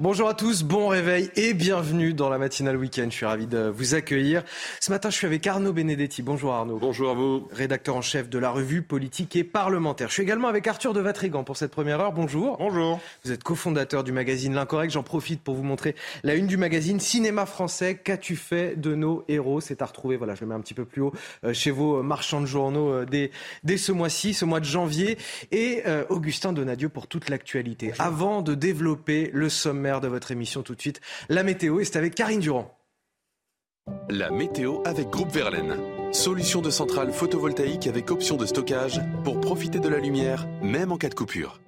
Bonjour à tous, bon réveil et bienvenue dans la matinale week-end. Je suis ravi de vous accueillir. Ce matin, je suis avec Arnaud Benedetti. Bonjour Arnaud. Bonjour à vous. Rédacteur en chef de la revue politique et parlementaire. Je suis également avec Arthur de Vatrigan pour cette première heure. Bonjour. Bonjour. Vous êtes cofondateur du magazine L'Incorrect. J'en profite pour vous montrer la une du magazine Cinéma français. Qu'as-tu fait de nos héros? C'est à retrouver, voilà, je le mets un petit peu plus haut, euh, chez vos marchands de journaux euh, dès, dès, ce mois-ci, ce mois de janvier. Et euh, Augustin Donadieu pour toute l'actualité. Avant de développer le de votre émission tout de suite. La météo, et c'est avec Karine Durand. La météo avec Groupe Verlaine. Solution de centrale photovoltaïque avec option de stockage pour profiter de la lumière, même en cas de coupure.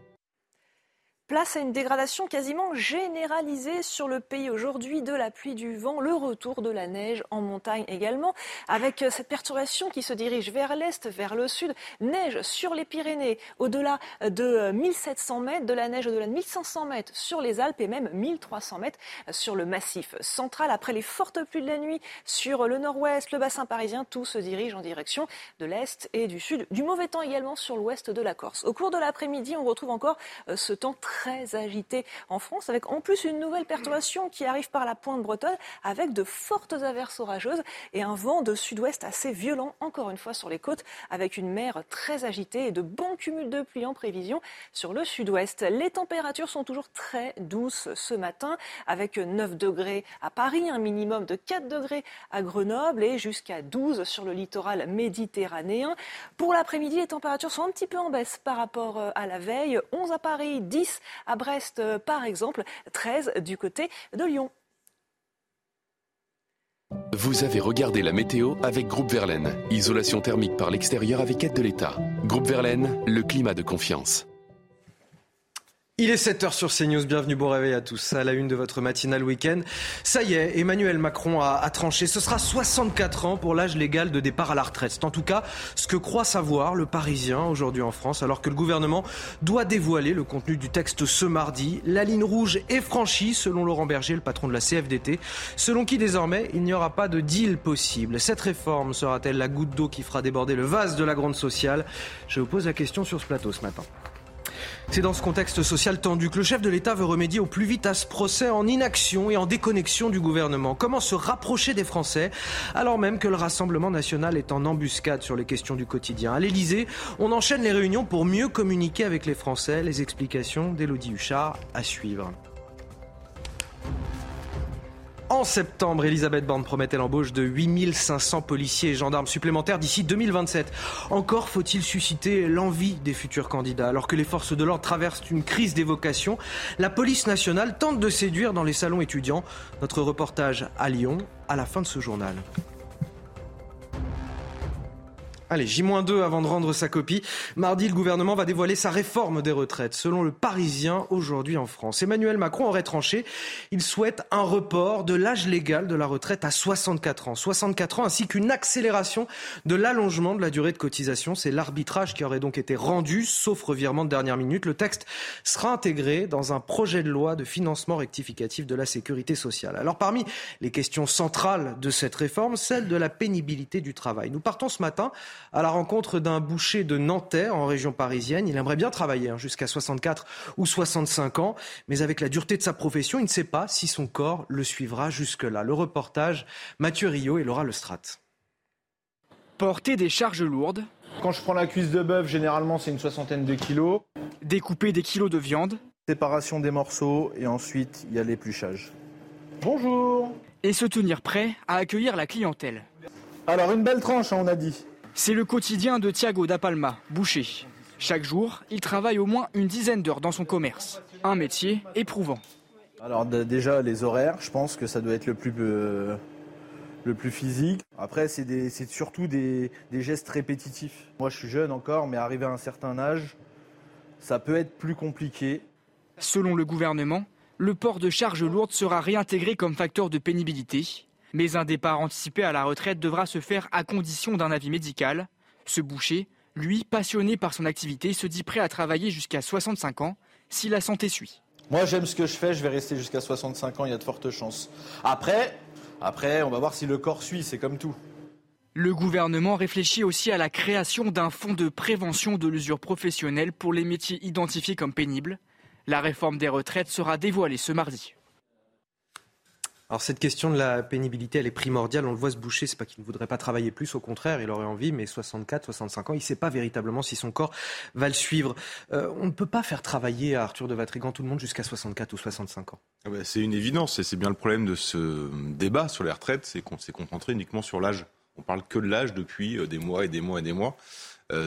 Place à une dégradation quasiment généralisée sur le pays aujourd'hui, de la pluie, du vent, le retour de la neige en montagne également, avec cette perturbation qui se dirige vers l'est, vers le sud, neige sur les Pyrénées, au-delà de 1700 mètres, de la neige au-delà de 1500 mètres sur les Alpes et même 1300 mètres sur le massif central. Après les fortes pluies de la nuit sur le nord-ouest, le bassin parisien, tout se dirige en direction de l'est et du sud. Du mauvais temps également sur l'ouest de la Corse. Au cours de l'après-midi, on retrouve encore ce temps très très agité en France, avec en plus une nouvelle perturbation qui arrive par la pointe bretonne, avec de fortes averses orageuses et un vent de sud-ouest assez violent, encore une fois sur les côtes, avec une mer très agitée et de bons cumuls de pluie en prévision sur le sud-ouest. Les températures sont toujours très douces ce matin, avec 9 degrés à Paris, un minimum de 4 degrés à Grenoble et jusqu'à 12 sur le littoral méditerranéen. Pour l'après-midi, les températures sont un petit peu en baisse par rapport à la veille. 11 à Paris, 10 à Brest, euh, par exemple, 13 du côté de Lyon. Vous avez regardé la météo avec Groupe Verlaine. Isolation thermique par l'extérieur avec aide de l'État. Groupe Verlaine, le climat de confiance. Il est 7h sur CNews, bienvenue, bon réveil à tous. À la une de votre matinale week-end. Ça y est, Emmanuel Macron a, tranché. Ce sera 64 ans pour l'âge légal de départ à la retraite. C'est en tout cas ce que croit savoir le Parisien aujourd'hui en France, alors que le gouvernement doit dévoiler le contenu du texte ce mardi. La ligne rouge est franchie, selon Laurent Berger, le patron de la CFDT, selon qui désormais il n'y aura pas de deal possible. Cette réforme sera-t-elle la goutte d'eau qui fera déborder le vase de la grande sociale? Je vous pose la question sur ce plateau ce matin. C'est dans ce contexte social tendu que le chef de l'État veut remédier au plus vite à ce procès en inaction et en déconnexion du gouvernement. Comment se rapprocher des Français alors même que le Rassemblement national est en embuscade sur les questions du quotidien À l'Elysée, on enchaîne les réunions pour mieux communiquer avec les Français. Les explications d'Élodie Huchard à suivre. En septembre, Elisabeth Borne promettait l'embauche de 8500 policiers et gendarmes supplémentaires d'ici 2027. Encore faut-il susciter l'envie des futurs candidats. Alors que les forces de l'ordre traversent une crise des vocations, la police nationale tente de séduire dans les salons étudiants. Notre reportage à Lyon à la fin de ce journal. Allez, J-2 avant de rendre sa copie. Mardi, le gouvernement va dévoiler sa réforme des retraites. Selon le Parisien, aujourd'hui en France, Emmanuel Macron aurait tranché. Il souhaite un report de l'âge légal de la retraite à 64 ans. 64 ans ainsi qu'une accélération de l'allongement de la durée de cotisation. C'est l'arbitrage qui aurait donc été rendu, sauf revirement de dernière minute. Le texte sera intégré dans un projet de loi de financement rectificatif de la sécurité sociale. Alors parmi les questions centrales de cette réforme, celle de la pénibilité du travail. Nous partons ce matin à la rencontre d'un boucher de Nanterre en région parisienne. Il aimerait bien travailler hein, jusqu'à 64 ou 65 ans, mais avec la dureté de sa profession, il ne sait pas si son corps le suivra jusque-là. Le reportage, Mathieu Rio et Laura Lestrat. Porter des charges lourdes. Quand je prends la cuisse de bœuf, généralement c'est une soixantaine de kilos. Découper des kilos de viande. Séparation des morceaux et ensuite il y a l'épluchage. Bonjour Et se tenir prêt à accueillir la clientèle. Alors une belle tranche, hein, on a dit. C'est le quotidien de Thiago da Palma, boucher. Chaque jour, il travaille au moins une dizaine d'heures dans son commerce. Un métier éprouvant. Alors déjà les horaires, je pense que ça doit être le plus, euh, le plus physique. Après c'est surtout des, des, gestes répétitifs. Moi je suis jeune encore, mais arrivé à un certain âge, ça peut être plus compliqué. Selon le gouvernement, le port de charges lourdes sera réintégré comme facteur de pénibilité. Mais un départ anticipé à la retraite devra se faire à condition d'un avis médical. Ce boucher, lui, passionné par son activité, se dit prêt à travailler jusqu'à 65 ans si la santé suit. Moi, j'aime ce que je fais, je vais rester jusqu'à 65 ans, il y a de fortes chances. Après, après, on va voir si le corps suit, c'est comme tout. Le gouvernement réfléchit aussi à la création d'un fonds de prévention de l'usure professionnelle pour les métiers identifiés comme pénibles. La réforme des retraites sera dévoilée ce mardi. Alors cette question de la pénibilité, elle est primordiale. On le voit se boucher, c'est pas qu'il ne voudrait pas travailler plus, au contraire, il aurait envie, mais 64, 65 ans, il ne sait pas véritablement si son corps va le suivre. Euh, on ne peut pas faire travailler à Arthur de Vatrigan tout le monde jusqu'à 64 ou 65 ans. Ah bah, c'est une évidence, et c'est bien le problème de ce débat sur les retraites, c'est qu'on s'est concentré uniquement sur l'âge. On parle que de l'âge depuis euh, des mois et des mois et des mois.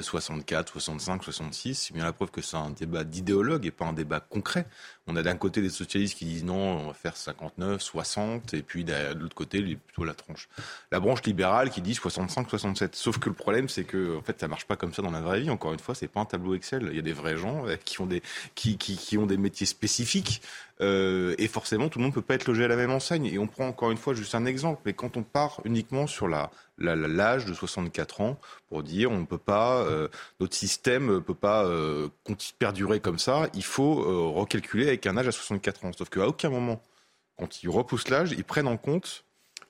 64, 65, 66, c'est bien la preuve que c'est un débat d'idéologue et pas un débat concret. On a d'un côté des socialistes qui disent non, on va faire 59, 60, et puis de l'autre côté, plutôt la tranche. La branche libérale qui dit 65, 67. Sauf que le problème, c'est que en fait, ça marche pas comme ça dans la vraie vie. Encore une fois, c'est pas un tableau Excel. Il y a des vrais gens euh, qui ont des qui, qui, qui ont des métiers spécifiques. Euh, et forcément, tout le monde ne peut pas être logé à la même enseigne. Et on prend encore une fois juste un exemple. Mais quand on part uniquement sur la l'âge de 64 ans pour dire on ne peut pas, euh, notre système ne peut pas euh, perdurer comme ça. Il faut recalculer avec un âge à 64 ans. Sauf qu'à aucun moment, quand ils repoussent l'âge, ils prennent en compte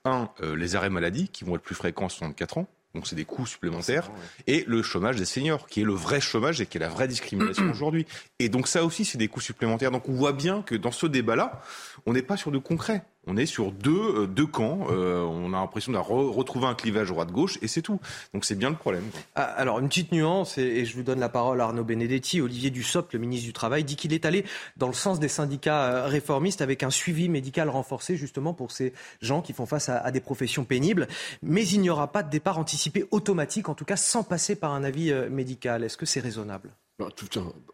un les arrêts maladie qui vont être plus fréquents à 64 ans. Donc c'est des coûts supplémentaires et le chômage des seniors qui est le vrai chômage et qui est la vraie discrimination aujourd'hui. Et donc ça aussi c'est des coûts supplémentaires. Donc on voit bien que dans ce débat-là, on n'est pas sur de concret on est sur deux, euh, deux camps. Euh, on a l'impression de retrouver un clivage droite-gauche et c'est tout. Donc c'est bien le problème. Ah, alors une petite nuance, et, je vous donne la parole à Arnaud Benedetti. Olivier Dussopt, le ministre du Travail, dit qu'il est allé dans le sens des syndicats euh, réformistes avec un suivi médical renforcé justement pour ces gens qui font face à, des professions pénibles. Mais il n'y aura pas de départ anticipé automatique, en tout cas sans passer par un avis médical. Est-ce que c'est raisonnable?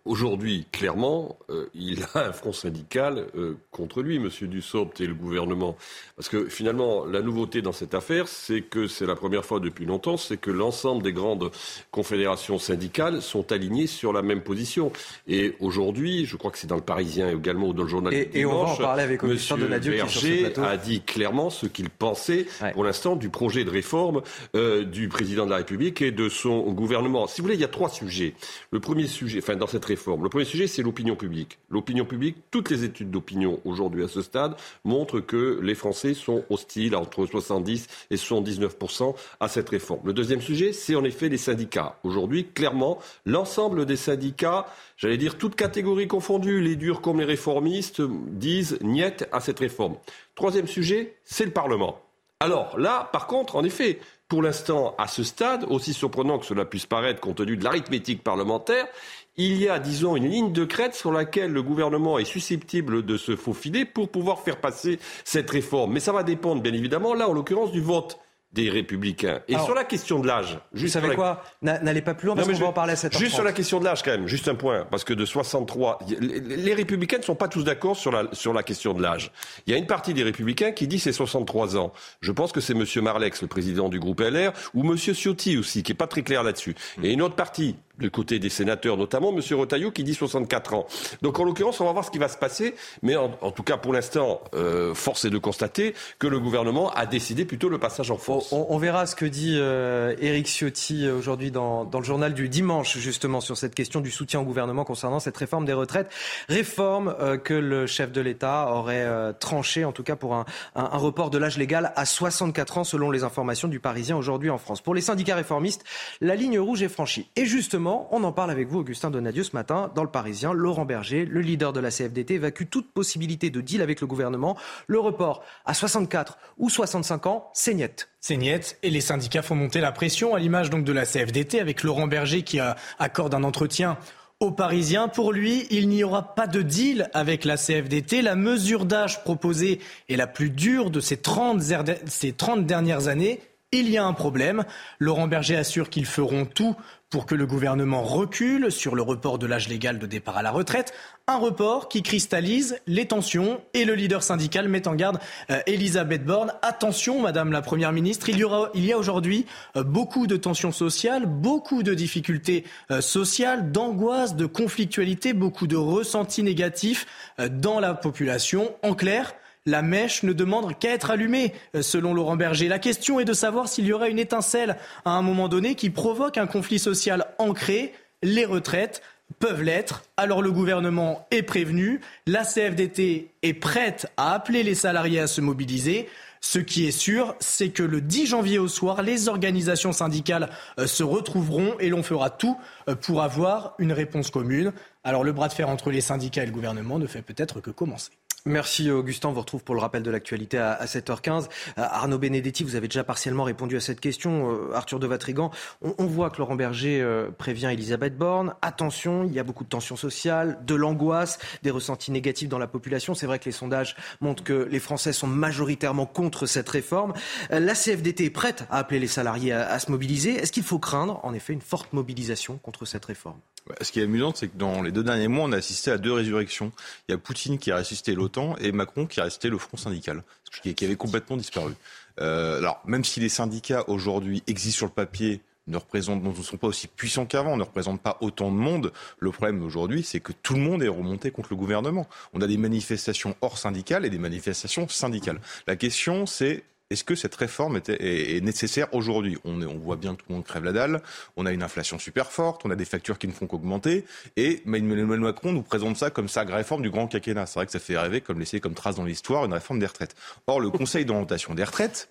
Aujourd'hui, clairement, euh, il a un front syndical euh, contre lui, M. Dussopt et le gouvernement. Parce que finalement, la nouveauté dans cette affaire, c'est que c'est la première fois depuis longtemps, c'est que l'ensemble des grandes confédérations syndicales sont alignées sur la même position. Et aujourd'hui, je crois que c'est dans le Parisien également ou dans le journal et, du dimanche, et on va en parler avec M. Berger a dit clairement ce qu'il pensait pour l'instant du projet de réforme euh, du président de la République et de son gouvernement. Si vous voulez, il y a trois sujets. Le premier sujet, enfin dans cette réforme, le premier sujet, c'est l'opinion publique. L'opinion publique, toutes les études d'opinion aujourd'hui à ce stade montrent que les Français sont hostiles entre 70 et 79% à cette réforme. Le deuxième sujet, c'est en effet les syndicats. Aujourd'hui, clairement, l'ensemble des syndicats, j'allais dire toutes catégories confondues, les durs comme les réformistes, disent niet à cette réforme. Troisième sujet, c'est le Parlement. Alors là, par contre, en effet, pour l'instant, à ce stade, aussi surprenant que cela puisse paraître compte tenu de l'arithmétique parlementaire, il y a, disons, une ligne de crête sur laquelle le gouvernement est susceptible de se faufiler pour pouvoir faire passer cette réforme. Mais ça va dépendre, bien évidemment, là, en l'occurrence, du vote des Républicains. Et sur la question de l'âge, juste vous savez quoi N'allez pas plus loin parce qu'on va en parler à cette Juste sur la question de l'âge, quand même, juste un point, parce que de 63, les Républicains ne sont pas tous d'accord sur la, sur la question de l'âge. Il y a une partie des Républicains qui dit c'est 63 ans. Je pense que c'est M. Marlex, le président du groupe LR, ou M. Ciotti aussi, qui est pas très clair là-dessus. Et une autre partie du côté des sénateurs, notamment M. Rotaillot qui dit 64 ans. Donc en l'occurrence, on va voir ce qui va se passer, mais en, tout cas pour l'instant, euh, force est de constater que le gouvernement a décidé plutôt le passage en force. On, verra ce que dit euh, Éric Ciotti euh, aujourd'hui dans, le journal du dimanche, justement, sur cette question du soutien au gouvernement concernant cette réforme des retraites. Réforme que le chef de l'État aurait tranché, en tout cas pour un, un report de l'âge légal à 64 ans, selon les informations du Parisien aujourd'hui en France. Pour les syndicats réformistes, la ligne rouge est franchie. Et justement, on en parle avec vous, Augustin Donadieu, ce matin, dans le Parisien. Laurent Berger, le leader de la CFDT, évacue toute possibilité de deal avec le gouvernement. Le report à 64 ou 65 ans, c'est niet. C'est niet. Et les syndicats font monter la pression, à l'image de la CFDT, avec Laurent Berger qui accorde un entretien aux Parisiens. Pour lui, il n'y aura pas de deal avec la CFDT. La mesure d'âge proposée est la plus dure de ces 30, ces 30 dernières années il y a un problème. Laurent Berger assure qu'ils feront tout pour que le gouvernement recule sur le report de l'âge légal de départ à la retraite. Un report qui cristallise les tensions et le leader syndical met en garde euh, Elisabeth Borne. Attention, Madame la Première ministre, il y, aura, il y a aujourd'hui euh, beaucoup de tensions sociales, beaucoup de difficultés euh, sociales, d'angoisse, de conflictualité, beaucoup de ressentis négatifs dans la population. En clair, la mèche ne demande qu'à être allumée, euh, selon Laurent Berger. La question est de savoir s'il y aura une étincelle à un moment donné qui provoque un conflit social ancré. Les retraites peuvent l'être. Alors le gouvernement est prévenu. La CFDT est prête à appeler les salariés à se mobiliser. Ce qui est sûr, c'est que le 10 janvier au soir, les organisations syndicales euh, se retrouveront et l'on fera tout euh, pour avoir une réponse commune. Alors le bras de fer entre les syndicats et le gouvernement ne fait peut-être que commencer. Merci Augustin, on vous retrouve pour le rappel de l'actualité à 7h15. Euh, Arnaud Benedetti, vous avez déjà partiellement répondu à cette question. Euh, Arthur de Vatrigan, on, voit que Laurent Berger euh, prévient Elisabeth Borne. Attention, il y a beaucoup de tensions sociales, de l'angoisse, des ressentis négatifs dans la population. C'est vrai que les sondages montrent que les Français sont majoritairement contre cette réforme. La CFDT est prête à appeler les salariés à se mobiliser. Est-ce qu'il faut craindre, en effet, une forte mobilisation contre cette réforme? Ce qui est amusant, c'est que dans les deux derniers mois, on a assisté à deux résurrections. Il y a Poutine qui a ressuscité l'OTAN et Macron qui a ressuscité le Front syndical, qui avait complètement disparu. Euh, alors, même si les syndicats aujourd'hui existent sur le papier, ne représentent, ne sont pas aussi puissants qu'avant, ne représentent pas autant de monde. Le problème aujourd'hui, c'est que tout le monde est remonté contre le gouvernement. On a des manifestations hors syndicales et des manifestations syndicales. La question, c'est est-ce que cette réforme est, nécessaire aujourd'hui? On, voit bien que tout le monde crève la dalle, on a une inflation super forte, on a des factures qui ne font qu'augmenter, et Emmanuel Macron nous présente ça comme sa réforme du grand quinquennat. C'est vrai que ça fait rêver, comme laisser comme trace dans l'histoire, une réforme des retraites. Or, le Conseil d'orientation des retraites,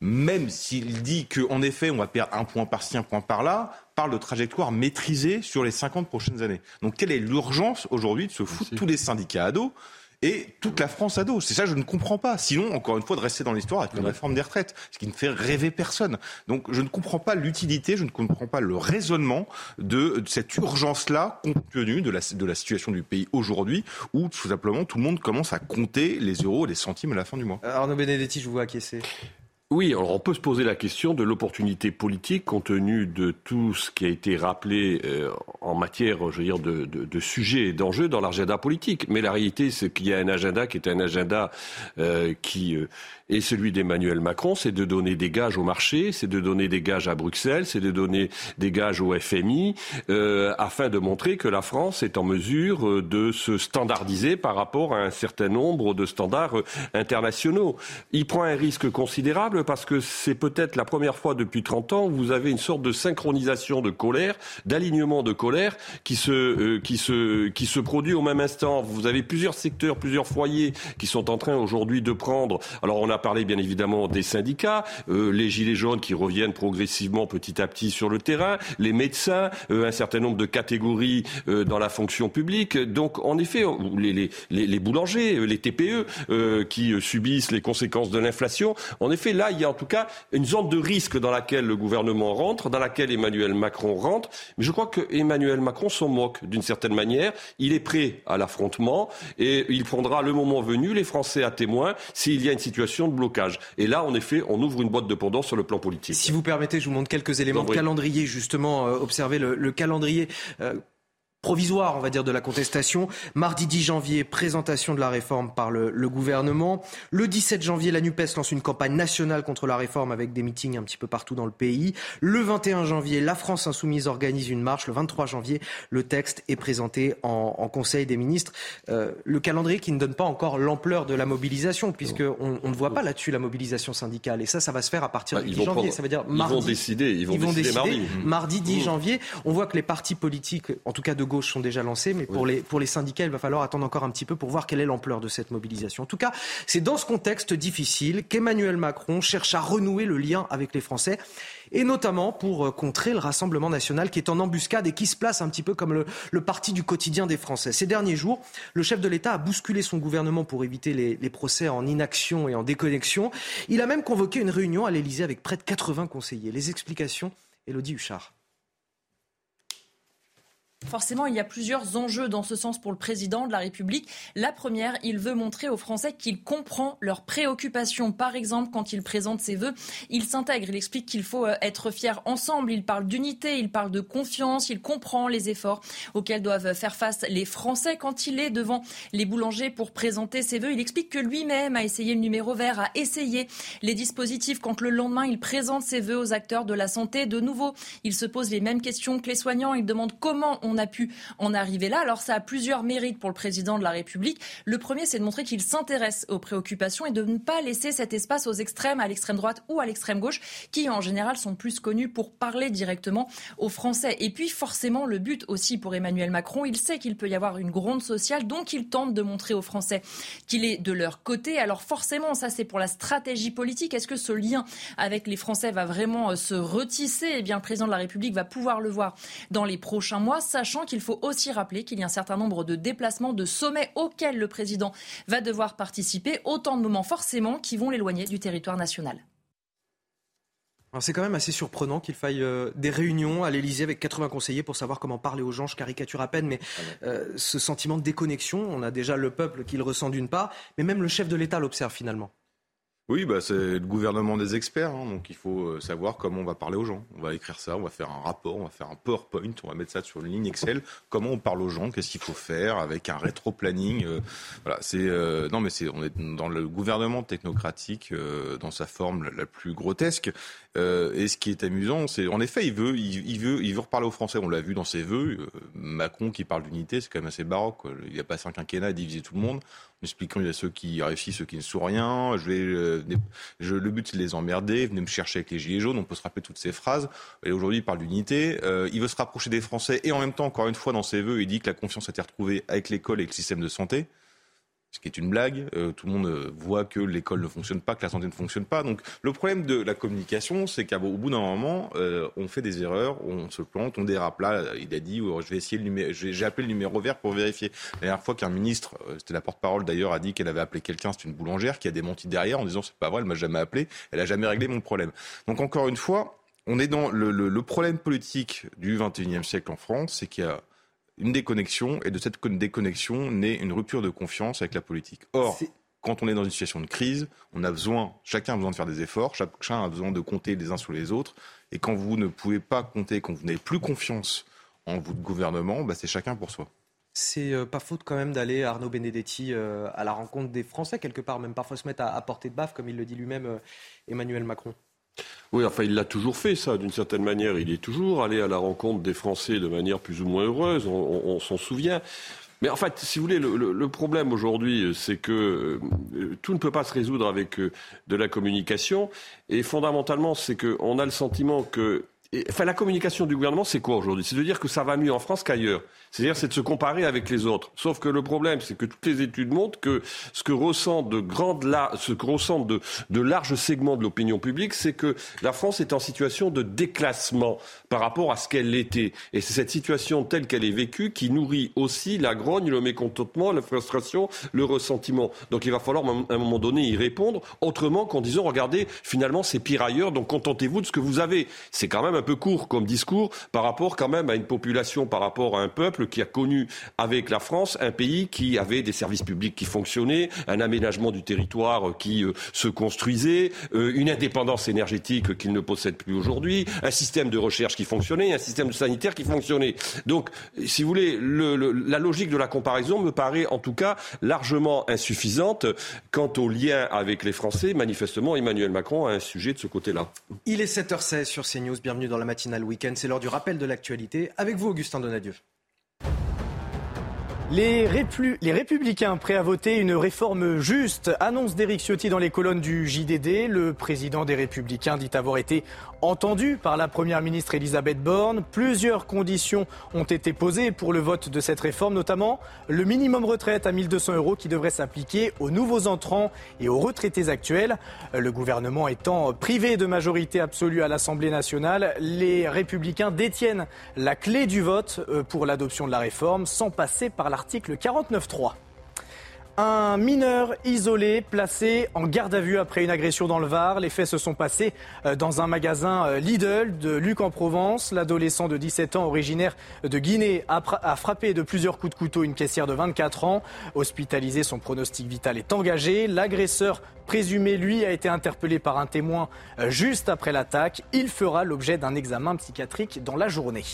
même s'il dit qu'en effet, on va perdre un point par-ci, un point par-là, parle de trajectoire maîtrisée sur les 50 prochaines années. Donc, quelle est l'urgence aujourd'hui de se foutre tous les syndicats à dos et toute la France à dos. C'est ça que je ne comprends pas. Sinon, encore une fois, de rester dans l'histoire avec une réforme des retraites, ce qui ne fait rêver personne. Donc je ne comprends pas l'utilité, je ne comprends pas le raisonnement de, cette urgence-là, compte tenu de la, de la situation du pays aujourd'hui, où tout simplement tout le monde commence à compter les euros et les centimes à la fin du mois. Arnaud Benedetti, je vous vois acquiescer. Oui, alors on peut se poser la question de l'opportunité politique compte tenu de tout ce qui a été rappelé euh, en matière, je veux dire, de, de, sujets et d'enjeux dans l'agenda politique. Mais la réalité, c'est qu'il y a un agenda qui est un agenda euh, qui euh, et celui d'Emmanuel Macron, c'est de donner des gages au marché, c'est de donner des gages à Bruxelles, c'est de donner des gages au FMI, euh, afin de montrer que la France est en mesure euh, de se standardiser par rapport à un certain nombre de standards euh, internationaux. Il prend un risque considérable parce que c'est peut-être la première fois depuis 30 ans où vous avez une sorte de synchronisation de colère, d'alignement de colère qui se, euh, qui, se, qui se produit au même instant. Vous avez plusieurs secteurs, plusieurs foyers qui sont en train aujourd'hui de prendre. Alors on a parler bien évidemment des syndicats, euh, les gilets jaunes qui reviennent progressivement petit à petit sur le terrain, les médecins, euh, un certain nombre de catégories euh, dans la fonction publique. Donc en effet, les, les, boulangers, les TPE qui subissent les conséquences de l'inflation. En effet, là, il y a en tout cas une zone de risque dans laquelle le gouvernement rentre, dans laquelle Emmanuel Macron rentre. Mais je crois que Emmanuel Macron s'en moque d'une certaine manière. Il est prêt à l'affrontement et il prendra le moment venu les Français à témoin s'il y a une situation de blocage. Et là, en effet, on ouvre une boîte de pendant sur le plan politique. Si vous permettez, je vous montre quelques éléments de calendrier, justement, euh, observez le, calendrier. Euh, provisoire, on va dire, de la contestation. Mardi 10 janvier, présentation de la réforme par le, gouvernement. Le 17 janvier, la NUPES lance une campagne nationale contre la réforme avec des meetings un petit peu partout dans le pays. Le 21 janvier, la France insoumise organise une marche. Le 23 janvier, le texte est présenté en, Conseil des ministres. Euh, le calendrier qui ne donne pas encore l'ampleur de la mobilisation, puisqu'on on ne voit pas là-dessus la mobilisation syndicale. Et ça, ça va se faire à partir bah, du 10 janvier. ça veut dire mardi. Ils vont décider. Ils vont, décider, mardi. Mardi 10 mmh. janvier. On voit que les partis politiques, en tout cas de gauche sont déjà lancés, mais pour, les, pour les syndicats, il va falloir attendre encore un petit peu pour voir quelle est l'ampleur de cette mobilisation. En tout cas, c'est dans ce contexte difficile qu'Emmanuel Macron cherche à renouer le lien avec les Français et notamment pour euh, contrer le Rassemblement national qui est en embuscade et qui se place un petit peu comme le, parti du quotidien des Français. Ces derniers jours, le chef de l'État a bousculé son gouvernement pour éviter les, les, procès en inaction et en déconnexion. Il a même convoqué une réunion à l'Élysée avec près de 80 conseillers. Les explications, Elodie Huchard. Forcément, il y a plusieurs enjeux dans ce sens pour le président de la République. La première, il veut montrer aux Français qu'il comprend leurs préoccupations. Par exemple, quand il présente ses vœux, il s'intègre. Il explique qu'il faut euh, être fier ensemble. Il parle d'unité, il parle de confiance. Il comprend les efforts auxquels doivent faire face les Français. Quand il est devant les boulangers pour présenter ses vœux, il explique que lui-même a essayé le numéro vert, a essayé les dispositifs. Quand le lendemain, il présente ses vœux aux acteurs de la santé, de nouveau, il se pose les mêmes questions que les soignants. Il demande comment on a pu en arriver là. Alors ça a plusieurs mérites pour le président de la République. Le premier, c'est de montrer qu'il s'intéresse aux préoccupations et de ne pas laisser cet espace aux extrêmes, à l'extrême droite ou à l'extrême gauche, qui en général sont plus connus pour parler directement aux Français. Et puis forcément, le but aussi pour Emmanuel Macron, il sait qu'il peut y avoir une gronde sociale, donc il tente de montrer aux Français qu'il est de leur côté. Alors forcément, ça c'est pour la stratégie politique. Est-ce que ce lien avec les Français va vraiment euh, se retisser? Eh bien, le président de la République va pouvoir le voir dans les prochains mois, sachant qu'il faut aussi rappeler qu'il y a un certain nombre de déplacements, de sommets auxquels le président va devoir participer, autant de moments forcément qui vont l'éloigner du territoire national. C'est quand même assez surprenant qu'il faille euh, des réunions à l'Elysée avec 80 conseillers pour savoir comment parler aux gens. Je caricature à peine, mais euh, ce sentiment de déconnexion, on a déjà le peuple qui le ressent d'une part, mais même le chef de l'État l'observe finalement. Oui, bah, c'est le gouvernement des experts, hein, donc il faut euh, savoir comment on va parler aux gens. On va écrire ça, on va faire un rapport, on va faire un PowerPoint, on va mettre ça sur une ligne Excel. Comment on parle aux gens, qu'est-ce qu'il faut faire avec un rétro-planning. Euh, voilà, c'est euh, non mais c'est on est dans le gouvernement technocratique dans sa forme la, plus grotesque. Et ce qui est amusant, c'est en effet il veut il, veut il veut reparler aux Français. On l'a vu dans ses vœux. Macron qui parle d'unité, c'est quand même assez baroque. Il a passé un quinquennat à diviser tout le monde expliquant il y a ceux qui réussissent, ceux qui ne sont rien. Je vais, euh, le but c'est de les emmerder. Venez me chercher avec les gilets jaunes. On peut se rappeler toutes ces phrases. Et aujourd'hui, il parle d'unité. Euh, il veut se rapprocher des Français et en même temps, encore une fois, dans ses vœux, il dit que la confiance a été retrouvée avec l'école et le système de santé ce qui est une blague. Euh, tout le monde euh, voit que l'école ne fonctionne pas, que la santé ne fonctionne pas. Donc le problème de la communication, c'est qu'au bout d'un moment, euh, on fait des erreurs, on se plante, on dérape. Là, il a dit, oh, je vais essayer le numéro, j'ai appelé le numéro vert pour vérifier. La dernière fois qu'un ministre, c'était la porte-parole d'ailleurs, a dit qu'elle avait appelé quelqu'un, c'est une boulangère qui a démenti derrière en disant c'est pas vrai, elle m'a jamais appelé, elle a jamais réglé mon problème. Donc encore une fois, on est dans le, le problème politique du 21e siècle en France, c'est qu'il y a une déconnexion, et de cette déconnexion naît une rupture de confiance avec la politique. Or, quand on est dans une situation de crise, on a besoin, chacun a besoin de faire des efforts, chacun a besoin de compter les uns sur les autres, et quand vous ne pouvez pas compter, quand vous n'avez plus confiance en votre gouvernement, bah c'est chacun pour soi. C'est euh, pas faute quand même d'aller, Arnaud Benedetti, euh, à la rencontre des Français, quelque part, même parfois se mettre à, portée de baffe, comme il le dit lui-même, euh, Emmanuel Macron. Oui, enfin, il l'a toujours fait, ça, d'une certaine manière. Il est toujours allé à la rencontre des Français de manière plus ou moins heureuse, on, s'en souvient. Mais en fait, si vous voulez, le, problème aujourd'hui, c'est que euh, tout ne peut pas se résoudre avec euh, de la communication. Et fondamentalement, c'est qu'on a le sentiment que enfin, la communication du gouvernement, c'est quoi aujourd'hui? C'est de dire que ça va mieux en France qu'ailleurs. C'est-à-dire, c'est de se comparer avec les autres. Sauf que le problème, c'est que toutes les études montrent que ce que ressentent de grandes, ce que ressentent de, de larges segments de l'opinion publique, c'est que la France est en situation de déclassement par rapport à ce qu'elle était. Et c'est cette situation telle qu'elle est vécue qui nourrit aussi la grogne, le mécontentement, la frustration, le ressentiment. Donc il va falloir à un moment donné y répondre autrement qu'en disant, regardez, finalement, c'est pire ailleurs, donc contentez-vous de ce que vous avez. C'est quand même un peu court comme discours par rapport quand même à une population, par rapport à un peuple qui a connu avec la France un pays qui avait des services publics qui fonctionnaient, un aménagement du territoire qui euh, se construisait, euh, une indépendance énergétique qu'il ne possède plus aujourd'hui, un système de recherche qui fonctionnait, un système sanitaire qui fonctionnait. Donc, si vous voulez, la logique de la comparaison me paraît en tout cas largement insuffisante quant au lien avec les Français. Manifestement, Emmanuel Macron a un sujet de ce côté-là. Il est 7h16 sur CNews. Bienvenue dans la matinale week-end. C'est l'heure du rappel de l'actualité. Avec vous, Augustin Donadieu. Les, Républicains prêts à voter une réforme juste, annonce d'Éric Ciotti dans les colonnes du JDD. Le président des Républicains dit avoir été entendu par la Première ministre Elisabeth Borne. Plusieurs conditions ont été posées pour le vote de cette réforme, notamment le minimum retraite à 1200 euros qui devrait s'appliquer aux nouveaux entrants et aux retraités actuels. Le gouvernement étant privé de majorité absolue à l'Assemblée nationale, les Républicains détiennent la clé du vote euh, pour l'adoption de la réforme sans passer par la Article 49.3. Un mineur isolé placé en garde à vue après une agression dans le Var. Les faits se sont passés euh, dans un magasin euh, Lidl de Luc en Provence. L'adolescent de 17 ans, originaire de Guinée, a frappé de plusieurs coups de couteau une caissière de 24 ans. Hospitalisé, son pronostic vital est engagé. L'agresseur présumé, lui, a été interpellé par un témoin euh, juste après l'attaque. Il fera l'objet d'un examen psychiatrique dans la journée.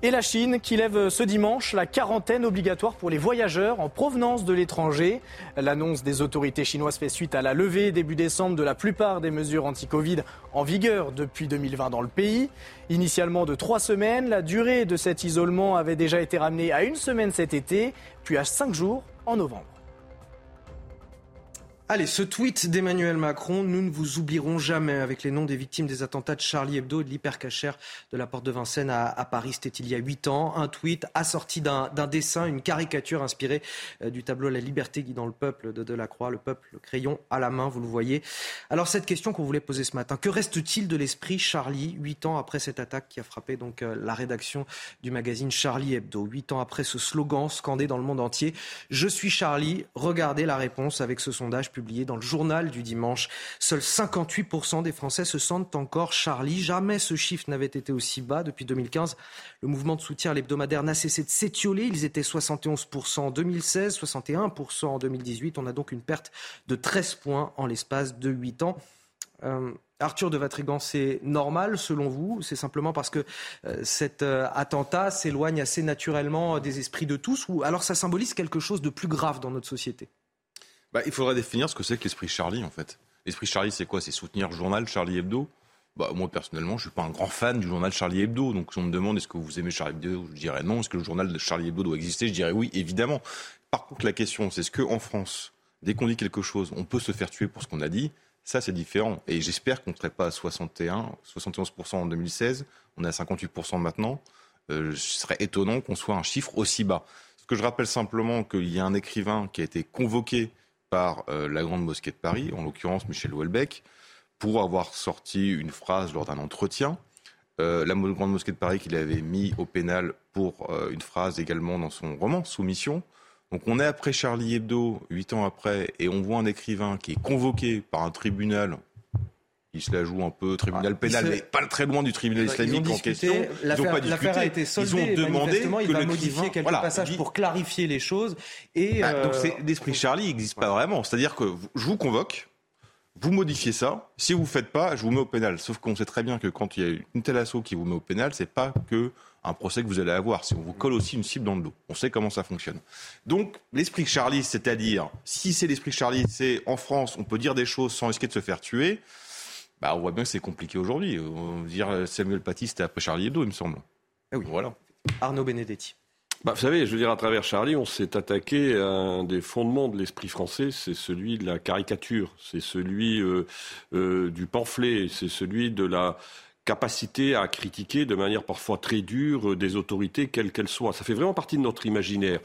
Et la Chine qui lève ce dimanche la quarantaine obligatoire pour les voyageurs en provenance de l'étranger. L'annonce des autorités chinoises fait suite à la levée début décembre de la plupart des mesures anti-Covid en vigueur depuis 2020 dans le pays. Initialement de trois semaines, la durée de cet isolement avait déjà été ramenée à une semaine cet été, puis à cinq jours en novembre. Allez, ce tweet d'Emmanuel Macron, nous ne vous oublierons jamais avec les noms des victimes des attentats de Charlie Hebdo et de l'hypercachère de la porte de Vincennes à, Paris. C'était il y a huit ans. Un tweet assorti d'un dessin, une caricature inspirée euh, du tableau La liberté guidant le peuple de Delacroix. Le peuple, le crayon à la main, vous le voyez. Alors, cette question qu'on voulait poser ce matin, que reste-t-il de l'esprit Charlie, huit ans après cette attaque qui a frappé donc euh, la rédaction du magazine Charlie Hebdo? Huit ans après ce slogan scandé dans le monde entier Je suis Charlie. Regardez la réponse avec ce sondage publié dans le journal du dimanche. Seuls 58% des Français se sentent encore Charlie. Jamais ce chiffre n'avait été aussi bas depuis 2015. Le mouvement de soutien à l'hebdomadaire n'a cessé de s'étioler. Ils étaient 71% en 2016, 61% en 2018. On a donc une perte de 13 points en l'espace de 8 ans. Euh, Arthur de Vatrigan, c'est normal selon vous? C'est simplement parce que euh, cet euh, attentat s'éloigne assez naturellement des esprits de tous ou alors ça symbolise quelque chose de plus grave dans notre société? Bah, il faudrait définir ce que c'est que l'esprit Charlie, en fait. L'esprit Charlie, c'est quoi? C'est soutenir le journal Charlie Hebdo? Bah, moi, personnellement, je ne suis pas un grand fan du journal Charlie Hebdo. Donc, si on me demande est-ce que vous aimez Charlie Hebdo, je dirais non. Est-ce que le journal de Charlie Hebdo doit exister? Je dirais oui, évidemment. Par contre, la question, c'est est-ce qu'en France, dès qu'on dit quelque chose, on peut se faire tuer pour ce qu'on a dit? Ça, c'est différent. Et j'espère qu'on ne serait pas à 61, 71% en 2016. On est à 58% maintenant. Euh, ce serait étonnant qu'on soit un chiffre aussi bas. Ce que je rappelle simplement qu'il y a un écrivain qui a été convoqué par euh, la Grande Mosquée de Paris, en l'occurrence Michel Houellebecq, pour avoir sorti une phrase lors d'un entretien. Euh, la Grande Mosquée de Paris qu'il avait mis au pénal pour euh, une phrase également dans son roman Soumission. Donc on est après Charlie Hebdo, huit ans après, et on voit un écrivain qui est convoqué par un tribunal il se la joue un peu tribunal ah, pénal, mais pas très loin du tribunal islamique en question. Ils n'ont pas discuté. A été soldée, ils ont demandé que il va modifier quelques passages pour clarifier les choses. Et bah, Donc l'esprit Charlie n'existe pas vraiment. C'est-à-dire que je vous convoque, vous modifiez ça. Si vous ne faites pas, je vous mets au pénal. Sauf qu'on sait très bien que quand il y a une telle assaut qui vous met au pénal, c'est pas que un procès que vous allez avoir. Si on vous colle aussi une cible dans le dos. On sait comment ça fonctionne. Donc, l'esprit Charlie, c'est-à-dire, si c'est l'esprit Charlie, c'est en France, on peut dire des choses sans risquer de se faire tuer. Bah, on voit bien que c'est compliqué aujourd'hui. On va dire Samuel Paty, c'était après Charlie Hebdo, il me semble. Eh oui. Voilà. Arnaud Benedetti. Bah, vous savez, je veux dire, à travers Charlie, on s'est attaqué à un des fondements de l'esprit français, c'est celui de la caricature, c'est celui euh, euh, du pamphlet, c'est celui de la capacité à critiquer de manière parfois très dure des autorités, quelles qu'elles soient. Ça fait vraiment partie de notre imaginaire.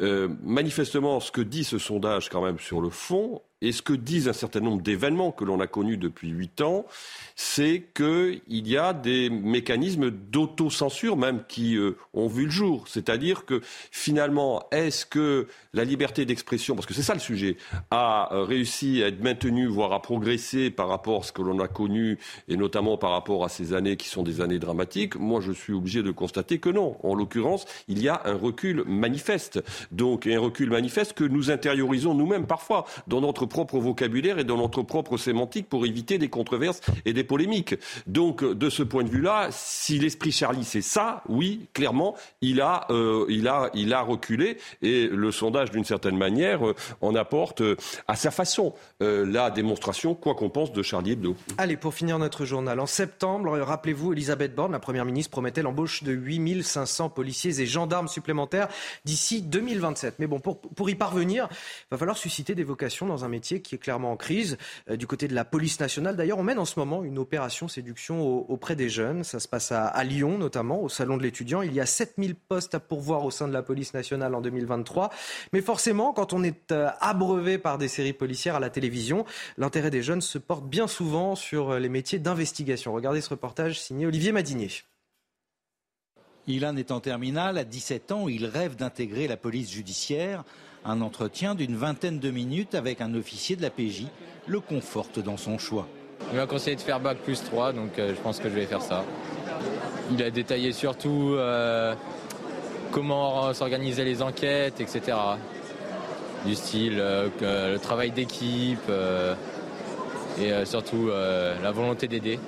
Euh, manifestement, ce que dit ce sondage quand même sur le fond, et ce que disent un certain nombre d'événements que l'on a connus depuis huit ans, c'est qu'il y a des mécanismes d'autocensure même qui euh, ont vu le jour. C'est-à-dire que finalement, est-ce que la liberté d'expression, parce que c'est ça le sujet, a réussi à être maintenue, voire à progresser par rapport à ce que l'on a connu, et notamment par rapport à ces années qui sont des années dramatiques Moi, je suis obligé de constater que non. En l'occurrence, il y a un recul manifeste. Donc, un recul manifeste que nous intériorisons nous-mêmes parfois dans notre propre vocabulaire et dans notre propre sémantique pour éviter des controverses et des polémiques. Donc, de ce point de vue-là, si l'esprit Charlie c'est ça, oui, clairement, il a, euh, il a, il a reculé et le sondage, d'une certaine manière, euh, en apporte euh, à sa façon la démonstration, quoi qu'on pense de Charlie Hebdo. Allez, pour finir notre journal, en septembre, rappelez-vous, Elisabeth Borne, la première ministre, promettait l'embauche de 8500 policiers et gendarmes supplémentaires d'ici 2027. Mais bon, pour, pour y parvenir, il va falloir susciter des vocations dans un métier qui est clairement en crise. Euh, du côté de la police nationale, d'ailleurs, on mène en ce moment une opération séduction auprès des jeunes. Ça se passe à, Lyon, notamment, au Salon de l'étudiant. Il y a 7000 postes à pourvoir au sein de la police nationale en 2023. Mais forcément, quand on est euh, abreuvé par des séries policières à la télévision, l'intérêt des jeunes se porte bien souvent sur euh, les métiers d'investigation. Regardez ce reportage signé Olivier Madinier. Ilan est en terminale, à 17 ans, il rêve d'intégrer la police judiciaire. Un entretien d'une vingtaine de minutes avec un officier de la PJ le conforte dans son choix. Il m'a conseillé de faire bac plus 3, donc euh, je pense que je vais faire ça. Il a détaillé surtout euh, comment s'organiser les enquêtes, etc. Du style euh, le travail d'équipe et surtout la volonté d'aider.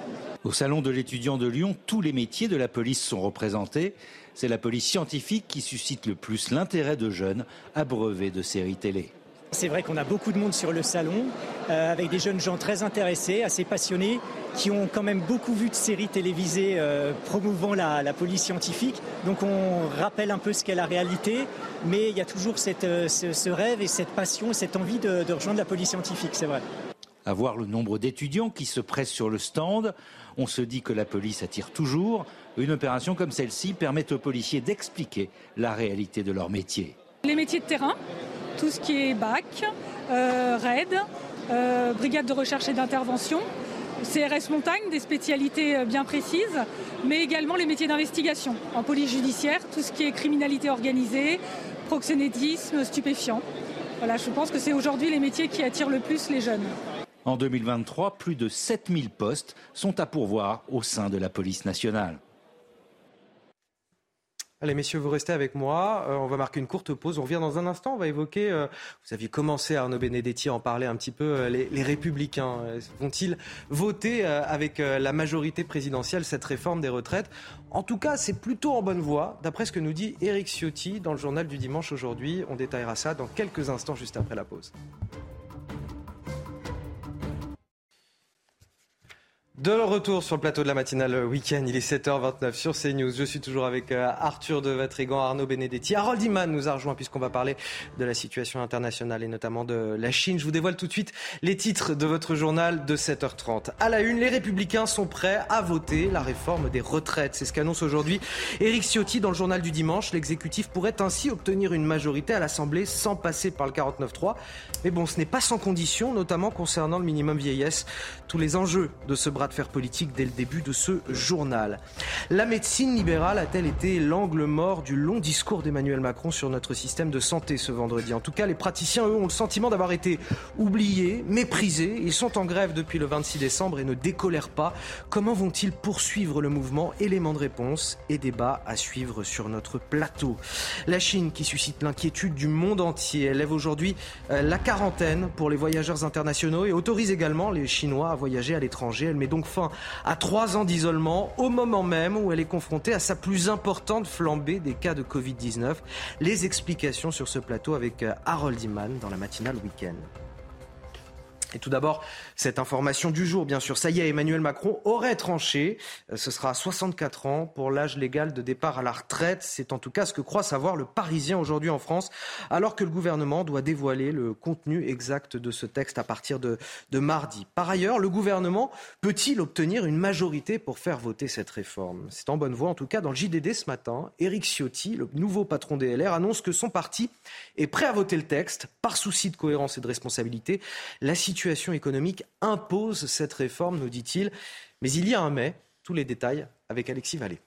Au Salon de l'étudiant de Lyon, tous les métiers de la police sont représentés. C'est la police scientifique qui suscite le plus l'intérêt de jeunes abreuvés de séries télé. C'est vrai qu'on a beaucoup de monde sur le salon, euh, avec des jeunes gens très intéressés, assez passionnés, qui ont quand même beaucoup vu de séries télévisées euh, promouvant la, police scientifique. Donc on rappelle un peu ce qu'est la réalité, mais il y a toujours euh, ce, rêve et cette passion, cette envie de, de rejoindre la police scientifique, c'est vrai. À voir le nombre d'étudiants qui se pressent sur le stand, on se dit que la police attire toujours. Une opération comme celle-ci permet aux policiers d'expliquer la réalité de leur métier. Les métiers de terrain, tout ce qui est BAC, euh, RAID, euh, brigade de recherche et d'intervention, CRS Montagne, des spécialités euh, bien précises, mais également les métiers d'investigation en police judiciaire, tout ce qui est criminalité organisée, proxénétisme, stupéfiant. Voilà, je pense que c'est aujourd'hui les métiers qui attirent le plus les jeunes. En 2023, plus de 7000 postes sont à pourvoir au sein de la police nationale. Allez, messieurs, vous restez avec moi. Euh, on va marquer une courte pause. On revient dans un instant. On va évoquer, euh, vous aviez commencé, Arnaud Benedetti, à en parler un petit peu, euh, les, républicains. Vont-ils voter avec la majorité présidentielle cette réforme des retraites? En tout cas, c'est plutôt en bonne voie, d'après ce que nous dit Éric Ciotti dans le journal du dimanche aujourd'hui. On détaillera ça dans quelques instants, juste après la pause. De retour sur le plateau de la matinale week-end, il est 7h29 sur CNews. Je suis toujours avec euh, Arthur de Vatrigan, Arnaud Benedetti. Harold Iman nous a rejoint puisqu'on va parler de la situation internationale et notamment de la Chine. Je vous dévoile tout de suite les titres de votre journal de 7h30. À la une, les Républicains sont prêts à voter la réforme des retraites. C'est ce qu'annonce aujourd'hui Éric Ciotti dans le journal du dimanche. L'exécutif pourrait ainsi obtenir une majorité à l'Assemblée sans passer par le 49-3. Mais bon, ce n'est pas sans condition, notamment concernant le minimum vieillesse. Tous les enjeux de ce bras faire politique dès le début de ce journal. La médecine libérale a-t-elle été l'angle mort du long discours d'Emmanuel Macron sur notre système de santé ce vendredi? En tout cas, les praticiens, eux, ont le sentiment d'avoir été oubliés, méprisés. Ils sont en grève depuis le 26 décembre et ne décolèrent pas. Comment vont-ils poursuivre le mouvement? Élément de réponse et débat à suivre sur notre plateau. La Chine qui suscite l'inquiétude du monde entier. Elle lève aujourd'hui euh, la quarantaine pour les voyageurs internationaux et autorise également les Chinois à voyager à l'étranger. Elle met donc fin à trois ans d'isolement au moment même où elle est confrontée à sa plus importante flambée des cas de Covid-19. Les explications sur ce plateau avec euh, Harold Iman dans la matinale week-end. Et tout d'abord, cette information du jour, bien sûr. Ça y est, Emmanuel Macron aurait tranché. Euh, ce sera à 64 ans pour l'âge légal de départ à la retraite. C'est en tout cas ce que croit savoir le Parisien aujourd'hui en France, alors que le gouvernement doit dévoiler le contenu exact de ce texte à partir de, de mardi. Par ailleurs, le gouvernement peut-il obtenir une majorité pour faire voter cette réforme? C'est en bonne voie, en tout cas, dans le JDD ce matin. Éric Ciotti, le nouveau patron des LR, annonce que son parti est prêt à voter le texte par souci de cohérence et de responsabilité. La situation situation économique impose cette réforme, nous dit-il. Mais il y a un mais. Tous les détails avec Alexis Vallée.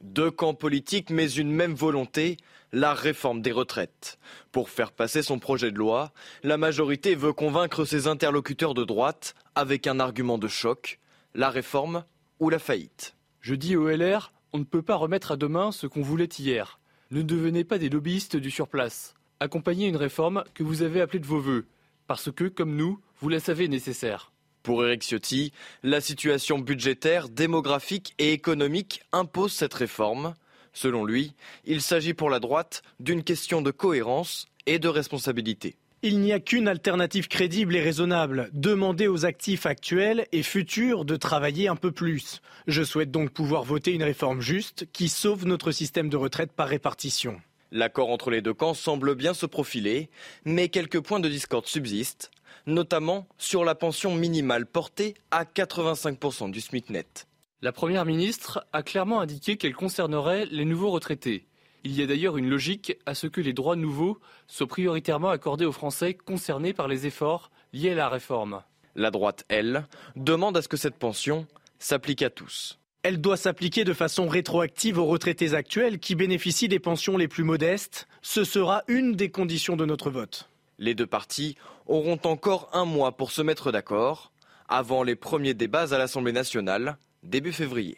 Deux camps politiques, mais une même volonté, la réforme des retraites. Pour faire passer son projet de loi, la majorité veut convaincre ses interlocuteurs de droite avec un argument de choc, la réforme ou la faillite. Je dis au LR, on ne peut pas remettre à demain ce qu'on voulait hier. Ne devenez pas des lobbyistes du surplace. Accompagnez une réforme que vous avez appelée de vos voeux parce que, comme nous, vous la savez nécessaire. Pour Eric Ciotti, la situation budgétaire, démographique et économique impose cette réforme. Selon lui, il s'agit pour la droite d'une question de cohérence et de responsabilité. Il n'y a qu'une alternative crédible et raisonnable, demander aux actifs actuels et futurs de travailler un peu plus. Je souhaite donc pouvoir voter une réforme juste qui sauve notre système de retraite par répartition. L'accord entre les deux camps semble bien se profiler, mais quelques points de discorde subsistent, notamment sur la pension minimale portée à 85% du SMIC net. La Première ministre a clairement indiqué qu'elle concernerait les nouveaux retraités. Il y a d'ailleurs une logique à ce que les droits nouveaux soient prioritairement accordés aux Français concernés par les efforts liés à la réforme. La droite, elle, demande à ce que cette pension s'applique à tous. Elle doit s'appliquer de façon rétroactive aux retraités actuels qui bénéficient des pensions les plus modestes. Ce sera une des conditions de notre vote. Les deux parties auront encore un mois pour se mettre d'accord avant les premiers débats à l'Assemblée nationale début février.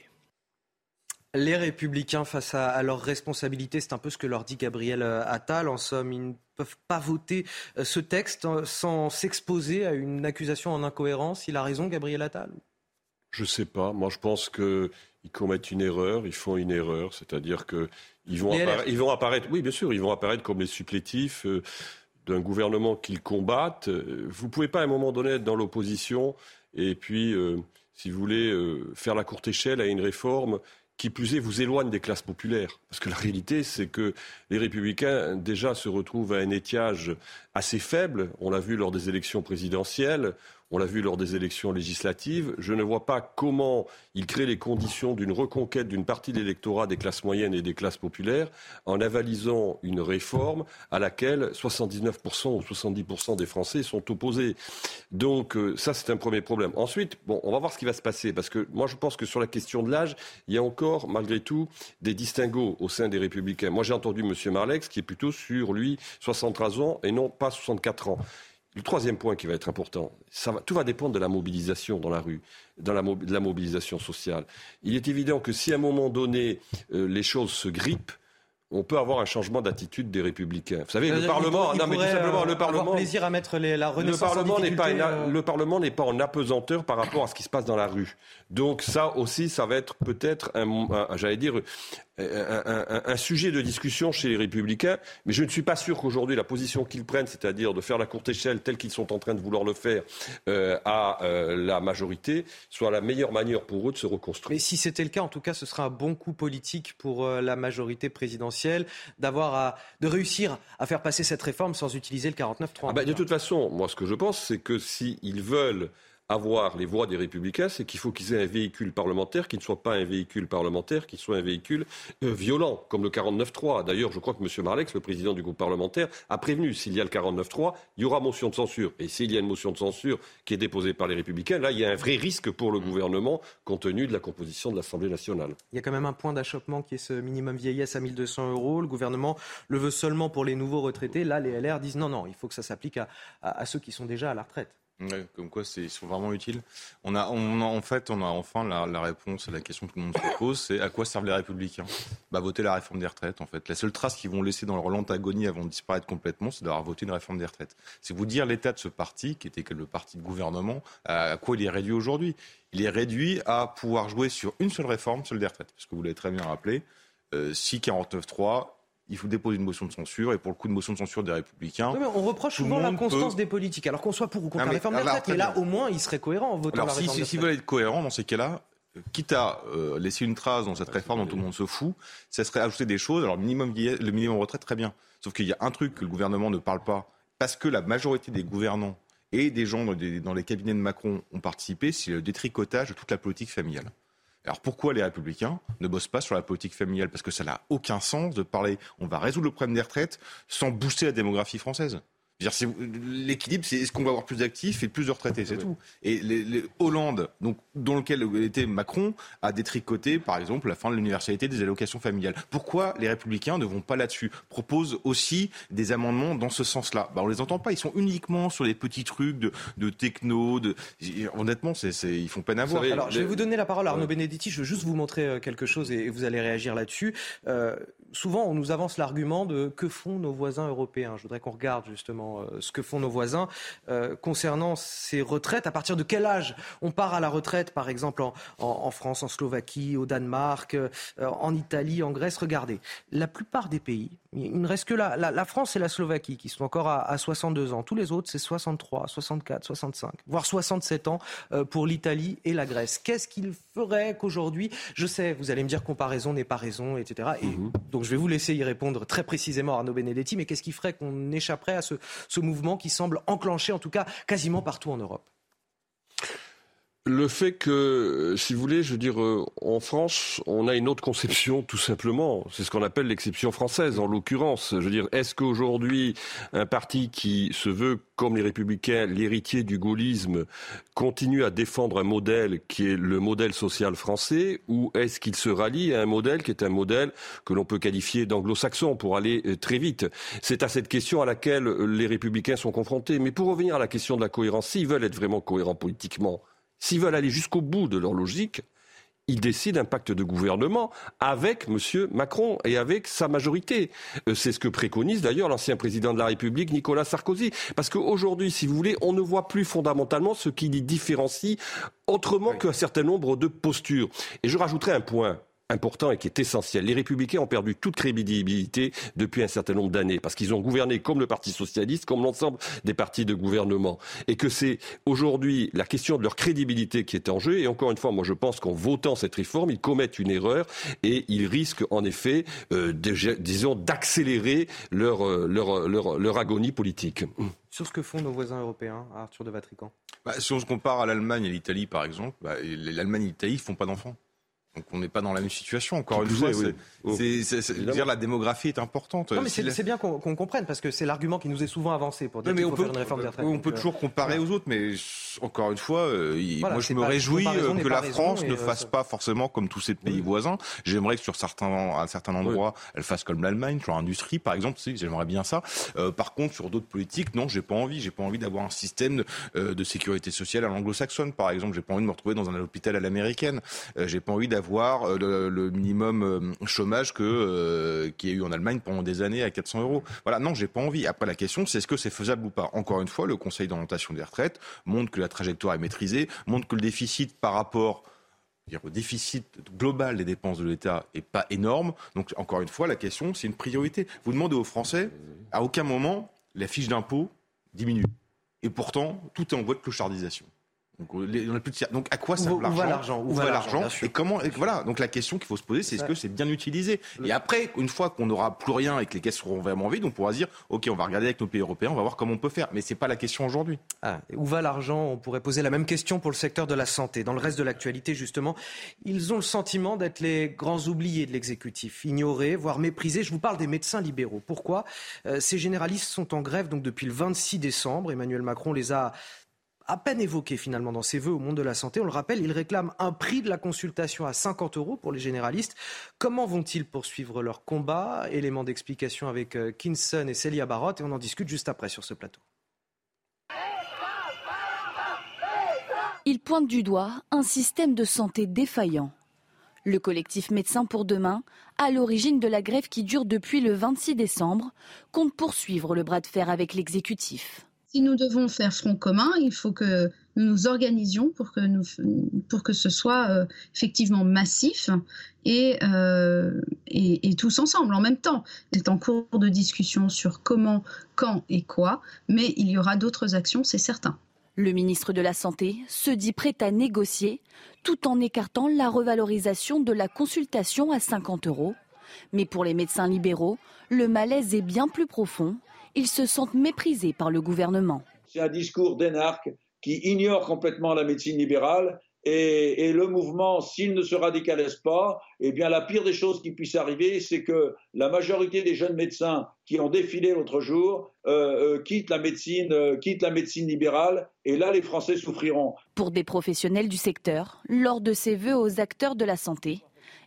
Les républicains face à, leurs responsabilités, c'est un peu ce que leur dit Gabriel euh, Attal. En somme, ils ne peuvent pas voter euh, ce texte euh, sans s'exposer à une accusation en incohérence. Il a raison, Gabriel Attal Je ne sais pas. Moi, je pense qu'ils commettent une erreur, ils font une erreur. C'est-à-dire qu'ils vont, ils vont apparaître, oui, bien sûr, ils vont apparaître comme les supplétifs. d'un gouvernement qu'ils combattent. Vous ne pouvez pas à un moment donné être dans l'opposition et puis, si vous voulez, faire la courte échelle à une réforme qui plus est, vous éloigne des classes populaires. Parce que la réalité, c'est que les républicains, déjà, se retrouvent à un étiage assez faible. On l'a vu lors des élections présidentielles. On l'a vu lors des élections législatives. Je ne vois pas comment il crée les conditions d'une reconquête d'une partie de l'électorat des classes moyennes et des classes populaires en avalisant une réforme à laquelle 79% ou 70% des Français sont opposés. Donc euh, ça, c'est un premier problème. Ensuite, bon, on va voir ce qui va se passer parce que moi, je pense que sur la question de l'âge, il y a encore, malgré tout, des distinguos au sein des Républicains. Moi, j'ai entendu M. Marlex qui est plutôt sur, lui, 63 ans et non pas 64 ans. Le troisième point qui va être important, tout va dépendre de la mobilisation dans la rue, de la mobilisation sociale. Il est évident que si à un moment donné euh, les choses se grippent, on peut avoir un changement d'attitude des républicains. Vous savez, le Parlement, non, mais tout simplement, le Parlement, plaisir à mettre la renaissance le Parlement n'est pas, euh. le Parlement n'est pas en apesanteur par rapport à ce qui se passe dans la rue. Donc ça aussi, ça va être peut-être un, j'allais dire, un, sujet de discussion chez les Républicains. Mais je ne suis pas sûr qu'aujourd'hui la position qu'ils prennent, c'est-à-dire de faire la courte échelle telle qu'ils sont en train de vouloir le faire euh, à euh, la majorité, soit la meilleure manière pour eux de se reconstruire. Mais si c'était le cas, en tout cas, ce sera un bon coup politique pour la majorité présidentielle d'avoir de réussir à faire passer cette réforme sans utiliser le 49-3. Ah ben, de toute façon, moi ce que je pense, c'est que s'ils veulent avoir les voix des républicains, c'est qu'il faut qu'ils aient un véhicule parlementaire qui ne soit pas un véhicule parlementaire, qui soit un véhicule euh, violent, comme le 49-3. D'ailleurs, je crois que M. Marlex, le président du groupe parlementaire, a prévenu s'il y a le 49-3, il y aura motion de censure. Et s'il y a une motion de censure qui est déposée par les républicains, là, il y a un vrai risque pour le gouvernement, compte tenu de la composition de l'Assemblée nationale. Il y a quand même un point d'achoppement qui est ce minimum vieillesse à 1200 euros. Le gouvernement le veut seulement pour les nouveaux retraités. Là, les LR disent non, non, il faut que ça s'applique à ceux qui sont déjà à la retraite comme quoi, ils sont vraiment utiles. On a, en fait, on a enfin la, réponse à la question que tout le monde se pose, c'est à quoi servent les Républicains? Bah, voter la réforme des retraites, en fait. La seule trace qu'ils vont laisser dans leur lente agonie avant de disparaître complètement, c'est d'avoir voté une réforme des retraites. C'est vous dire l'état de ce parti, qui était le parti de gouvernement, à quoi il est réduit aujourd'hui. Il est réduit à pouvoir jouer sur une seule réforme, celle des retraites. Parce que vous l'avez très bien rappelé, euh, si 49.3 il faut déposer une motion de censure. Et pour le coup, de motion de censure des Républicains. on reproche souvent l'inconstance des politiques, alors qu'on soit pour ou contre la réforme des retraites. Mais là, au moins, ils seraient cohérents en votant la réforme si, S'ils veulent être cohérents dans ces cas-là, quitte à euh, laisser une trace dans cette réforme dont tout le monde se fout, ça serait ajouter des choses. Alors, minimum, le minimum retraite, très bien. Sauf qu'il y a un truc que le gouvernement ne parle pas, parce que la majorité des gouvernants et des gens dans les cabinets de Macron ont participé, c'est le détricotage de toute la politique familiale. Alors pourquoi les républicains ne bossent pas sur la politique familiale? Parce que ça n'a aucun sens de parler on va résoudre le problème des retraites sans booster la démographie française. L'équilibre, c'est est-ce qu'on va avoir plus d'actifs et plus de retraités, c'est tout. Et les, Hollande, donc, dans lequel était Macron, a détricoté, par exemple, la fin de l'universalité des allocations familiales. Pourquoi les Républicains ne vont pas là-dessus? Proposent aussi des amendements dans ce sens-là. Bah, on les entend pas. Ils sont uniquement sur les petits trucs de, de techno. De... Honnêtement, c'est, ils font peine à voir. Alors, je vais vous donner la parole à Arnaud Benedetti. Je veux juste vous montrer euh, quelque chose et vous allez réagir là-dessus. Euh, souvent, on nous avance l'argument de que font nos voisins européens. Je voudrais qu'on regarde justement euh, ce que font nos voisins euh, concernant ces retraites. À partir de quel âge on part à la retraite, par exemple en, France, en Slovaquie, au Danemark, euh, en Italie, en Grèce? Regardez, la plupart des pays, il ne reste que la, la, France et la Slovaquie qui sont encore à, 62 ans. Tous les autres, c'est 63, 64, 65, voire 67 ans pour l'Italie et la Grèce. Qu'est-ce qu'il ferait qu'aujourd'hui, je sais, vous allez me dire comparaison n'est pas raison, etc. Et mhm. donc je vais vous laisser y répondre très précisément, Arnaud Benedetti, mais qu'est-ce qui ferait qu'on échapperait à ce, mouvement qui semble enclenché, en tout cas quasiment partout en Europe? Le fait que, si vous voulez, je veux dire, euh, en France, on a une autre conception, tout simplement. C'est ce qu'on appelle l'exception française, en l'occurrence. Je veux dire, est-ce qu'aujourd'hui, un parti qui se veut, comme les Républicains, l'héritier du gaullisme, continue à défendre un modèle qui est le modèle social français, ou est-ce qu'il se rallie à un modèle qui est un modèle que l'on peut qualifier d'anglo-saxon, pour aller euh, très vite? C'est à cette question à laquelle les Républicains sont confrontés. Mais pour revenir à la question de la cohérence, s'ils veulent être vraiment cohérents politiquement, S'ils veulent aller jusqu'au bout de leur logique, ils décident un pacte de gouvernement avec M. Macron et avec sa majorité. Euh, c'est ce que préconise d'ailleurs l'ancien président de la République, Nicolas Sarkozy. Parce qu'aujourd'hui, si vous voulez, on ne voit plus fondamentalement ce qui les différencie autrement qu'un certain nombre de postures. Et je rajouterai un point important et qui est essentiel. Les républicains ont perdu toute crédibilité depuis un certain nombre d'années parce qu'ils ont gouverné comme le Parti socialiste, comme l'ensemble des partis de gouvernement. Et que c'est aujourd'hui la question de leur crédibilité qui est en jeu. Et encore une fois, moi je pense qu'en votant cette réforme, ils commettent une erreur et ils risquent en effet, euh, disons, d'accélérer leur, euh, leur, leur, leur agonie politique. Sur ce que font nos voisins européens, Arthur de Vatrican? Bah, Si on se compare à l'Allemagne et l'Italie, par exemple, bah, l'Allemagne et l'Italie ne font pas d'enfants. Donc on n'est pas dans la même situation. Encore une fois, c'est, dire la démographie est importante. Non, mais c'est, bien qu'on, comprenne parce que c'est l'argument qui nous est souvent avancé pour dire qu'il faut on peut, faire une réforme des retraites. On peut toujours comparer aux autres, mais encore une fois, euh, moi je me réjouis que la France ne euh, fasse pas forcément comme tous ces pays voisins. J'aimerais que sur certains, à certains endroits, elle fasse comme l'Allemagne, sur l'industrie par exemple. J'aimerais bien ça. Euh, par contre, sur d'autres politiques, non, j'ai pas envie. J'ai pas envie d'avoir un système de, de sécurité sociale à l'anglo-saxonne, par exemple. J'ai pas envie de me retrouver dans un hôpital à l'américaine. j'ai pas envie d'avoir avoir euh, le, minimum euh, chômage que euh, a eu en Allemagne pendant des années à 400 euros. Voilà, non, j'ai pas envie. Après, la question, c'est est-ce que c'est faisable ou pas? Encore une fois, le Conseil d'orientation des retraites montre que la trajectoire est maîtrisée, montre que le déficit par rapport au déficit global des dépenses de l'État est pas énorme. Donc, encore une fois, la question, c'est une priorité. Vous demandez aux Français, à aucun moment, la fiche d'impôt diminue. Et pourtant, tout est en voie de clochardisation. Donc, à quoi ça l'argent Où, va l'argent Et comment Voilà. Donc la question qu'il faut se poser, c'est est-ce que c'est bien utilisé Et après, une fois qu'on n'aura plus rien et que les caisses seront vraiment vides, on pourra dire ok, on va regarder avec nos pays européens, on va voir comment on peut faire. Mais c'est pas la question aujourd'hui. Ah, où va l'argent? On pourrait poser la même question pour le secteur de la santé. Dans le reste de l'actualité, justement, ils ont le sentiment d'être les grands oubliés de l'exécutif, ignorés, voire méprisés. Je vous parle des médecins libéraux. Pourquoi? Euh, Ces généralistes sont en grève donc depuis le 26 décembre. Emmanuel Macron les a à peine évoqué finalement dans ses voeux au monde de la santé. On le rappelle, il réclame un prix de la consultation à 50 euros pour les généralistes. Comment vont-ils poursuivre leur combat? Élément d'explication avec euh, Kinson et Célia Barotte et on en discute juste après sur ce plateau. Il pointe du doigt un système de santé défaillant. Le collectif Médecins pour demain, à l'origine de la grève qui dure depuis le 26 décembre, compte poursuivre le bras de fer avec l'exécutif. Si nous devons faire front commun, il faut que nous nous organisions pour que, nous, pour que ce soit euh, effectivement massif euh, et, et, tous ensemble en même temps. C'est en cours de discussion sur comment, quand et quoi, mais il y aura d'autres actions, c'est certain. Le ministre de la Santé se dit prêt à négocier tout en écartant la revalorisation de la consultation à 50 euros. Mais pour les médecins libéraux, le malaise est bien plus profond ils se sentent méprisés par le gouvernement. C'est un discours d'énarque qui ignore complètement la médecine libérale et, le mouvement, s'il ne se radicalise pas, eh bien la pire des choses qui puisse arriver, c'est que la majorité des jeunes médecins qui ont défilé l'autre jour euh, euh, quittent la médecine, euh, quittent la médecine libérale, et là les Français souffriront. Pour des professionnels du secteur, lors de ses vœux aux acteurs de la santé,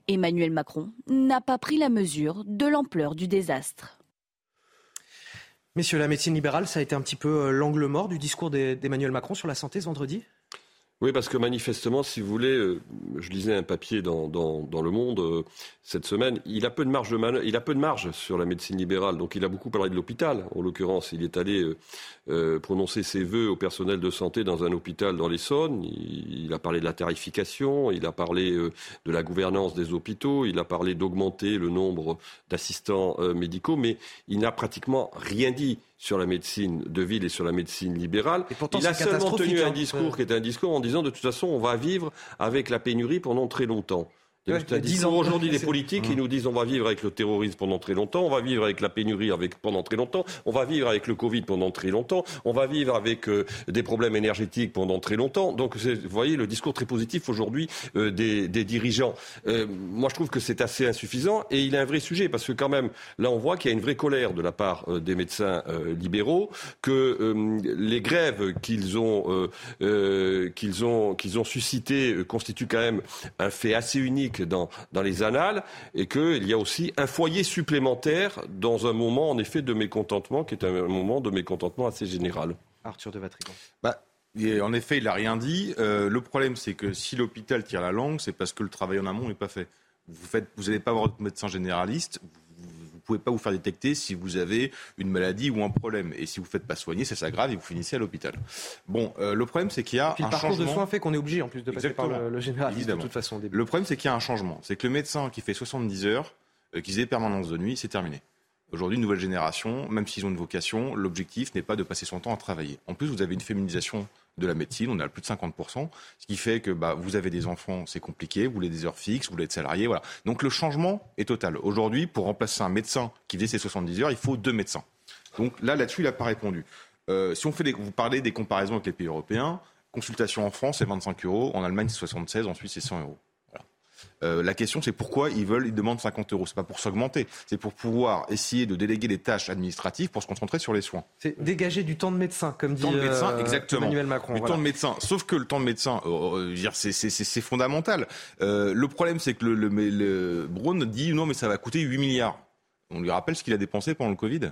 Emmanuel Macron n'a pas pris la mesure de l'ampleur du désastre. Messieurs, la médecine libérale, ça a été un petit peu euh, l'angle mort du discours d'Emmanuel Macron sur la santé ce vendredi? Oui, parce que manifestement, si vous voulez, euh, je lisais un papier dans, Le Monde euh, cette semaine, il a, peu de marge de il a peu de marge sur la médecine libérale. Donc il a beaucoup parlé de l'hôpital, en l'occurrence. Il est allé euh, prononcer ses vœux au personnel de santé dans un hôpital dans l'Essonne. Il, a parlé de la tarification, il a parlé de la gouvernance des hôpitaux, il a parlé d'augmenter le nombre d'assistants médicaux, mais il n'a pratiquement rien dit sur la médecine de ville et sur la médecine libérale. Et pourtant, il a seulement tenu un hein. discours qui est un discours en disant de toute façon on va vivre avec la pénurie pendant très longtemps. Un discours aujourd'hui des politiques qui nous disent on va vivre avec le terrorisme pendant très longtemps, on va vivre avec la pénurie avec, pendant très longtemps, on va vivre avec le Covid pendant très longtemps, on va vivre avec euh, des problèmes énergétiques pendant très longtemps. Donc vous voyez le discours très positif aujourd'hui euh, des, des, dirigeants. Euh, moi je trouve que c'est assez insuffisant et il a un vrai sujet parce que quand même là on voit qu'il y a une vraie colère de la part des médecins libéraux, que les grèves qu'ils ont, qu'ils ont, qu'ils ont suscité constituent quand même un fait assez unique dans, dans les annales et qu'il y a aussi un foyer supplémentaire dans un moment, en effet, de mécontentement qui est un moment de mécontentement assez général. Arthur de Vatrigan. Bah, en effet, il n'a rien dit. Euh, le problème, c'est que si l'hôpital tire la langue, c'est parce que le travail en amont n'est pas fait. Vous n'allez vous pas avoir votre médecin généraliste, pouvez pas vous faire détecter si vous avez une maladie ou un problème. Et si vous ne faites pas soigner, ça s'aggrave et vous finissez à l'hôpital. Bon, euh, le problème, c'est qu'il y a un le parcours de soins fait qu'on est obligé en plus de passer par le, généraliste de toute façon. Le problème, c'est qu'il y a un changement. C'est que le médecin qui fait 70 heures, euh, qui faisait permanence de nuit, c'est terminé. Aujourd'hui, nouvelle génération, même s'ils ont une vocation, l'objectif n'est pas de passer son temps à travailler. En plus, vous avez une féminisation de la médecine, on est à plus de 50%, ce qui fait que bah, vous avez des enfants, c'est compliqué, vous voulez des heures fixes, vous voulez être salarié, voilà. Donc le changement est total. Aujourd'hui, pour remplacer un médecin qui faisait ses 70 heures, il faut deux médecins. Donc là, là-dessus, il n'a pas répondu. Euh, si on fait des, vous parlez des comparaisons avec les pays européens, consultation en France, c'est 25 euros, en Allemagne, c'est 76, en Suisse, c'est 100 euros. Euh, la question, c'est pourquoi ils veulent, ils demandent 50 euros. C'est pas pour s'augmenter, c'est pour pouvoir essayer de déléguer les tâches administratives pour se concentrer sur les soins. C'est dégager du temps de médecin, comme dit médecin, exactement. Emmanuel Macron. Du temps de médecin. Sauf que le temps de médecin, euh, euh, c'est fondamental. le problème, c'est que le, le, le Braun dit non, mais ça va coûter 8 milliards. On lui rappelle ce qu'il a dépensé pendant le Covid?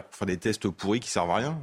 Pour faire des tests pourris qui servent à rien.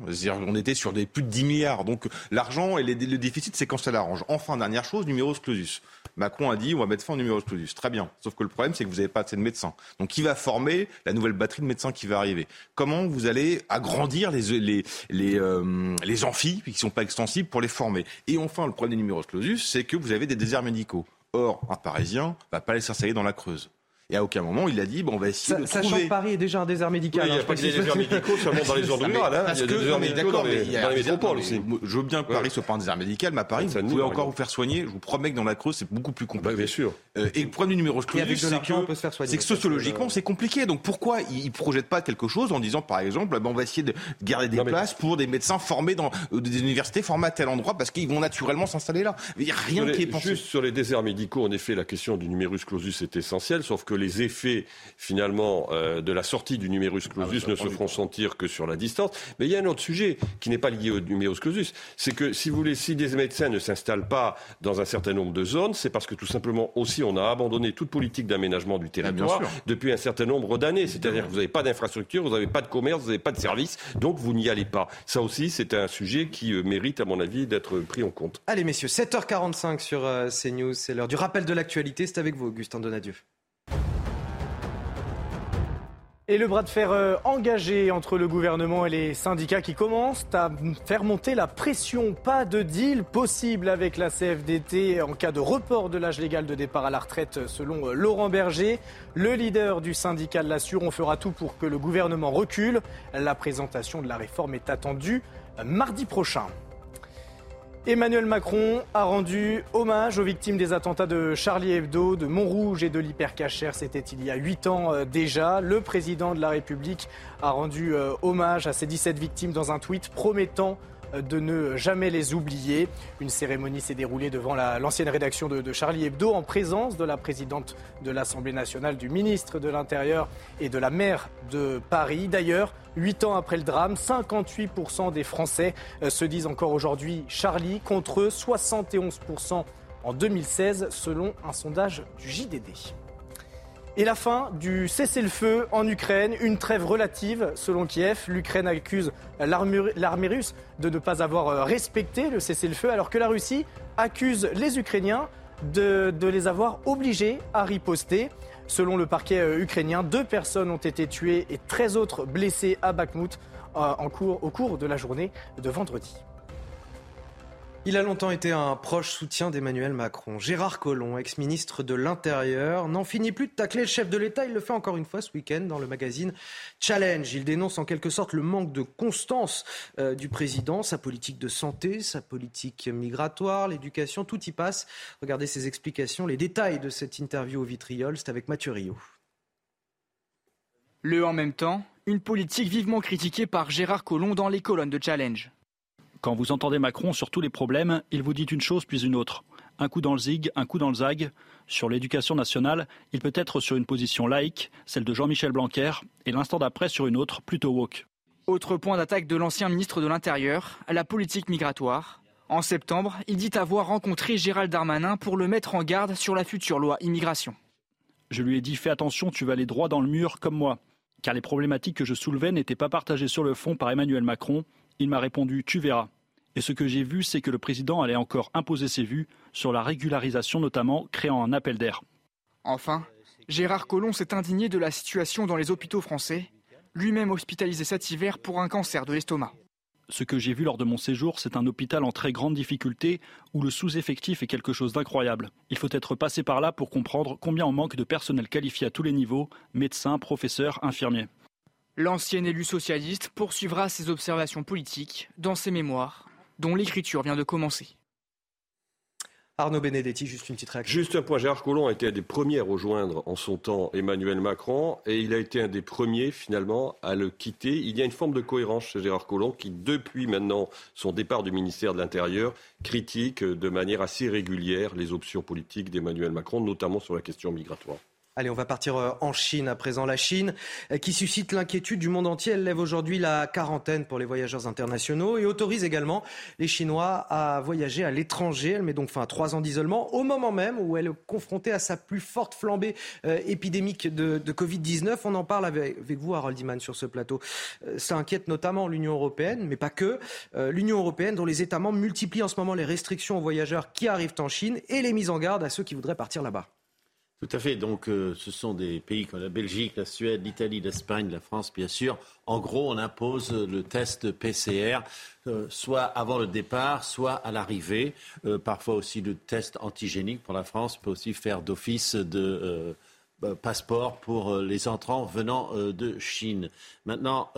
On était sur des plus de 10 milliards. Donc l'argent et le déficit, c'est quand ça l'arrange. Enfin, dernière chose, numerus clausus. Macron a dit on va mettre fin au numerus clausus. Très bien. Sauf que le problème, c'est que vous n'avez pas assez de médecins. Donc qui va former la nouvelle batterie de médecins qui va arriver? Comment vous allez agrandir les, les, les, euh, les amphis qui ne sont pas extensibles pour les former? Et enfin, le problème des numerus clausus, c'est que vous avez des déserts médicaux. Or, un Parisien ne va pas aller s'installer dans la Creuse. Et à aucun moment, il a dit, bon, on va essayer de sachant trouver... que Paris est déjà un désert médical. il n'y a hein, pas que des déserts médicaux seulement dans les zones rurales. Hein. Il y a des déserts médicaux dans les, métropoles aussi. Je veux bien que Paris soit pas un désert médical, mais à Paris, vous pouvez encore vous faire soigner. Je vous promets que dans la Creuse, c'est beaucoup plus compliqué. bien sûr. Euh, et le problème du numéro clausus, c'est que, sociologiquement, c'est compliqué. Donc pourquoi ils ne projettent pas quelque chose en disant, par exemple, on va essayer de garder des places pour des médecins formés dans euh, des universités formés à tel endroit parce qu'ils vont naturellement s'installer là? Il n'y a rien qui est pensé. Juste sur les déserts médicaux, en effet, la question du numerus clausus est essentielle, sauf que les effets finalement euh, de la sortie du numerus ah clausus ne se feront sentir que sur la distance. Mais il y a un autre sujet qui n'est pas lié au numerus clausus, c'est que si vous voulez, si des médecins ne s'installent pas dans un certain nombre de zones, c'est parce que tout simplement aussi on a abandonné toute politique d'aménagement du territoire depuis un certain nombre d'années. C'est-à-dire que vous n'avez pas d'infrastructure, vous n'avez pas de commerce, vous n'avez pas de service, donc vous n'y allez pas. Ça aussi, c'est un sujet qui euh, mérite, à mon avis, d'être pris en compte. Allez messieurs, 7h45 sur euh, CNews, c'est l'heure du rappel de l'actualité. C'est avec vous, Augustin Donadieu. Et le bras de fer euh, engagé entre le gouvernement et les syndicats qui commencent à faire monter la pression. Pas de deal possible avec la CFDT en cas de report de l'âge légal de départ à la retraite selon euh, Laurent Berger. Le leader du syndicat l'assure, on fera tout pour que le gouvernement recule. La présentation de la réforme est attendue mardi prochain. Emmanuel Macron a rendu hommage aux victimes des attentats de Charlie Hebdo, de Montrouge et de l'Hypercacher. C'était il y a huit ans euh, déjà. Le président de la République a rendu euh, hommage à ces 17 victimes dans un tweet promettant de ne jamais les oublier. Une cérémonie s'est déroulée devant l'ancienne rédaction de, Charlie Hebdo en présence de la présidente de l'Assemblée nationale, du ministre de l'Intérieur et de la maire de Paris. D'ailleurs, huit ans après le drame, 58% des Français euh, se disent encore aujourd'hui Charlie contre 71% en 2016 selon un sondage du JDD. Et la fin du cessez-le-feu en Ukraine, une trêve relative selon Kiev. L'Ukraine accuse l'armée russe de ne pas avoir euh, respecté le cessez-le-feu, alors que la Russie accuse les Ukrainiens de, les avoir obligés à riposter. Selon le parquet euh, ukrainien, deux personnes ont été tuées et 13 autres blessées à Bakhmut euh, au cours de la journée de vendredi. Il a longtemps été un proche soutien d'Emmanuel Macron. Gérard Collomb, ex-ministre de l'Intérieur, n'en finit plus de tacler le chef de l'État. Il le fait encore une fois ce week-end dans le magazine Challenge. Il dénonce en quelque sorte le manque de constance euh, du président, sa politique de santé, sa politique migratoire, l'éducation, tout y passe. Regardez ses explications, les détails de cette interview au vitriol, c'est avec Mathieu Rio. Le en même temps, une politique vivement critiquée par Gérard Collomb dans les colonnes de Challenge. Quand vous entendez Macron sur tous les problèmes, il vous dit une chose puis une autre. Un coup dans le zig, un coup dans le zag. Sur l'éducation nationale, il peut être sur une position laïque, celle de Jean-Michel Blanquer, et l'instant d'après sur une autre, plutôt woke. Autre point d'attaque de l'ancien ministre de l'Intérieur, la politique migratoire. En septembre, il dit avoir rencontré Gérald Darmanin pour le mettre en garde sur la future loi immigration. Je lui ai dit fais attention, tu vas aller droit dans le mur comme moi. Car les problématiques que je soulevais n'étaient pas partagées sur le fond par Emmanuel Macron, il m'a répondu Tu verras. Et ce que j'ai vu, c'est que le président allait encore imposer ses vues sur la régularisation, notamment créant un appel d'air. Enfin, Gérard Collomb s'est indigné de la situation dans les hôpitaux français, lui-même hospitalisé cet hiver pour un cancer de l'estomac. Ce que j'ai vu lors de mon séjour, c'est un hôpital en très grande difficulté où le sous-effectif est quelque chose d'incroyable. Il faut être passé par là pour comprendre combien on manque de personnel qualifié à tous les niveaux, médecins, professeurs, infirmiers. L'ancien élu socialiste poursuivra ses observations politiques dans ses mémoires, dont l'écriture vient de commencer. Arnaud Benedetti, juste une petite réaction. Juste un point, Gérard Collomb a été un des premiers à rejoindre en son temps Emmanuel Macron et il a été un des premiers finalement à le quitter. Il y a une forme de cohérence chez Gérard Collomb qui, depuis maintenant son départ du ministère de l'Intérieur, critique de manière assez régulière les options politiques d'Emmanuel Macron, notamment sur la question migratoire. Allez, on va partir euh, en Chine à présent. La Chine, euh, qui suscite l'inquiétude du monde entier, elle lève aujourd'hui la quarantaine pour les voyageurs internationaux et autorise également les Chinois à voyager à l'étranger. Elle met donc fin à trois ans d'isolement au moment même où elle est confrontée à sa plus forte flambée euh, épidémique de, Covid-19. On en parle avec, vous, Harold Iman, sur ce plateau. ça inquiète notamment l'Union européenne, mais pas que. L'Union européenne, dont les États membres multiplient en ce moment les restrictions aux voyageurs qui arrivent en Chine et les mises en garde à ceux qui voudraient partir là-bas. Tout à fait. Donc, euh, ce sont des pays comme la Belgique, la Suède, l'Italie, l'Espagne, la France, bien sûr. En gros, on impose le test PCR, euh, soit avant le départ, soit à l'arrivée. Euh, parfois aussi le test antigénique pour la France peut aussi faire d'office de passeport pour les entrants venant de Chine. Maintenant,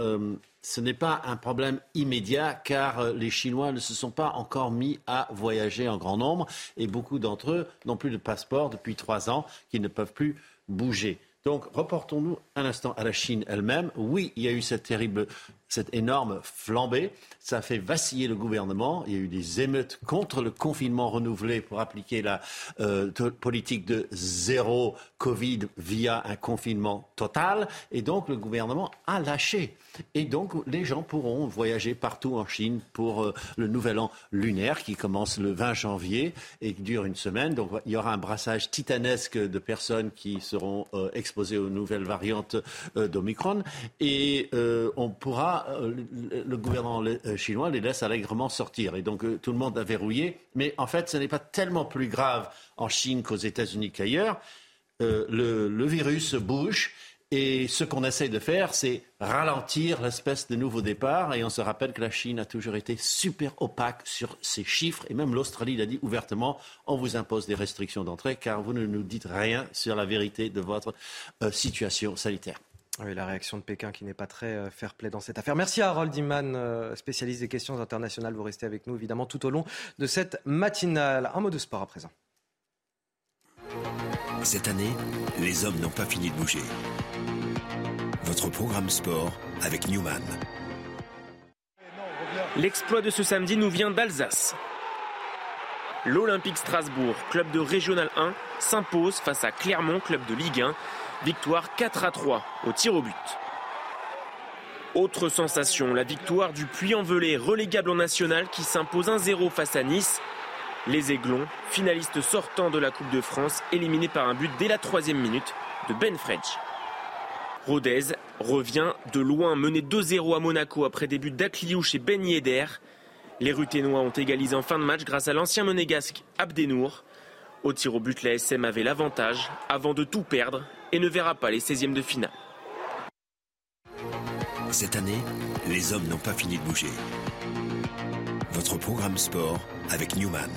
ce n'est pas un problème immédiat car euh, les Chinois ne se sont pas encore mis à voyager en grand nombre et beaucoup d'entre eux n'ont plus de passeport depuis trois ans, qu'ils ne peuvent plus bouger. Donc, reportons-nous un instant à la Chine elle-même. Oui, il y a eu cette terrible, cette énorme flambée. Ça fait vaciller le gouvernement. Il y a eu des émeutes contre le confinement renouvelé pour appliquer la euh, politique de zéro Covid via un confinement total. Et donc, le gouvernement a lâché. Et donc, les gens pourront voyager partout en Chine pour euh, le nouvel an lunaire qui commence le 20 janvier et qui dure une semaine. Donc, il y aura un brassage titanesque de personnes qui seront euh, exposées aux nouvelles variantes d'Omicron. Et on pourra, le, gouvernement chinois les laisse allègrement sortir. Et donc, tout le monde a verrouillé. Mais en fait, ce n'est pas tellement plus grave en Chine qu'aux États-Unis qu'ailleurs. Le, virus bouge et ce qu'on essaie de faire, c'est ralentir l'espèce de nouveau départ. Et on se rappelle que la Chine a toujours été super opaque sur ses chiffres. Et même l'Australie l'a dit ouvertement, on vous impose des restrictions d'entrée car vous ne nous dites rien sur la vérité de votre euh, situation sanitaire. Oui, la réaction de Pékin qui n'est pas très euh, fair-play dans cette affaire. Merci à Harold Iman, euh, spécialiste des questions internationales. Vous restez avec nous évidemment tout au long de cette matinale. Un mot de sport à présent. Cette année, les hommes n'ont pas fini de bouger. Votre programme sport avec Newman. L'exploit de ce samedi nous vient d'Alsace. L'Olympique Strasbourg, club de Régional 1, s'impose face à Clermont, club de Ligue 1. Victoire 4 à 3 au tir au but. Autre sensation, la victoire du Puy-en-Velay, relégable en national, qui s'impose 1-0 face à Nice. Les Aiglons, finalistes sortants de la Coupe de France, éliminés par un but dès la troisième minute de Ben Fredge. Rodez revient de loin, mené 2-0 à Monaco après début d'Akliouche et Ben Yedder. Les Ruténois ont égalisé en fin de match grâce à l'ancien monégasque Abdenour. Au tir au but, la SM avait l'avantage avant de tout perdre et ne verra pas les 16e de finale. Cette année, les hommes n'ont pas fini de bouger. Votre programme sport avec Newman.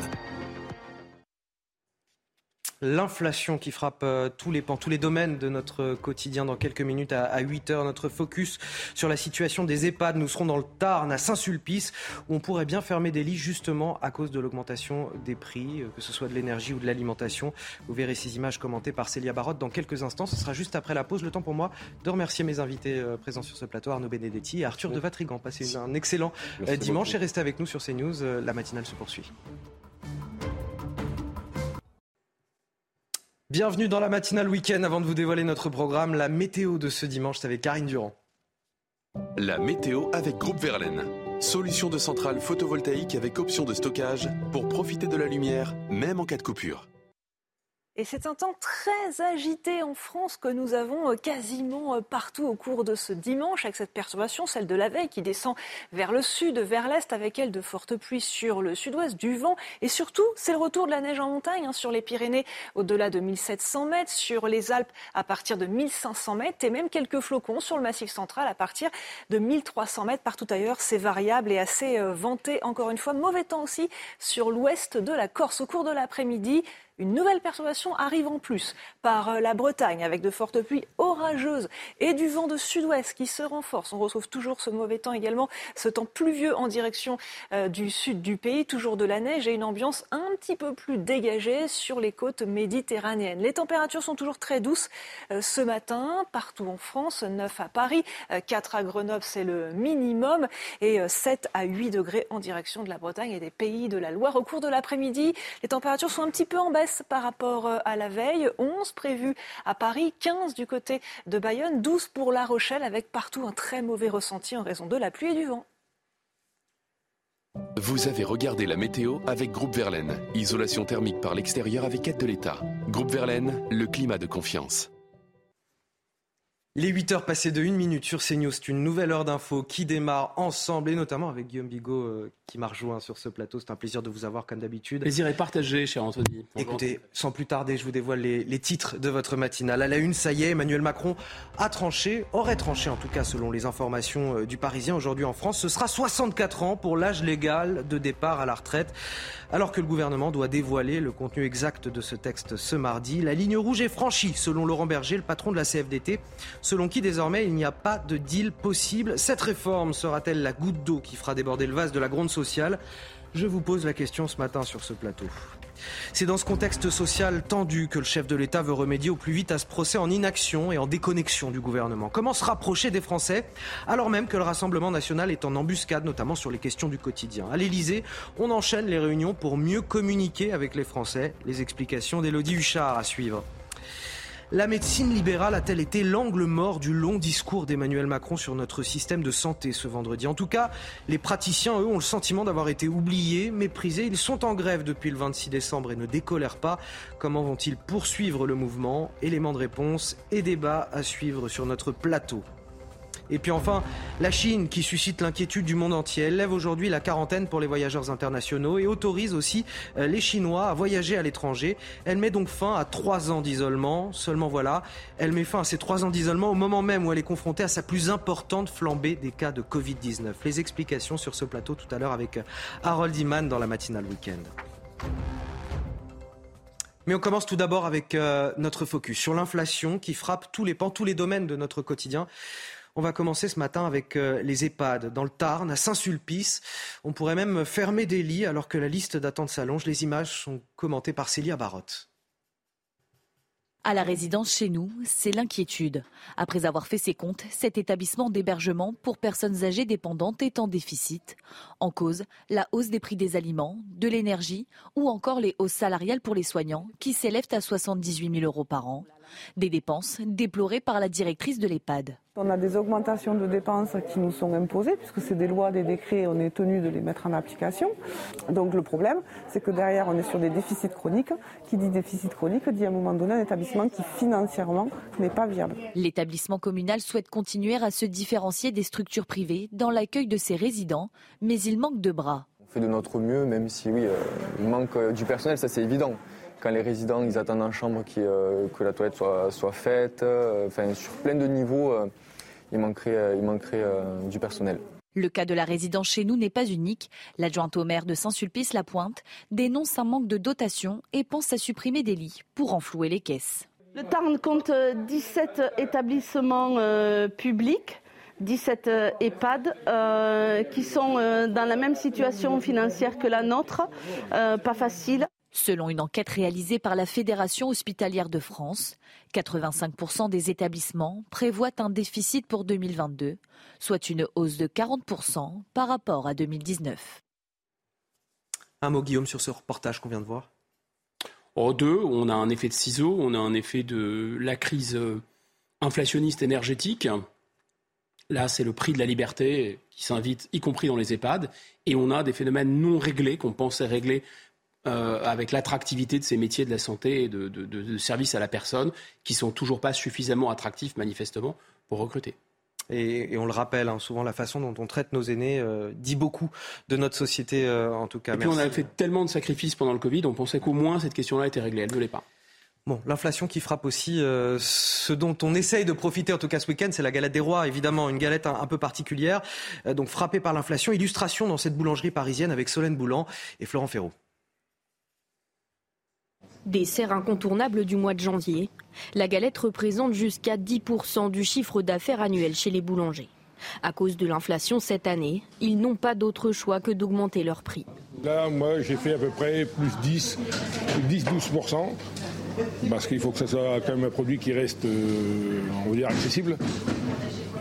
L'inflation qui frappe euh, tous les pans, tous les domaines de notre quotidien dans quelques minutes à, 8 heures. Notre focus sur la situation des EHPAD. Nous serons dans le Tarn, à Saint-Sulpice, où on pourrait bien fermer des lits justement à cause de l'augmentation des prix, euh, que ce soit de l'énergie ou de l'alimentation. Vous verrez ces images commentées par Célia Barotte dans quelques instants. Ce sera juste après la pause. Le temps pour moi de remercier mes invités euh, présents sur ce plateau, Arnaud Benedetti et Arthur de Vatrigan. Passez un excellent dimanche et restez avec nous sur CNews. La matinale se poursuit. Bienvenue dans la matinale week-end. Avant de vous dévoiler notre programme, la météo de ce dimanche, c'est avec Karine Durand. La météo avec Groupe Verlaine. Solution de centrale photovoltaïque avec option de stockage pour profiter de la lumière, même en cas de coupure. Et c'est un temps très agité en France que nous avons euh, quasiment euh, partout au cours de ce dimanche, avec cette perturbation, celle de la veille, qui descend vers le sud, vers l'est, avec elle de fortes pluies sur le sud-ouest, du vent. Et surtout, c'est le retour de la neige en montagne, hein, sur les Pyrénées au-delà de 1700 mètres, sur les Alpes à partir de 1500 mètres, et même quelques flocons sur le massif central à partir de 1300 mètres. Partout ailleurs, c'est variable et assez euh, venté. Encore une fois, mauvais temps aussi sur l'ouest de la Corse au cours de l'après-midi. Une nouvelle perturbation arrive en plus par euh, la Bretagne avec de fortes pluies orageuses et du vent de sud-ouest qui se renforce. On retrouve toujours ce mauvais temps également, ce temps pluvieux en direction euh, du sud du pays, toujours de la neige et une ambiance un petit peu plus dégagée sur les côtes méditerranéennes. Les températures sont toujours très douces euh, ce matin partout en France, 9 à Paris, 4 à Grenoble, c'est le minimum et 7 à 8 degrés en direction de la Bretagne et des pays de la Loire. Au cours de l'après-midi, les températures sont un petit peu en baisse par rapport euh, à la veille. 11 prévus à Paris, 15 du côté de Bayonne, 12 pour La Rochelle, avec partout un très mauvais ressenti en raison de la pluie et du vent. Vous avez regardé la météo avec Groupe Verlaine. Isolation thermique par l'extérieur avec aide de l'État. Groupe Verlaine, le climat de confiance. Les 8 heures passées de 1 minute sur CNews, c'est une nouvelle heure d'info qui démarre ensemble et notamment avec Guillaume Bigot euh, qui m'a rejoint sur ce plateau. C'est un plaisir de vous avoir comme d'habitude. Plaisir est partagé, cher Anthony. Écoutez, sans plus tarder, je vous dévoile les, titres de votre matinale. À la une, ça y est, Emmanuel Macron a tranché, aurait tranché en tout cas selon les informations euh, du Parisien aujourd'hui en France. Ce sera 64 ans pour l'âge légal de départ à la retraite. Alors que le gouvernement doit dévoiler le contenu exact de ce texte ce mardi, la ligne rouge est franchie selon Laurent Berger, le patron de la CFDT selon qui désormais il n'y a pas de deal possible. Cette réforme sera-t-elle la goutte d'eau qui fera déborder le vase de la gronde Je vous pose la question ce matin sur ce plateau. C'est dans ce contexte social tendu que le chef de l'État veut remédier au plus vite à ce procès en inaction et en déconnexion du gouvernement. Comment se rapprocher des Français alors même que le Rassemblement national est en embuscade, notamment sur les questions du quotidien À l'Élysée, on enchaîne les réunions pour mieux communiquer avec les Français. Les explications d'Élodie Huchard à suivre. La médecine libérale a-t-elle été l'angle mort du long discours d'Emmanuel Macron sur notre système de santé ce vendredi? En tout cas, les praticiens, eux, ont le sentiment d'avoir été oubliés, méprisés. Ils sont en grève depuis le 26 décembre et ne décolèrent pas. Comment vont-ils poursuivre le mouvement? Éléments de réponse et débat à suivre sur notre plateau. Et puis enfin, la Chine qui suscite l'inquiétude du monde entier. Lève aujourd'hui la quarantaine pour les voyageurs internationaux et autorise aussi euh, les Chinois à voyager à l'étranger. Elle met donc fin à trois ans d'isolement. Seulement voilà, elle met fin à ces trois ans d'isolement au moment même où elle est confrontée à sa plus importante flambée des cas de Covid-19. Les explications sur ce plateau tout à l'heure avec euh, Harold Iman dans la matinale week-end. Mais on commence tout d'abord avec euh, notre focus sur l'inflation qui frappe tous les pans, tous les domaines de notre quotidien. On va commencer ce matin avec euh, les EHPAD dans le Tarn, à Saint-Sulpice. On pourrait même fermer des lits alors que la liste d'attente s'allonge. Les images sont commentées par Célia Barotte. À la résidence chez nous, c'est l'inquiétude. Après avoir fait ses comptes, cet établissement d'hébergement pour personnes âgées dépendantes est en déficit. En cause, la hausse des prix des aliments, de l'énergie ou encore les hausses salariales pour les soignants qui s'élèvent à 78 000 euros par an. Des dépenses déplorées par la directrice de l'EHPAD. On a des augmentations de dépenses qui nous sont imposées, puisque c'est des lois, des décrets, on est tenu de les mettre en application. Donc le problème, c'est que derrière, on est sur des déficits chroniques. Qui dit déficit chronique dit à un moment donné un établissement qui financièrement n'est pas viable. L'établissement communal souhaite continuer à se différencier des structures privées dans l'accueil de ses résidents, mais il manque de bras. On fait de notre mieux, même si oui, euh, il manque euh, du personnel, ça c'est évident quand les résidents ils attendent en chambre euh, que la toilette soit, soit faite, enfin sur plein de niveaux, il manquerait, il manquerait du personnel. Le cas de la résidence chez nous n'est pas unique. L'adjointe au maire de Saint-Sulpice-la-Pointe dénonce un manque de dotation et pense à supprimer des lits pour enflouer les caisses. Le Tarn compte 17 établissements euh, publics. 17 euh, EHPAD euh, qui sont dans la même situation financière que la nôtre, pas facile. Selon une enquête réalisée par la Fédération hospitalière de France, 85% des établissements prévoient un déficit pour 2022, soit une hausse de 40% par rapport à 2019. Un mot, Guillaume, sur ce reportage qu'on vient de voir En deux, on a un effet de ciseau, on a un effet de la crise euh, inflationniste énergétique. Là, c'est le prix de la liberté qui s'invite, y compris dans les EHPAD. Et on a des phénomènes non réglés qu'on pensait régler euh, avec l'attractivité de ces métiers de la santé et de, de, service à la personne, qui sont toujours pas suffisamment attractifs manifestement pour recruter. Et, on le rappelle, hein, souvent la façon dont on traite nos aînés euh, dit beaucoup de notre société, euh, en tout cas. Et puis on a fait tellement de sacrifices pendant le Covid, on pensait qu'au moins cette question-là était réglée. Elle ne l'est pas. Bon, l'inflation qui frappe aussi ce dont on essaye de profiter, en tout cas ce week-end, c'est la galette des rois, évidemment, une galette un, peu particulière, donc frappée par l'inflation. Illustration dans cette boulangerie parisienne avec Solène Boulan et Florent Ferraud. Dessert incontournable du mois de janvier, la galette représente jusqu'à 10% du chiffre d'affaires annuel chez les boulangers. À cause de l'inflation cette année, ils n'ont pas d'autre choix que d'augmenter leur prix. Là, moi, j'ai fait à peu près plus 10, 10-12%, parce qu'il faut que ça soit quand même un produit qui reste, euh, on va dire, accessible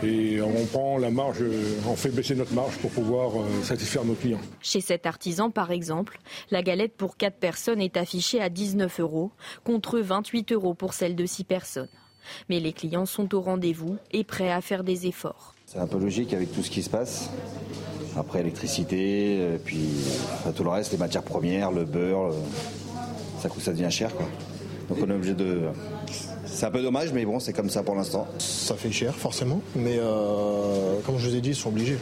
et on prend la marge, on fait baisser notre marge pour pouvoir euh, satisfaire nos clients. Chez cet artisan, par exemple, la galette pour 4 personnes est affichée à 19 euros, contre 28 euros pour celle de 6 personnes. Mais les clients sont au rendez-vous et prêts à faire des efforts. C'est un peu logique avec tout ce qui se passe. Après l'électricité, euh, puis tout le reste, les matières premières, le beurre, ça, ça devient cher. Quoi. Donc on est obligé de, c'est un peu dommage, mais bon, c'est comme ça pour l'instant. Ça fait cher, forcément, mais euh, comme je vous ai dit, ils sont obligés.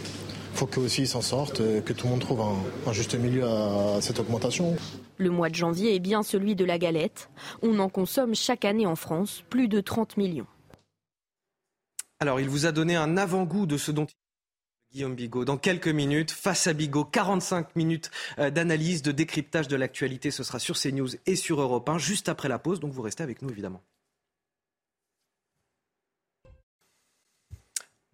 Il faut qu'eux aussi s'en sortent, que tout le monde trouve un, juste milieu à cette augmentation. Le mois de janvier est bien celui de la galette. On en consomme chaque année en France plus de 30 millions. Alors, il vous a donné un avant-goût de ce dont Guillaume Bigot, dans quelques minutes, face à Bigot, 45 minutes euh, d'analyse, de décryptage de l'actualité. Ce sera sur CNews et sur Europe 1, juste après la pause. Donc vous restez avec nous, évidemment.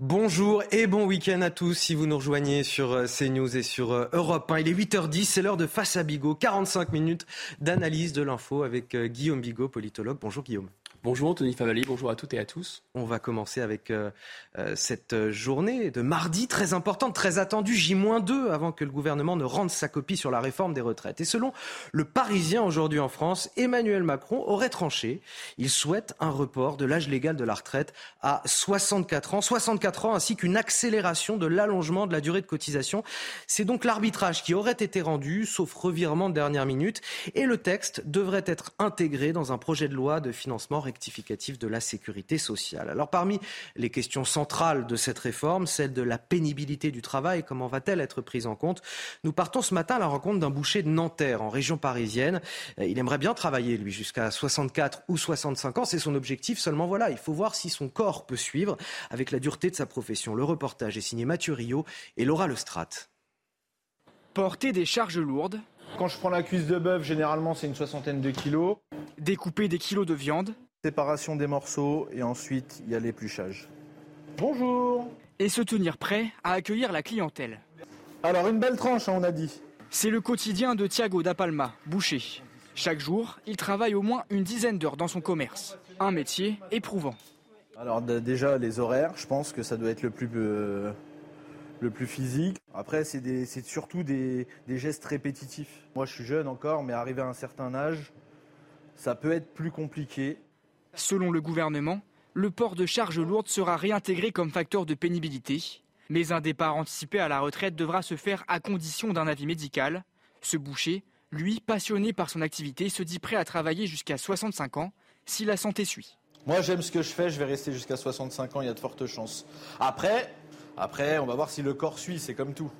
Bonjour et bon week-end à tous si vous nous rejoignez sur euh, CNews et sur euh, Europe 1. Il est 8h10, c'est l'heure de Face à Bigot, 45 minutes d'analyse de l'info avec euh, Guillaume Bigot, politologue. Bonjour Guillaume. Bonjour Anthony Favali, bonjour à toutes et à tous. On va commencer avec euh, euh, cette journée de mardi très importante, très attendue, J-2, avant que le gouvernement ne rende sa copie sur la réforme des retraites. Et selon le Parisien aujourd'hui en France, Emmanuel Macron aurait tranché. Il souhaite un report de l'âge légal de la retraite à 64 ans, 64 ans ainsi qu'une accélération de l'allongement de la durée de cotisation. C'est donc l'arbitrage qui aurait été rendu, sauf revirement de dernière minute, et le texte devrait être intégré dans un projet de loi de financement de la sécurité sociale. Alors parmi les questions centrales de cette réforme, celle de la pénibilité du travail, comment va-t-elle être prise en compte? Nous partons ce matin à la rencontre d'un boucher de Nanterre en région parisienne. Euh, il aimerait bien travailler, lui, jusqu'à 64 ou 65 ans. C'est son objectif. Seulement voilà, il faut voir si son corps peut suivre avec la dureté de sa profession. Le reportage est signé Mathieu Rio et Laura Lestrade. Porter des charges lourdes. Quand je prends la cuisse de bœuf, généralement c'est une soixantaine de kilos. Découper des kilos de viande. Séparation des morceaux et ensuite il y a l'épluchage. Bonjour Et se tenir prêt à accueillir la clientèle. Alors une belle tranche, hein, on a dit. C'est le quotidien de Thiago da Palma, boucher. Chaque jour, il travaille au moins une dizaine d'heures dans son commerce. Un métier éprouvant. Alors déjà les horaires, je pense que ça doit être le plus, euh, le plus physique. Après c'est surtout des, des gestes répétitifs. Moi je suis jeune encore, mais arrivé à un certain âge, ça peut être plus compliqué. Selon le gouvernement, le port de charges lourdes sera réintégré comme facteur de pénibilité, mais un départ anticipé à la retraite devra se faire à condition d'un avis médical. Ce boucher, lui, passionné par son activité, se dit prêt à travailler jusqu'à 65 ans si la santé suit. Moi, j'aime ce que je fais, je vais rester jusqu'à 65 ans, il y a de fortes chances. Après, après, on va voir si le corps suit, c'est comme tout.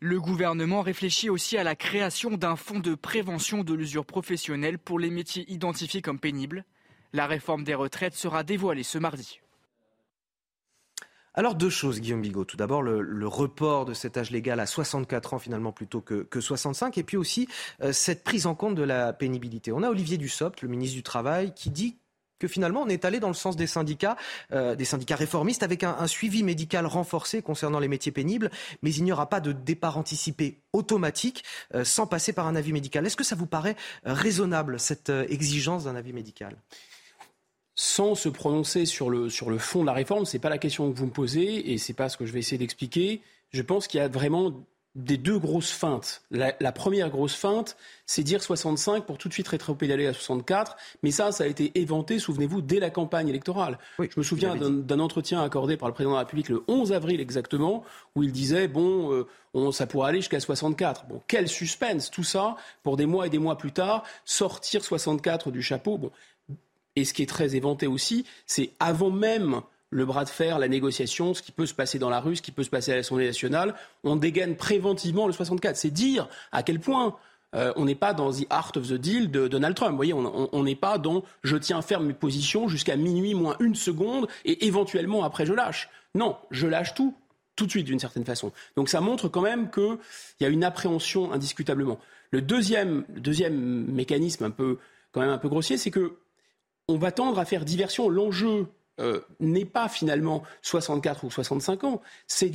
Le gouvernement réfléchit aussi à la création d'un fonds de prévention de l'usure professionnelle pour les métiers identifiés comme pénibles. La réforme des retraites sera dévoilée ce mardi. Alors deux choses, Guillaume Bigot. Tout d'abord, le, report de cet âge légal à 64 ans finalement plutôt que, 65, et puis aussi euh, cette prise en compte de la pénibilité. On a Olivier Dussopt, le ministre du Travail, qui dit que finalement on est allé dans le sens des syndicats, euh, des syndicats réformistes, avec un, suivi médical renforcé concernant les métiers pénibles, mais il n'y aura pas de départ anticipé automatique euh, sans passer par un avis médical. Est-ce que ça vous paraît raisonnable cette exigence d'un avis médical? Sans se prononcer sur le, sur le fond de la réforme, ce n'est pas la question que vous me posez et ce n'est pas ce que je vais essayer d'expliquer. Je pense qu'il y a vraiment des deux grosses feintes. La, première grosse feinte, c'est dire 65 pour tout de suite rétropédaler à 64. Mais ça, ça a été éventé, souvenez-vous, dès la campagne électorale. je me souviens d'un entretien accordé par le président de la République le 11 avril exactement, où il disait, bon, euh, on, ça pourrait aller jusqu'à 64. Bon, quel suspense, tout ça, pour des mois et des mois plus tard, sortir 64 du chapeau. Bon, et ce qui est très éventé aussi, c'est avant même le bras de fer, la négociation, ce qui peut se passer dans la rue, ce qui peut se passer à l'Assemblée nationale, on dégaine préventivement le 64. C'est dire à quel point euh, on n'est pas dans the art of the deal de Donald Trump. Vous voyez, on n'est pas dans je tiens ferme mes positions jusqu'à minuit moins une seconde et éventuellement après je lâche. Non, je lâche tout tout de suite d'une certaine façon. Donc ça montre quand même qu'il y a une appréhension indiscutablement. Le deuxième, deuxième mécanisme un peu quand même un peu grossier, c'est que on va tendre à faire diversion. L'enjeu euh, n'est pas finalement 64 ou 65 ans. C'est,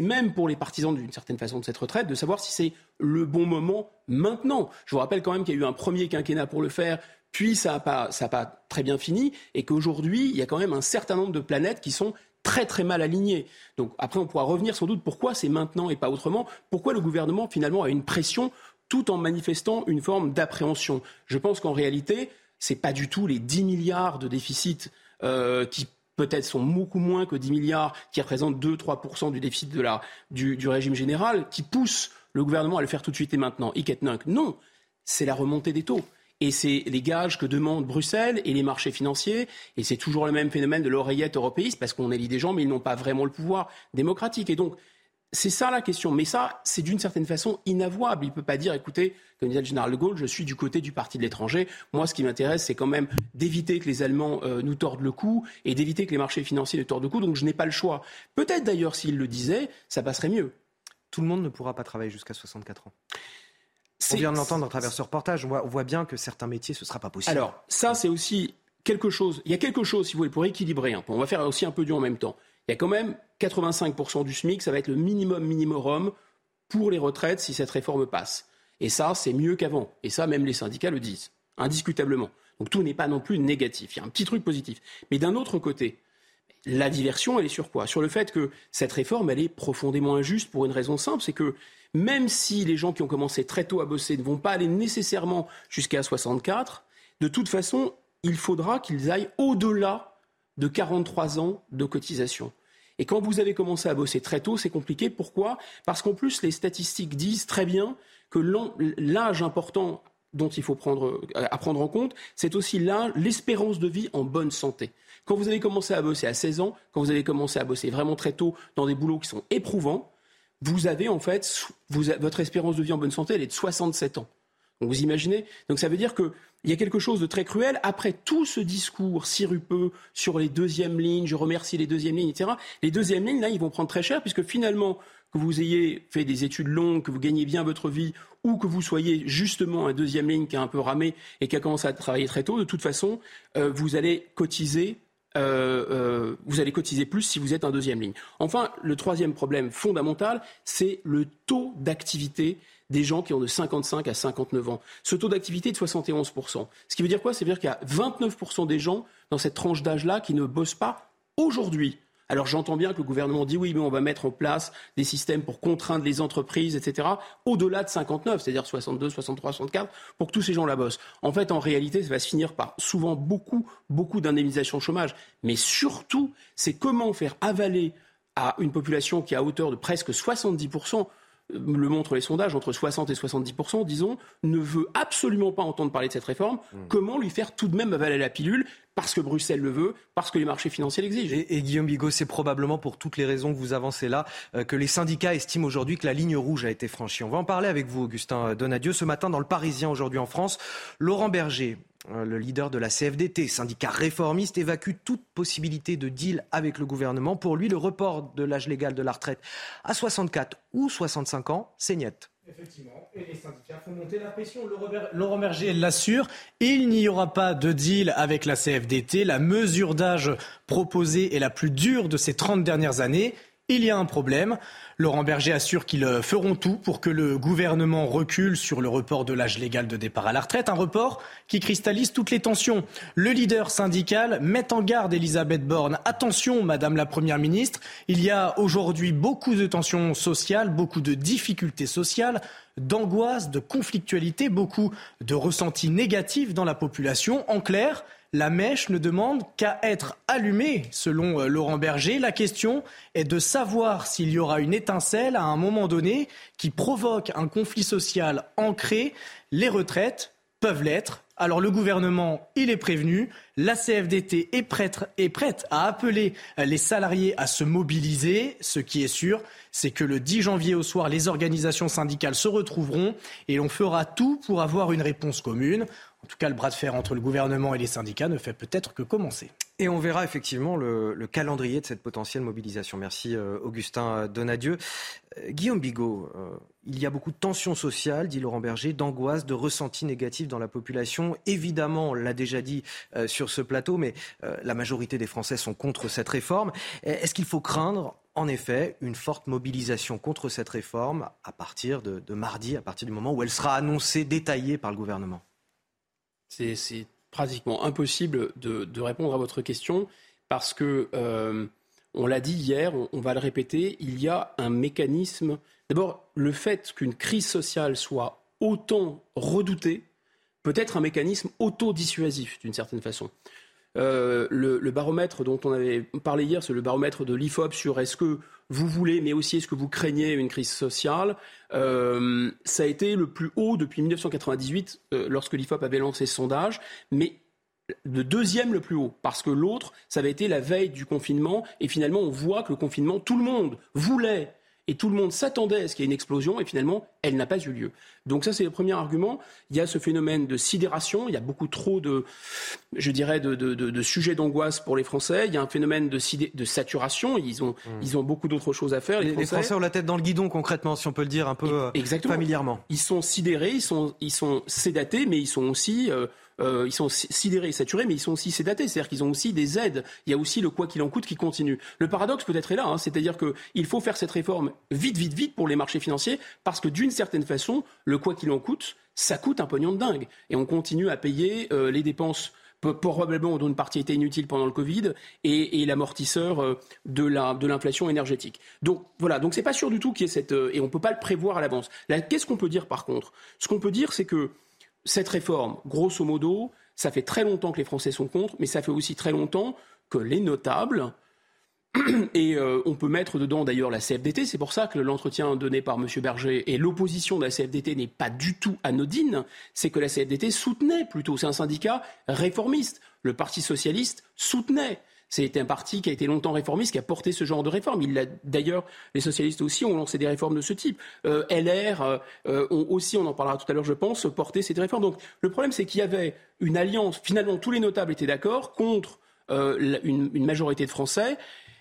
même pour les partisans d'une certaine façon de cette retraite de savoir si c'est le bon moment maintenant. Je vous rappelle quand même qu'il y a eu un premier quinquennat pour le faire, puis ça n'a pas, pas très bien fini, et qu'aujourd'hui, il y a quand même un certain nombre de planètes qui sont très très mal alignées. Donc après, on pourra revenir sans doute pourquoi c'est maintenant et pas autrement, pourquoi le gouvernement finalement a une pression tout en manifestant une forme d'appréhension? Je pense qu'en réalité, c'est pas du tout les 10 milliards de déficit euh, qui peut-être sont beaucoup moins que 10 milliards, qui représentent 2-3% du déficit de la, du, régime général, qui poussent le gouvernement à le faire tout de suite et maintenant. Non, c'est la remontée des taux. Et c'est les gages que demandent Bruxelles et les marchés financiers. Et c'est toujours le même phénomène de l'oreillette européiste, parce qu'on élit des gens, mais ils n'ont pas vraiment le pouvoir démocratique. Et donc, c'est ça la question. Mais ça, c'est d'une certaine façon inavouable. Il ne peut pas dire, écoutez, comme disait le général de Gaulle, je suis du côté du parti de l'étranger. Moi, ce qui m'intéresse, c'est quand même d'éviter que les Allemands euh, nous tordent le cou et d'éviter que les marchés financiers nous tordent le cou. Donc, je n'ai pas le choix. Peut-être d'ailleurs, s'il le disait, ça passerait mieux. Tout le monde ne pourra pas travailler jusqu'à 64 ans. On vient de l'entendre à travers ce reportage. On voit, bien que certains métiers, ce ne sera pas possible. Alors, ça, c'est aussi quelque chose. Il y a quelque chose, si vous voulez, pour équilibrer un peu. On va faire aussi un peu du en même temps il y a quand même 85% du SMIC, ça va être le minimum minimum pour les retraites si cette réforme passe. Et ça, c'est mieux qu'avant. Et ça, même les syndicats le disent, indiscutablement. Donc tout n'est pas non plus négatif. Il y a un petit truc positif. Mais d'un autre côté, la diversion, elle est sur quoi? Sur le fait que cette réforme, elle est profondément injuste pour une raison simple, c'est que même si les gens qui ont commencé très tôt à bosser ne vont pas aller nécessairement jusqu'à 64, de toute façon, il faudra qu'ils aillent au-delà de 43 ans de cotisation. Et quand vous avez commencé à bosser très tôt, c'est compliqué. Pourquoi? Parce qu'en plus, les statistiques disent très bien que l'âge important dont il faut prendre, euh, à prendre en compte, c'est aussi l'espérance de vie en bonne santé. Quand vous avez commencé à bosser à 16 ans, quand vous avez commencé à bosser vraiment très tôt dans des boulots qui sont éprouvants, vous avez en fait, votre espérance de vie en bonne santé, elle est de 67 ans. Donc vous imaginez? Donc ça veut dire qu'il y a quelque chose de très cruel. Après tout ce discours sirupeux sur les deuxièmes lignes, je remercie les deuxièmes lignes, etc., les deuxièmes lignes, là, ils vont prendre très cher, puisque finalement, que vous ayez fait des études longues, que vous gagnez bien votre vie, ou que vous soyez justement un deuxième ligne qui a un peu ramé et qui a commencé à travailler très tôt, de toute façon, euh, vous allez cotiser euh, euh, vous allez cotiser plus si vous êtes un deuxième ligne. Enfin, le troisième problème fondamental, c'est le taux d'activité des gens qui ont de 55 à 59 ans. Ce taux d'activité est de 71%. Ce qui veut dire quoi? Veut dire qu'il y a 29% des gens dans cette tranche d'âge-là qui ne bossent pas aujourd'hui. Alors j'entends bien que le gouvernement dit oui, mais on va mettre en place des systèmes pour contraindre les entreprises, etc., au-delà de 59, c'est-à-dire 62, 63, 64, pour que tous ces gens la bossent. En fait, en réalité, ça va se finir par souvent beaucoup, beaucoup d'indemnisation chômage. Mais surtout, c'est comment faire avaler à une population qui est à hauteur de presque 70%, le montrent les sondages, entre 60 et 70% disons, ne veut absolument pas entendre parler de cette réforme. Hmm. Comment lui faire tout de même avaler la pilule parce que Bruxelles le veut, parce que les marchés financiers l'exigent? Et, Guillaume Bigot, c'est probablement pour toutes les raisons que vous avancez là euh, que les syndicats estiment aujourd'hui que la ligne rouge a été franchie. On va en parler avec vous, Augustin Donadieu. Ce matin, dans le Parisien, aujourd'hui en France, Laurent Berger le leader de la CFDT, syndicat réformiste, évacue toute possibilité de deal avec le gouvernement. Pour lui, le report de l'âge légal de la retraite à 64 ou 65 ans, c'est niet. Effectivement, et les syndicats font monter la pression. Laurent Berger l'assure, il n'y aura pas de deal avec la CFDT. La mesure d'âge proposée est la plus dure de ces 30 dernières années. Il y a un problème. Laurent Berger assure qu'ils euh, feront tout pour que le gouvernement recule sur le report de l'âge légal de départ à la retraite, un report qui cristallise toutes les tensions. Le leader syndical met en garde Elisabeth Borne. Attention, Madame la Première ministre, il y a aujourd'hui beaucoup de tensions sociales, beaucoup de difficultés sociales d'angoisse, de conflictualité, beaucoup de ressentis négatifs dans la population. En clair, la mèche ne demande qu'à être allumée, selon euh, Laurent Berger. La question est de savoir s'il y aura une étincelle à un moment donné qui provoque un conflit social ancré. Les retraites peuvent l'être. Alors le gouvernement, il est prévenu. La CFDT est prête, est prête à appeler les salariés à se mobiliser. Ce qui est sûr, c'est que le 10 janvier au soir, les organisations syndicales se retrouveront et l'on fera tout pour avoir une réponse commune. En tout cas, le bras de fer entre le gouvernement et les syndicats ne fait peut-être que commencer. Et on verra effectivement le, calendrier de cette potentielle mobilisation. Merci euh, Augustin Donadieu. Euh, Guillaume Bigot, euh, il y a beaucoup de tensions sociales, dit Laurent Berger, d'angoisse, de ressentis négatifs dans la population. Évidemment, on l'a déjà dit sur ce plateau, mais la majorité des Français sont contre cette réforme. Est-ce qu'il faut craindre en effet une forte mobilisation contre cette réforme à partir de, de mardi, à partir du moment où elle sera annoncée, détaillée par le gouvernement? C'est pratiquement impossible de, répondre à votre question parce que, euh, on l'a dit hier, on, va le répéter, il y a un mécanisme. D'abord, le fait qu'une crise sociale soit autant redoutée peut être un mécanisme autodissuasif d'une certaine façon. Euh, le, baromètre dont on avait parlé hier, c'est le baromètre de l'IFOP sur est-ce que vous voulez, mais aussi est-ce que vous craignez une crise sociale. Euh, ça a été le plus haut depuis 1998 euh, lorsque l'IFOP avait lancé ce sondage, mais le deuxième le plus haut, parce que l'autre, ça avait été la veille du confinement, et finalement on voit que le confinement, tout le monde voulait et tout le monde s'attendait à ce qu'il y ait une explosion, et finalement, elle n'a pas eu lieu. Donc ça, c'est le premier argument. Il y a ce phénomène de sidération, il y a beaucoup trop de, je dirais, de, sujets d'angoisse pour les Français. Il y a un phénomène de, de saturation, ils ont, hmm. ils ont beaucoup d'autres choses à faire. Les, Français. ont la tête dans le guidon, concrètement, si on peut le dire un peu euh, Exactement. familièrement. Ils sont sidérés, ils sont, ils sont sédatés, mais ils sont aussi... Euh, euh, ils sont sidérés et saturés, mais ils sont aussi sédatés. C'est-à-dire qu'ils ont aussi des aides. Il y a aussi le quoi qu'il en coûte qui continue. Le paradoxe peut-être est là, hein. c'est-à-dire qu'il faut faire cette réforme vite, vite, vite pour les marchés financiers, parce que d'une certaine façon, le quoi qu'il en coûte, ça coûte un pognon de dingue. Et on continue à payer euh, les dépenses probablement dont une partie était inutile pendant le Covid et, l'amortisseur euh, de l'inflation énergétique. Donc voilà, donc c'est pas sûr du tout qu'il y ait cette et on peut pas le prévoir à l'avance. Qu'est-ce qu'on peut dire par contre? Ce qu'on peut dire, c'est que cette réforme, grosso modo, ça fait très longtemps que les Français sont contre, mais ça fait aussi très longtemps que les notables, et euh, on peut mettre dedans d'ailleurs la CFDT, c'est pour ça que l'entretien donné par M. Berger et l'opposition de la CFDT n'est pas du tout anodine, c'est que la CFDT soutenait plutôt, c'est un syndicat réformiste, le Parti socialiste soutenait. C'est un parti qui a été longtemps réformiste, qui a porté ce genre de réforme. d'ailleurs, les socialistes aussi ont lancé des réformes de ce type. Euh, LR euh, euh, ont aussi, on en parlera tout à l'heure, je pense, porté ces réformes. Donc le problème, c'est qu'il y avait une alliance. Finalement, tous les notables étaient d'accord contre une, une majorité de Français.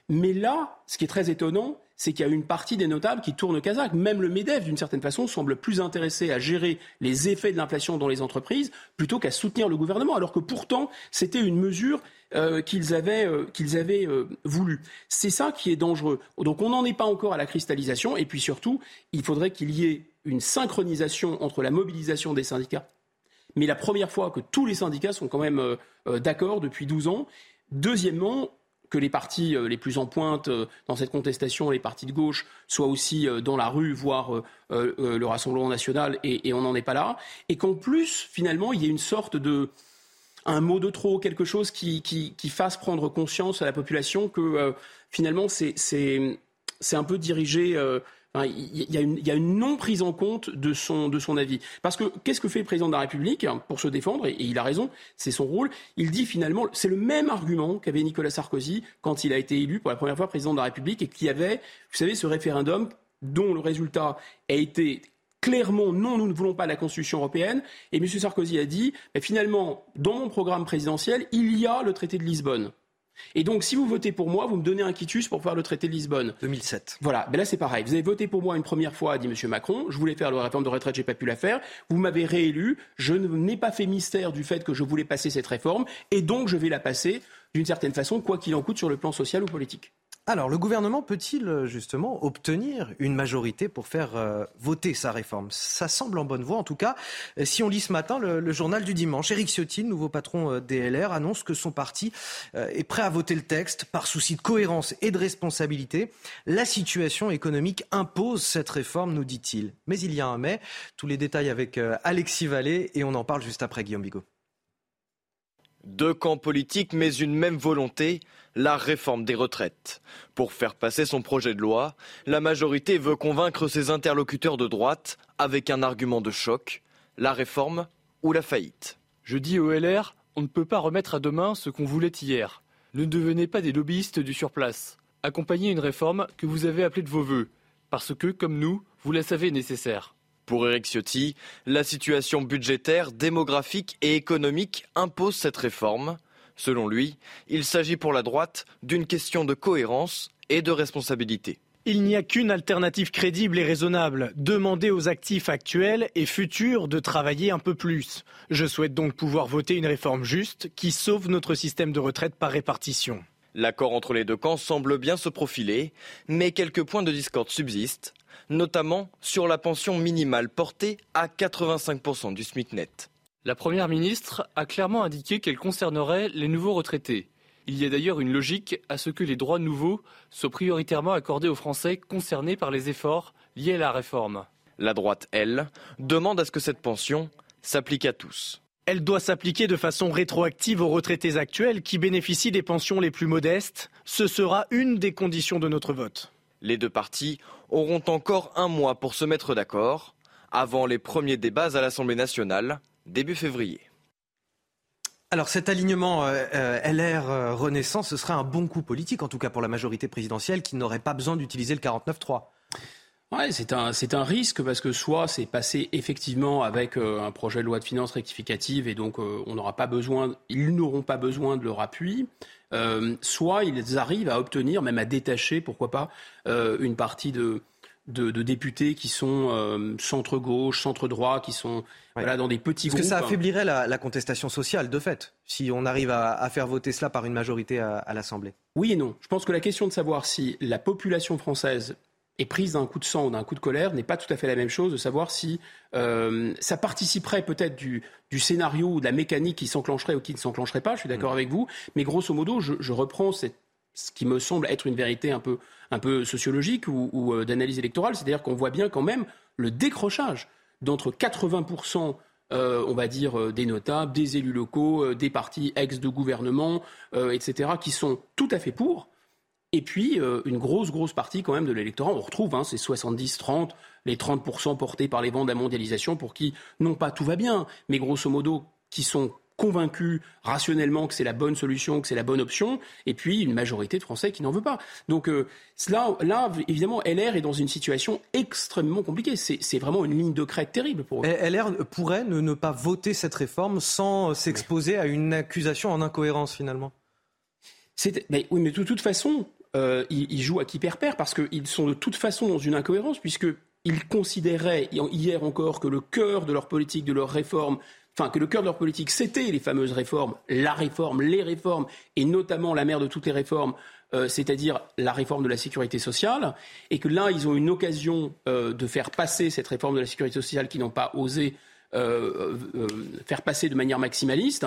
Mais là, ce qui est très étonnant, c'est qu'il y a une partie des notables qui tournent kazakh. Même le MEDEF, d'une certaine façon, semble plus intéressé à gérer les effets de l'inflation dans les entreprises plutôt qu'à soutenir le gouvernement, alors que pourtant, c'était une mesure euh, qu'ils avaient, euh, avaient euh, voulu. C'est ça qui est dangereux. Donc on n'en est pas encore à la cristallisation, et puis surtout, il faudrait qu'il y ait une synchronisation entre la mobilisation des syndicats, mais la première fois que tous les syndicats sont quand même d'accord depuis 12 ans. Deuxièmement, que les partis les plus en pointe dans cette contestation, les partis de gauche, soient aussi dans la rue, voire le Rassemblement national, et, on n'en est pas là. Et qu'en plus, finalement, il y ait une sorte de un mot de trop, quelque chose qui, fasse prendre conscience à la population que finalement c'est un peu dirigé il y, a une, non prise en compte de son, de son avis. Parce que qu'est-ce que fait le président de la République pour se défendre et, il a raison, c'est son rôle. Il dit finalement, c'est le même argument qu'avait Nicolas Sarkozy quand il a été élu pour la première fois président de la République et qui avait, vous savez, ce référendum dont le résultat a été clairement non, nous ne voulons pas la Constitution européenne. Et M. Sarkozy a dit, finalement, dans mon programme présidentiel, il y a le traité de Lisbonne. Et donc, si vous votez pour moi, vous me donnez un quitus pour faire le traité de Lisbonne. 2007. Voilà, mais là c'est pareil. Vous avez voté pour moi une première fois, dit M. Macron. Je voulais faire la réforme de retraite, j'ai pas pu la faire. Vous m'avez réélu. Je n'ai pas fait mystère du fait que je voulais passer cette réforme, et donc je vais la passer d'une certaine façon, quoi qu'il en coûte sur le plan social ou politique. Alors, le gouvernement peut-il euh, justement obtenir une majorité pour faire euh, voter sa réforme? Ça semble en bonne voie, en tout cas. Euh, si on lit ce matin le, journal du dimanche, Éric Ciotti, nouveau patron DLR, annonce que son parti est prêt à voter le texte par souci de cohérence et de responsabilité. La situation économique impose cette réforme, nous dit-il. Mais il y a un mais. Tous les détails avec Alexis Vallée et on en parle juste après Guillaume Bigot. Deux camps politiques, mais une même volonté, la réforme des retraites. Pour faire passer son projet de loi, la majorité veut convaincre ses interlocuteurs de droite avec un argument de choc, la réforme ou la faillite. Je dis au LR, on ne peut pas remettre à demain ce qu'on voulait hier. Ne devenez pas des lobbyistes du surplace. Accompagnez une réforme que vous avez appelée de vos voeux, parce que, comme nous, vous la savez nécessaire. Pour Eric Ciotti, la situation budgétaire, démographique et économique impose cette réforme. Selon lui, il s'agit pour la droite d'une question de cohérence et de responsabilité. Il n'y a qu'une alternative crédible et raisonnable, demander aux actifs actuels et futurs de travailler un peu plus. Je souhaite donc pouvoir voter une réforme juste qui sauve notre système de retraite par répartition. L'accord entre les deux camps semble bien se profiler, mais quelques points de discorde subsistent notamment sur la pension minimale portée à 85% du SMIC net. La Première ministre a clairement indiqué qu'elle concernerait les nouveaux retraités. Il y a d'ailleurs une logique à ce que les droits nouveaux soient prioritairement accordés aux Français concernés par les efforts liés à la réforme. La droite, elle, demande à ce que cette pension s'applique à tous. Elle doit s'appliquer de façon rétroactive aux retraités actuels qui bénéficient des pensions les plus modestes. Ce sera une des conditions de notre vote. Les deux partis auront encore un mois pour se mettre d'accord avant les premiers débats à l'Assemblée nationale début février. Alors cet alignement euh, euh, LR euh, Renaissance, ce serait un bon coup politique, en tout cas pour la majorité présidentielle, qui n'aurait pas besoin d'utiliser le 49-3. Ouais, c'est un, c'est un risque parce que soit c'est passé effectivement avec un projet de loi de finances rectificative et donc on n'aura pas besoin, ils n'auront pas besoin de leur appui, euh, soit ils arrivent à obtenir, même à détacher, pourquoi pas, euh, une partie de, de, députés qui sont euh, centre-gauche, centre-droit, qui sont voilà, dans des petits groupes. Parce que ça affaiblirait la, contestation sociale, de fait, si on arrive à, faire voter cela par une majorité à l'Assemblée. Oui et non. Je pense que la question de savoir si la population française est prise d'un coup de sang ou d'un coup de colère n'est pas tout à fait la même chose de savoir si euh, ça participerait peut-être du, du, scénario ou de la mécanique qui s'enclencherait ou qui ne s'enclencherait pas, je suis d'accord mm. avec vous, mais grosso modo, je, je reprends cette, ce qui me semble être une vérité un peu, un peu sociologique ou, euh, d'analyse électorale, c'est-à-dire qu'on voit bien quand même le décrochage d'entre 80% euh, on va dire, euh, des notables, des élus locaux, des partis ex de gouvernement, etc., qui sont tout à fait pour, et puis, une grosse, grosse partie quand même de l'électorat, on retrouve hein, ces 70-30, les 30% portés par les vents de la mondialisation pour qui, non pas tout va bien, mais grosso modo, qui sont convaincus rationnellement que c'est la bonne solution, que c'est la bonne option, et puis une majorité de Français qui n'en veut pas. Donc euh, là, là, évidemment, LR est dans une situation extrêmement compliquée. C'est vraiment une ligne de crête terrible pour eux. LR pourrait ne, ne pas voter cette réforme sans s'exposer à une accusation en incohérence finalement. Mais, oui, mais de toute façon, euh, ils, jouent à qui perd perd parce qu'ils sont de toute façon dans une incohérence puisqu'ils considéraient hier encore que le cœur de leur politique, de leur réforme, enfin que le cœur de leur politique, c'était les fameuses réformes, la réforme, les réformes, et notamment la mère de toutes les réformes, euh, c'est-à-dire la réforme de la sécurité sociale, et que là, ils ont une occasion euh, de faire passer cette réforme de la sécurité sociale qu'ils n'ont pas osé faire passer de manière maximaliste.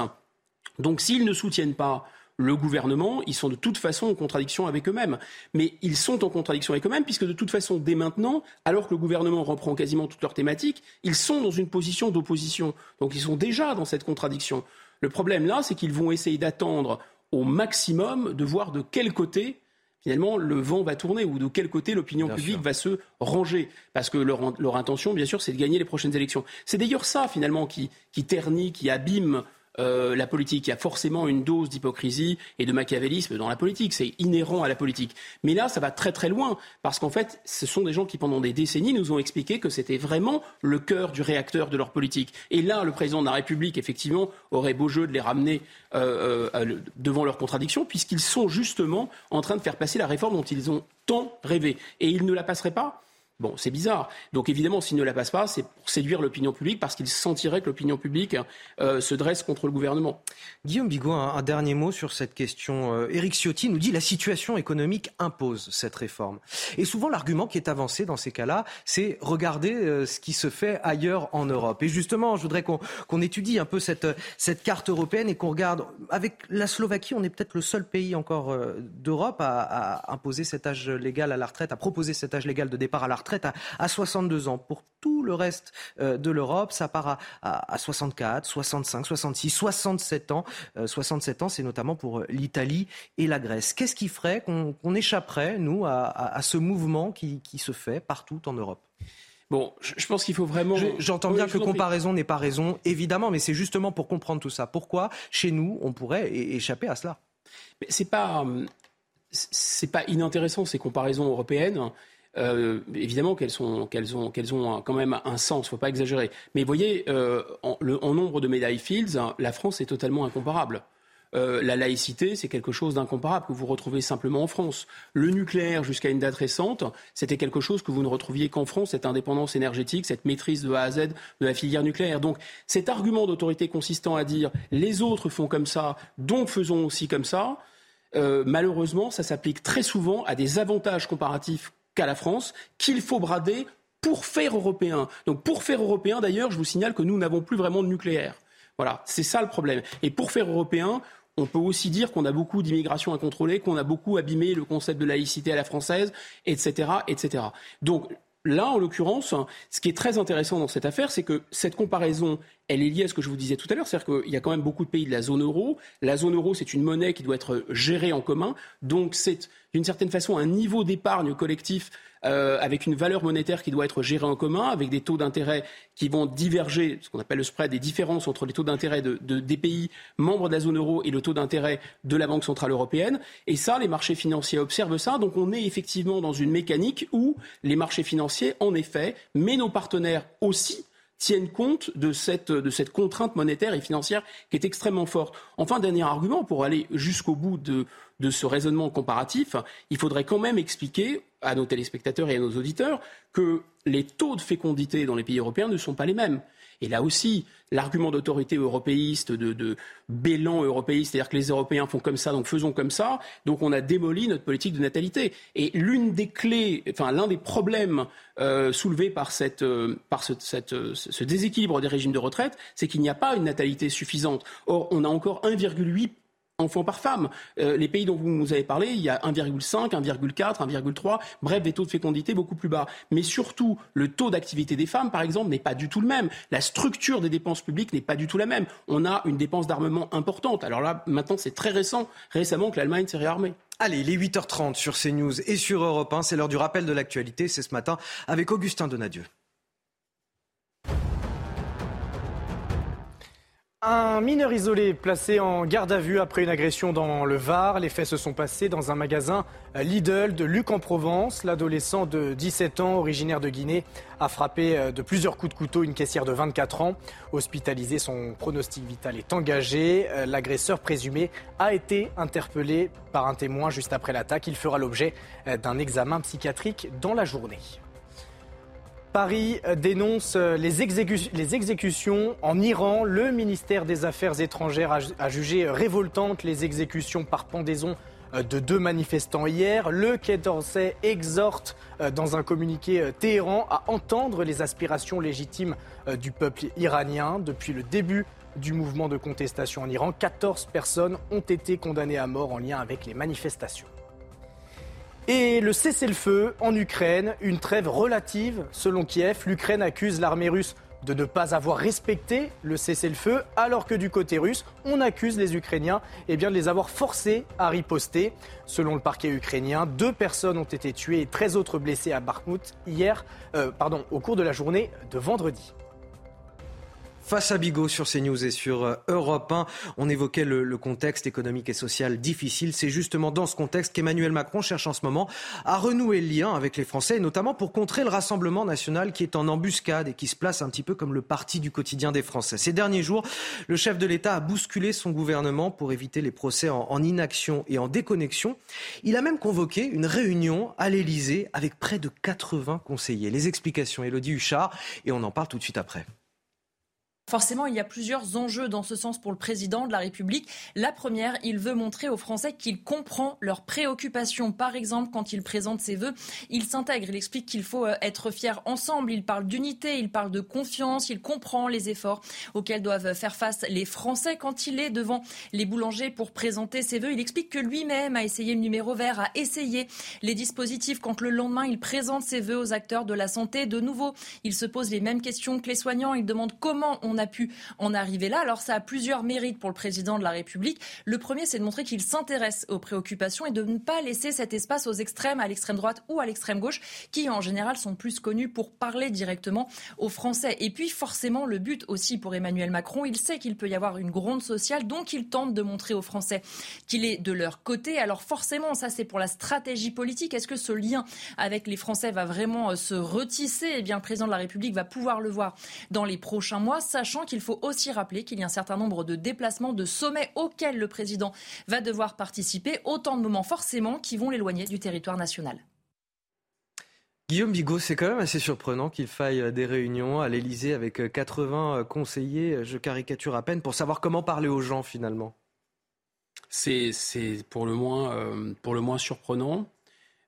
Donc s'ils ne soutiennent pas le gouvernement, ils sont de toute façon en contradiction avec eux-mêmes. Mais ils sont en contradiction avec eux-mêmes, puisque de toute façon, dès maintenant, alors que le gouvernement reprend quasiment toutes leurs thématiques, ils sont dans une position d'opposition. Donc ils sont déjà dans cette contradiction. Le problème là, c'est qu'ils vont essayer d'attendre au maximum de voir de quel côté finalement le vent va tourner ou de quel côté l'opinion publique va se ranger. Parce que leur, intention, bien sûr, c'est de gagner les prochaines élections. C'est d'ailleurs ça, finalement, qui, qui ternit, qui abîme euh, la politique. Il y a forcément une dose d'hypocrisie et de machiavélisme dans la politique. C'est inhérent à la politique. Mais là, ça va très très loin parce qu'en fait, ce sont des gens qui pendant des décennies nous ont expliqué que c'était vraiment le cœur du réacteur de leur politique. Et là, le président de la République, effectivement, aurait beau jeu de les ramener euh, euh, devant leurs contradictions puisqu'ils sont justement en train de faire passer la réforme dont ils ont tant rêvé. Et ils ne la passeraient pas Bon, c'est bizarre. Donc évidemment, s'il ne la passe pas, c'est pour séduire l'opinion publique parce qu'il sentirait que l'opinion publique euh, se dresse contre le gouvernement. Guillaume Bigot, un, dernier mot sur cette question. Euh, Éric Ciotti nous dit la situation économique impose cette réforme. Et souvent, l'argument qui est avancé dans ces cas-là, c'est regarder euh, ce qui se fait ailleurs en Europe. Et justement, je voudrais qu'on étudie un peu cette, cette carte européenne et qu'on regarde. Avec la Slovaquie, on est peut-être le seul pays encore d'Europe à, à imposer cet âge légal à la retraite, à proposer cet âge légal de départ à la retraite à, 62 ans. Pour tout le reste euh, de l'Europe, ça part à, 64, 65, 66, 67 ans. 67 euh, ans, c'est notamment pour euh, l'Italie et la Grèce. Qu'est-ce qui ferait qu'on échapperait, nous, à, ce mouvement qui, se fait partout en Europe? Bon, je pense qu'il faut vraiment. J'entends bien que comparaison n'est pas raison, évidemment, mais c'est justement pour comprendre tout ça. Pourquoi, chez nous, on pourrait échapper à cela? Mais c'est pas, c'est pas inintéressant ces comparaisons européennes. Euh, évidemment qu'elles ont, quand même un sens, il ne faut pas exagérer. Mais voyez, euh, en, nombre de médailles Fields, la France est totalement incomparable. Euh, la laïcité, c'est quelque chose d'incomparable que vous retrouvez simplement en France. Le nucléaire, jusqu'à une date récente, c'était quelque chose que vous ne retrouviez qu'en France, cette indépendance énergétique, cette maîtrise de A à Z de la filière nucléaire. Donc cet argument d'autorité consistant à dire les autres font comme ça, donc faisons aussi comme ça, malheureusement, ça s'applique très souvent à des avantages comparatifs qu'à la France, qu'il faut brader pour faire européen. Donc pour faire européen, d'ailleurs, je vous signale que nous n'avons plus vraiment de nucléaire. Voilà, c'est ça le problème. Et pour faire européen, on peut aussi dire qu'on a beaucoup d'immigration à contrôler, qu'on a beaucoup abîmé le concept de laïcité à la française, etc., etc. Donc là, en l'occurrence, ce qui est très intéressant dans cette affaire, c'est que cette comparaison, elle est liée à ce que je vous disais tout à l'heure, c'est-à-dire qu'il y a quand même beaucoup de pays de la zone euro. La zone euro, c'est une monnaie qui doit être gérée en commun, donc c'est d'une certaine façon un niveau d'épargne collectif euh, avec une valeur monétaire qui doit être gérée en commun, avec des taux d'intérêt qui vont diverger, ce qu'on appelle le spread, des différences entre les taux d'intérêt de, des pays membres de la zone euro et le taux d'intérêt de la Banque centrale européenne. Et ça, les marchés financiers observent ça. Donc on est effectivement dans une mécanique où les marchés financiers, en effet, mais nos partenaires aussi, tiennent compte de cette, de cette contrainte monétaire et financière qui est extrêmement forte. Enfin, dernier argument, pour aller jusqu'au bout de, de ce raisonnement comparatif, il faudrait quand même expliquer à nos téléspectateurs et à nos auditeurs que les taux de fécondité dans les pays européens ne sont pas les mêmes. Et là aussi, l'argument d'autorité européiste, de, de bélan européiste, c'est-à-dire que les Européens font comme ça, donc faisons comme ça, donc on a démoli notre politique de natalité. Et l'une des clés, enfin l'un des problèmes euh, soulevés par, cette, euh, par ce, euh, ce déséquilibre des régimes de retraite, c'est qu'il n'y a pas une natalité suffisante. Or, on a encore 1,8 enfants par femme. Euh, les pays dont vous nous avez parlé, il y a 1,5, 1,4, 1,3, bref, des taux de fécondité beaucoup plus bas. Mais surtout, le taux d'activité des femmes, par exemple, n'est pas du tout le même. La structure des dépenses publiques n'est pas du tout la même. On a une dépense d'armement importante. Alors là, maintenant, c'est très récent, récemment que l'Allemagne s'est réarmée. Allez, les 8h30 sur CNews et sur Europe 1, c'est l'heure du rappel de l'actualité. C'est ce matin avec Augustin Donadieu. Un mineur isolé placé en garde à vue après une agression dans le Var. Les faits se sont passés dans un magasin Lidl de Luc en Provence. L'adolescent de 17 ans, originaire de Guinée, a frappé euh, de plusieurs coups de couteau une caissière de 24 ans. Hospitalisé, son pronostic vital est engagé. Euh, l'agresseur présumé a été interpellé par un témoin juste après l'attaque. Il fera l'objet euh, d'un examen psychiatrique dans la journée. Paris dénonce les, exécutions en Iran. Le ministère des Affaires étrangères a, jugé révoltantes les exécutions par pendaison de deux manifestants hier. Le Quai d'Orsay exhorte euh, dans un communiqué euh, Téhéran à entendre les aspirations légitimes euh, du peuple iranien. Depuis le début du mouvement de contestation en Iran, 14 personnes ont été condamnées à mort en lien avec les manifestations. Et le cessez-le-feu en Ukraine, une trêve relative selon Kiev. L'Ukraine accuse l'armée russe de ne pas avoir respecté le cessez-le-feu, alors que du côté russe, on accuse les Ukrainiens eh de les avoir forcés à riposter. Selon le parquet ukrainien, deux personnes ont été tuées et 13 autres blessées à Bakhmut hier, euh, au cours de la journée de vendredi. Face à Bigot sur CNews et sur euh, Europe 1, on évoquait le, contexte économique et social difficile. C'est justement dans ce contexte qu'Emmanuel Macron cherche en ce moment à renouer le lien avec les Français, et notamment pour contrer le Rassemblement national qui est en embuscade et qui se place un petit peu comme le parti du quotidien des Français. Ces derniers jours, le chef de l'État a bousculé son gouvernement pour éviter les procès en, inaction et en déconnexion. Il a même convoqué une réunion à l'Élysée avec près de 80 conseillers. Les explications, Elodie Huchard, et on en parle tout de suite après. Forcément, il y a plusieurs enjeux dans ce sens pour le président de la République. La première, il veut montrer aux Français qu'il comprend leurs préoccupations. Par exemple, quand il présente ses vœux, il s'intègre. Il explique qu'il faut euh, être fier ensemble. Il parle d'unité, il parle de confiance. Il comprend les efforts auxquels doivent faire face les Français quand il est devant les boulangers pour présenter ses vœux. Il explique que lui-même a essayé le numéro vert, a essayé les dispositifs quand le lendemain il présente ses vœux aux acteurs de la santé. De nouveau, il se pose les mêmes questions que les soignants. Il demande comment on a pu en arriver là. Alors ça a plusieurs mérites pour le président de la République. Le premier, c'est de montrer qu'il s'intéresse aux préoccupations et de ne pas laisser cet espace aux extrêmes, à l'extrême droite ou à l'extrême gauche, qui en général sont plus connus pour parler directement aux Français. Et puis forcément, le but aussi pour Emmanuel Macron, il sait qu'il peut y avoir une gronde sociale, donc il tente de montrer aux Français qu'il est de leur côté. Alors forcément, ça c'est pour la stratégie politique. Est-ce que ce lien avec les Français va vraiment euh, se retisser? Eh bien, le président de la République va pouvoir le voir dans les prochains mois, sachant qu'il faut aussi rappeler qu'il y a un certain nombre de déplacements, de sommets auxquels le président va devoir participer. Autant de moments forcément qui vont l'éloigner du territoire national. Guillaume Bigot, c'est quand même assez surprenant qu'il faille des réunions à l'Elysée avec 80 conseillers, je caricature à peine, pour savoir comment parler aux gens finalement. C'est pour, le moins, euh, pour le moins surprenant.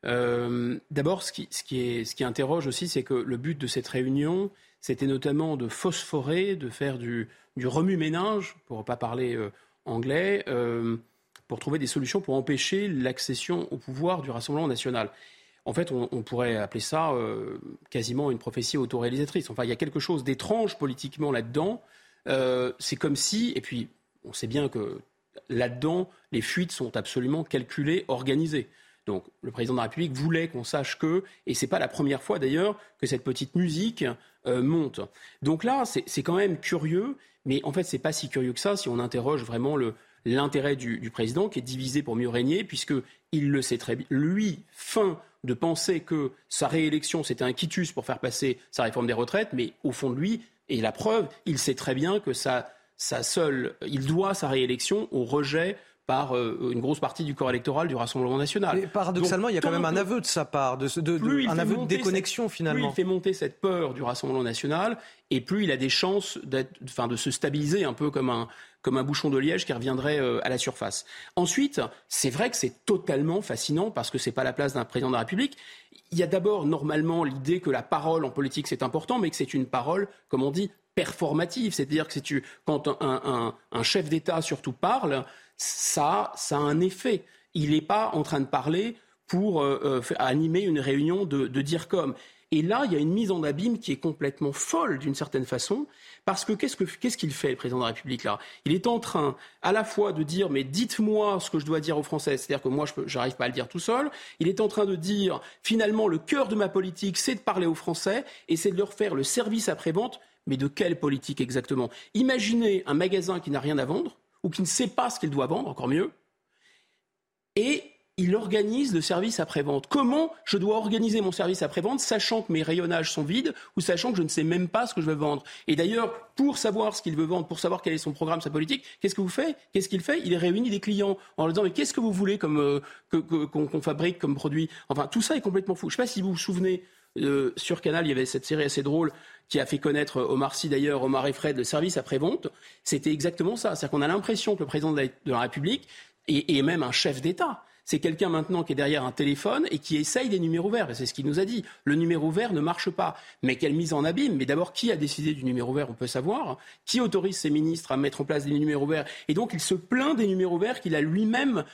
Euh, d'abord, ce qui, ce, qui ce qui interroge aussi, c'est que le but de cette réunion, c'était notamment de phosphorer, de faire du, remue-ménage, pour ne pas parler euh, anglais, euh, pour trouver des solutions pour empêcher l'accession au pouvoir du Rassemblement national. En fait, on, pourrait appeler ça euh, quasiment une prophétie autoréalisatrice. Enfin, il y a quelque chose d'étrange politiquement là-dedans. c'est comme si, et puis on sait bien que là-dedans, les fuites sont absolument calculées, organisées. Donc le président de la République voulait qu'on sache que, et ce n'est pas la première fois d'ailleurs, que cette petite musique euh, monte. Donc là, c'est quand même curieux, mais en fait, ce n'est pas si curieux que ça si on interroge vraiment l'intérêt du, président qui est divisé pour mieux régner, puisqu'il le sait très bien. Lui, fin de penser que sa réélection, c'était un quitus pour faire passer sa réforme des retraites, mais au fond de lui, et la preuve, il sait très bien que ça, ça seul, il doit sa réélection au rejet par euh, une grosse partie du corps électoral du Rassemblement national. Mais paradoxalement, il y a quand même un aveu de sa part, de, de, un aveu de déconnexion finalement. Plus il fait monter cette peur du Rassemblement national, et plus il a des chances enfin, de se stabiliser un peu comme un, comme un bouchon de liège qui reviendrait euh, à la surface. Ensuite, c'est vrai que c'est totalement fascinant parce que ce n'est pas la place d'un président de la République. Il y a d'abord normalement l'idée que la parole en politique c'est important, mais que c'est une parole, comme on dit, performative. C'est-à-dire que tu, quand un, un chef d'État surtout parle, ça, ça a un effet. Il n'est pas en train de parler pour euh, euh, animer une réunion de, dire comme. Et là, il y a une mise en abîme qui est complètement folle d'une certaine façon, parce que qu'est-ce qu'il fait, le président de la République, là? Il est en train à la fois de dire, mais dites-moi ce que je dois dire aux Français, c'est-à-dire que moi, je n'arrive pas à le dire tout seul. Il est en train de dire, finalement, le cœur de ma politique, c'est de parler aux Français, et c'est de leur faire le service après-vente, mais de quelle politique exactement? Imaginez un magasin qui n'a rien à vendre, ou qui ne sait pas ce qu'il doit vendre, encore mieux, et il organise le service après-vente. Comment je dois organiser mon service après-vente, sachant que mes rayonnages sont vides ou sachant que je ne sais même pas ce que je veux vendre? Et d'ailleurs, pour savoir ce qu'il veut vendre, pour savoir quel est son programme, sa politique, qu'est-ce que vous faites? Qu'est-ce qu'il fait? Il réunit des clients en leur disant mais qu'est-ce que vous voulez comme euh, qu'on fabrique comme produit? Enfin, tout ça est complètement fou. Je ne sais pas si vous vous souvenez. Euh, sur Canal, il y avait cette série assez drôle qui a fait connaître Omar Sy d'ailleurs, Omar et Fred, le service après-vente, c'était exactement ça. C'est-à-dire qu'on a l'impression que le président de la, République est, même un chef d'État. C'est quelqu'un maintenant qui est derrière un téléphone et qui essaye des numéros verts. C'est ce qu'il nous a dit. Le numéro vert ne marche pas. Mais quelle mise en abîme Mais d'abord, qui a décidé du numéro vert On peut savoir. Qui autorise ses ministres à mettre en place des numéros verts? Et donc, il se plaint des numéros verts qu'il a lui-même.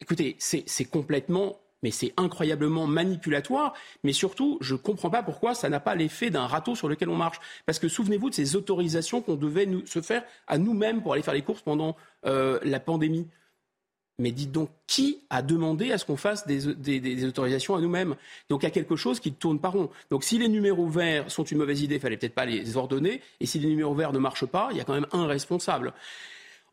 Écoutez, c'est complètement mais c'est incroyablement manipulatoire. Mais surtout, je ne comprends pas pourquoi ça n'a pas l'effet d'un râteau sur lequel on marche. Parce que souvenez-vous de ces autorisations qu'on devait se faire à nous-mêmes pour aller faire les courses pendant euh, la pandémie. mais dites donc, qui a demandé à ce qu'on fasse des, autorisations à nous-mêmes? Donc il y a quelque chose qui ne tourne pas rond. Donc si les numéros verts sont une mauvaise idée, il fallait peut-être pas les ordonner. Et si les numéros verts ne marchent pas, il y a quand même un responsable.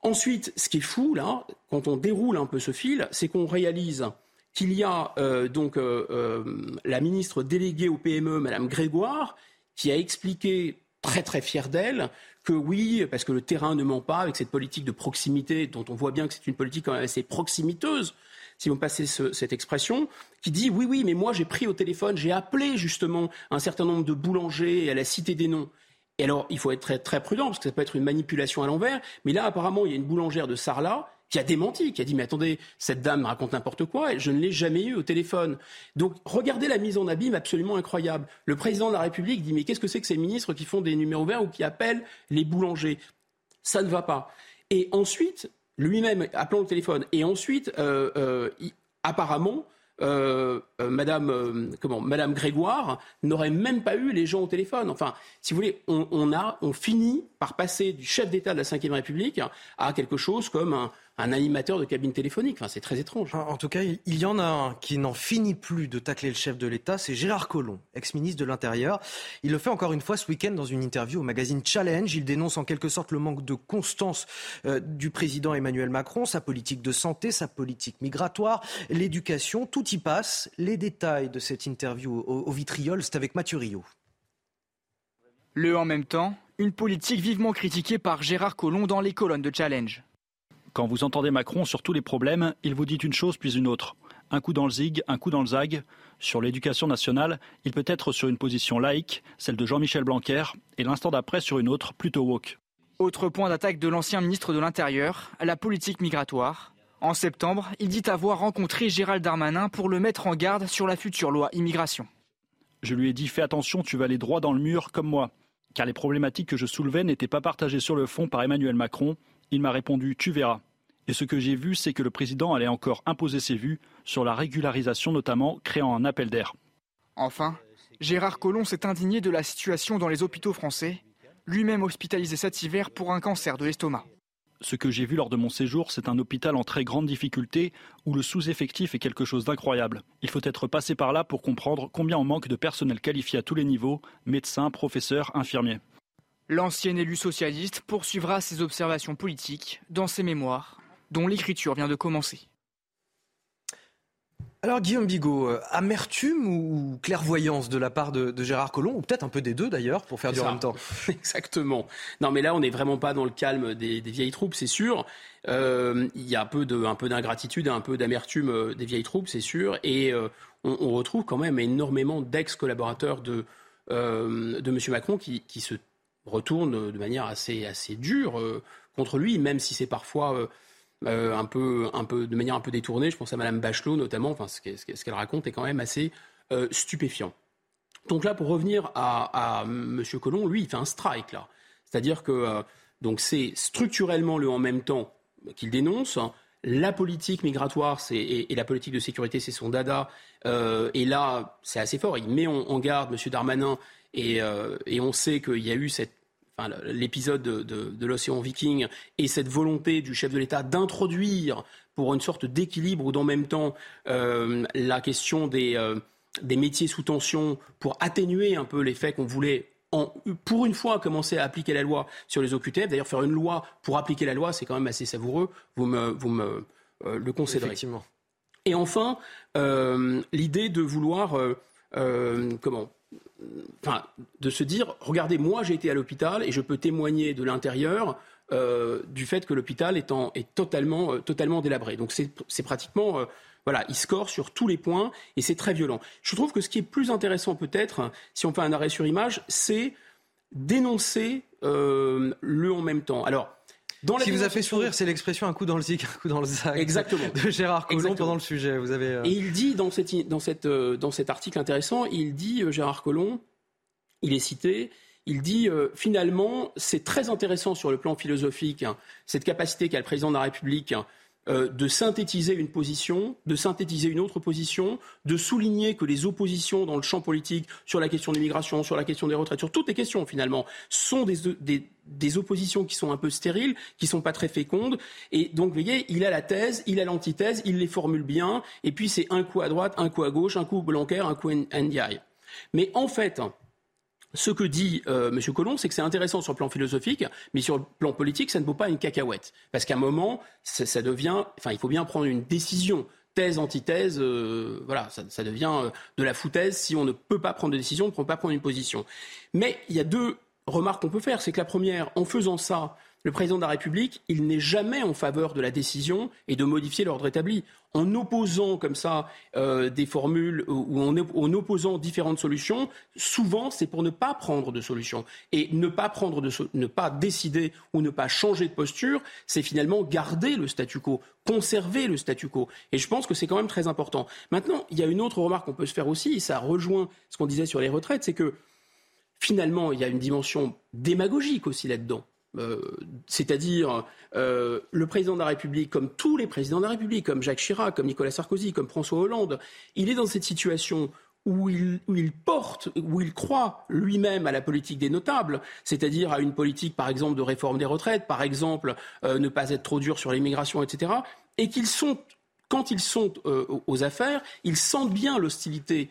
Ensuite, ce qui est fou, là, quand on déroule un peu ce fil, c'est qu'on réalise qu'il y a euh, donc euh, euh, la ministre déléguée au PME, Madame Grégoire, qui a expliqué très très fière d'elle que oui, parce que le terrain ne ment pas avec cette politique de proximité dont on voit bien que c'est une politique quand même assez proximiteuse, si vous me passez cette expression, qui dit oui, oui, mais moi j'ai pris au téléphone, j'ai appelé justement un certain nombre de boulangers et elle a cité des noms. Et alors, il faut être très, très prudent, parce que ça peut être une manipulation à l'envers, mais là, apparemment, il y a une boulangère de Sarlat qui a démenti, qui a dit mais attendez, cette dame raconte n'importe quoi, et je ne l'ai jamais eu au téléphone. Donc regardez la mise en abîme absolument incroyable. Le président de la République dit mais qu'est-ce que c'est que ces ministres qui font des numéros verts ou qui appellent les boulangers? Ça ne va pas. Et ensuite, lui-même appelant au téléphone, et ensuite, euh, euh, apparemment, euh, Madame, comment, Madame Grégoire n'aurait même pas eu les gens au téléphone. Enfin, si vous voulez, on, a, on finit par passer du chef d'État de la Ve République à quelque chose comme un, un animateur de cabine téléphonique. Enfin, c'est très étrange. En, tout cas, il y en a un qui n'en finit plus de tacler le chef de l'État, c'est Gérard Collomb, ex-ministre de l'Intérieur. Il le fait encore une fois ce week-end dans une interview au magazine Challenge. Il dénonce en quelque sorte le manque de constance euh, du président Emmanuel Macron, sa politique de santé, sa politique migratoire, l'éducation, tout y passe. Les détails de cette interview au, au vitriol, c'est avec Mathieu Rio. Le en même temps, une politique vivement critiquée par Gérard Collomb dans les colonnes de Challenge. Quand vous entendez Macron sur tous les problèmes, il vous dit une chose puis une autre. Un coup dans le zig, un coup dans le zag. Sur l'éducation nationale, il peut être sur une position laïque, celle de Jean-Michel Blanquer, et l'instant d'après sur une autre, plutôt woke. Autre point d'attaque de l'ancien ministre de l'Intérieur, la politique migratoire. En septembre, il dit avoir rencontré Gérald Darmanin pour le mettre en garde sur la future loi immigration. Je lui ai dit fais attention, tu vas aller droit dans le mur comme moi. Car les problématiques que je soulevais n'étaient pas partagées sur le fond par Emmanuel Macron, il m'a répondu Tu verras. Et ce que j'ai vu, c'est que le président allait encore imposer ses vues sur la régularisation, notamment créant un appel d'air. Enfin, Gérard Collomb s'est indigné de la situation dans les hôpitaux français, lui-même hospitalisé cet hiver pour un cancer de l'estomac. Ce que j'ai vu lors de mon séjour, c'est un hôpital en très grande difficulté où le sous-effectif est quelque chose d'incroyable. Il faut être passé par là pour comprendre combien on manque de personnel qualifié à tous les niveaux, médecins, professeurs, infirmiers. L'ancien élu socialiste poursuivra ses observations politiques dans ses mémoires, dont l'écriture vient de commencer. Alors Guillaume Bigot, euh, amertume ou clairvoyance de la part de, Gérard Collomb, ou peut-être un peu des deux d'ailleurs, pour faire du en même temps Exactement. Non mais là on n'est vraiment pas dans le calme des, vieilles troupes, c'est sûr. Euh, il y a un peu d'ingratitude, un peu d'amertume euh, des vieilles troupes, c'est sûr. Et on, retrouve quand même énormément d'ex-collaborateurs de, de M. Macron qui, qui se retourne de manière assez, assez dure euh, contre lui, même si c'est parfois euh, euh, un, peu, un peu, de manière un peu détournée. Je pense à Madame Bachelot notamment. Enfin, ce qu'elle raconte est quand même assez stupéfiant. Donc là, pour revenir à, à M. Collomb, lui, il fait un strike là. C'est-à-dire que donc c'est structurellement le en même temps qu'il dénonce. La politique migratoire et, la politique de sécurité, c'est son dada. et là, c'est assez fort. Il met en, garde M. Darmanin euh, et, on sait qu'il y a eu l'épisode de, l'océan Viking et cette volonté du chef de l'État d'introduire pour une sorte d'équilibre ou d'en même temps euh, la question euh, des, métiers sous tension pour atténuer un peu l'effet qu'on voulait pour une fois commencer à appliquer la loi sur les OQTF. D'ailleurs, faire une loi pour appliquer la loi, c'est quand même assez savoureux. Vous me, le concéderez. Effectivement. Et enfin, l'idée de vouloir comment de se dire, regardez, moi j'ai été à l'hôpital et je peux témoigner de l'intérieur euh, du fait que l'hôpital est, est totalement, euh, totalement délabré. Donc c'est pratiquement, euh, voilà, il score sur tous les points et c'est très violent. Je trouve que ce qui est plus intéressant peut-être, si on fait un arrêt sur image, c'est dénoncer le en même temps. Alors, ce qui vous a fait sourire, c'est l'expression un coup dans le zik, un coup dans le zac Exactement. de Gérard Collomb pendant le sujet. Vous avez, euh, Et il dit dans, cette, dans, cette, euh, dans cet article intéressant, il dit, euh, Gérard Collomb, il est cité, il dit finalement, c'est très intéressant sur le plan philosophique, hein, cette capacité qu'a le président de la République euh, de synthétiser une position, de synthétiser une autre position, de souligner que les oppositions dans le champ politique sur la question de l'immigration, sur la question des retraites, sur toutes les questions finalement, sont des, oppositions qui sont un peu stériles, qui sont pas très fécondes. Et donc, vous voyez, il a la thèse, il a l'antithèse, il les formule bien. Et puis, c'est un coup à droite, un coup à gauche, un coup Blanquer, un coup NDI. Mais en fait, ce que dit euh, M. Colomb, c'est que c'est intéressant sur le plan philosophique, mais sur le plan politique, ça ne vaut pas une cacahuète. Parce qu'à un moment, ça, devient. Enfin, il faut bien prendre une décision. Thèse, antithèse, euh, voilà, ça, devient euh, de la foutaise. Si on ne peut pas prendre de décision, on ne peut pas prendre une position. Mais il y a deux remarques qu'on peut faire. C'est que la première, en faisant ça, le président de la République, il n'est jamais en faveur de la décision et de modifier l'ordre établi. En opposant comme ça euh, des formules ou en, opposant différentes solutions, souvent c'est pour ne pas prendre de solution. Et ne pas prendre de ne pas décider ou ne pas changer de posture, c'est finalement garder le statu quo, conserver le statu quo. Et je pense que c'est quand même très important. Maintenant, il y a une autre remarque qu'on peut se faire aussi, et ça rejoint ce qu'on disait sur les retraites, c'est que finalement, il y a une dimension démagogique aussi là-dedans. Euh, c'est-à-dire euh, le président de la République, comme tous les présidents de la République, comme Jacques Chirac, comme Nicolas Sarkozy, comme François Hollande, il est dans cette situation où il, porte, où il croit lui-même à la politique des notables, c'est-à-dire à une politique, par exemple, de réforme des retraites, par exemple, euh, ne pas être trop dur sur l'immigration, etc., et qu'ils sont, quand ils sont aux affaires, ils sentent bien l'hostilité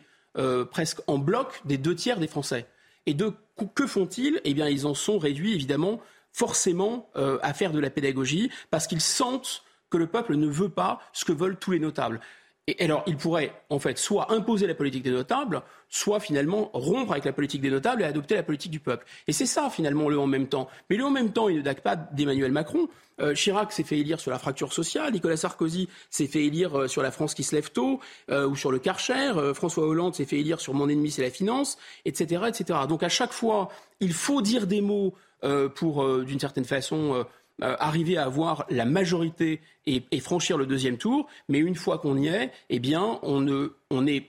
presque en bloc des deux tiers des Français. Et de, que font-ils? Eh bien, ils en sont réduits, évidemment, forcément euh, à faire de la pédagogie parce qu'ils sentent que le peuple ne veut pas ce que veulent tous les notables. Et alors, il pourrait, en fait, soit imposer la politique des notables, soit finalement rompre avec la politique des notables et adopter la politique du peuple. Et c'est ça, finalement, le en même temps. Mais le en même temps, il ne date pas d'Emmanuel Macron. Euh, Chirac s'est fait élire sur la fracture sociale, Nicolas Sarkozy s'est fait élire euh, sur la France qui se lève tôt, ou sur le Karcher, François Hollande s'est fait élire sur mon ennemi, c'est la finance, etc., etc. Donc à chaque fois, il faut dire des mots euh, pour, euh, d'une certaine façon, euh, arriver à avoir la majorité et, franchir le deuxième tour. Mais une fois qu'on y est, eh bien, on, on est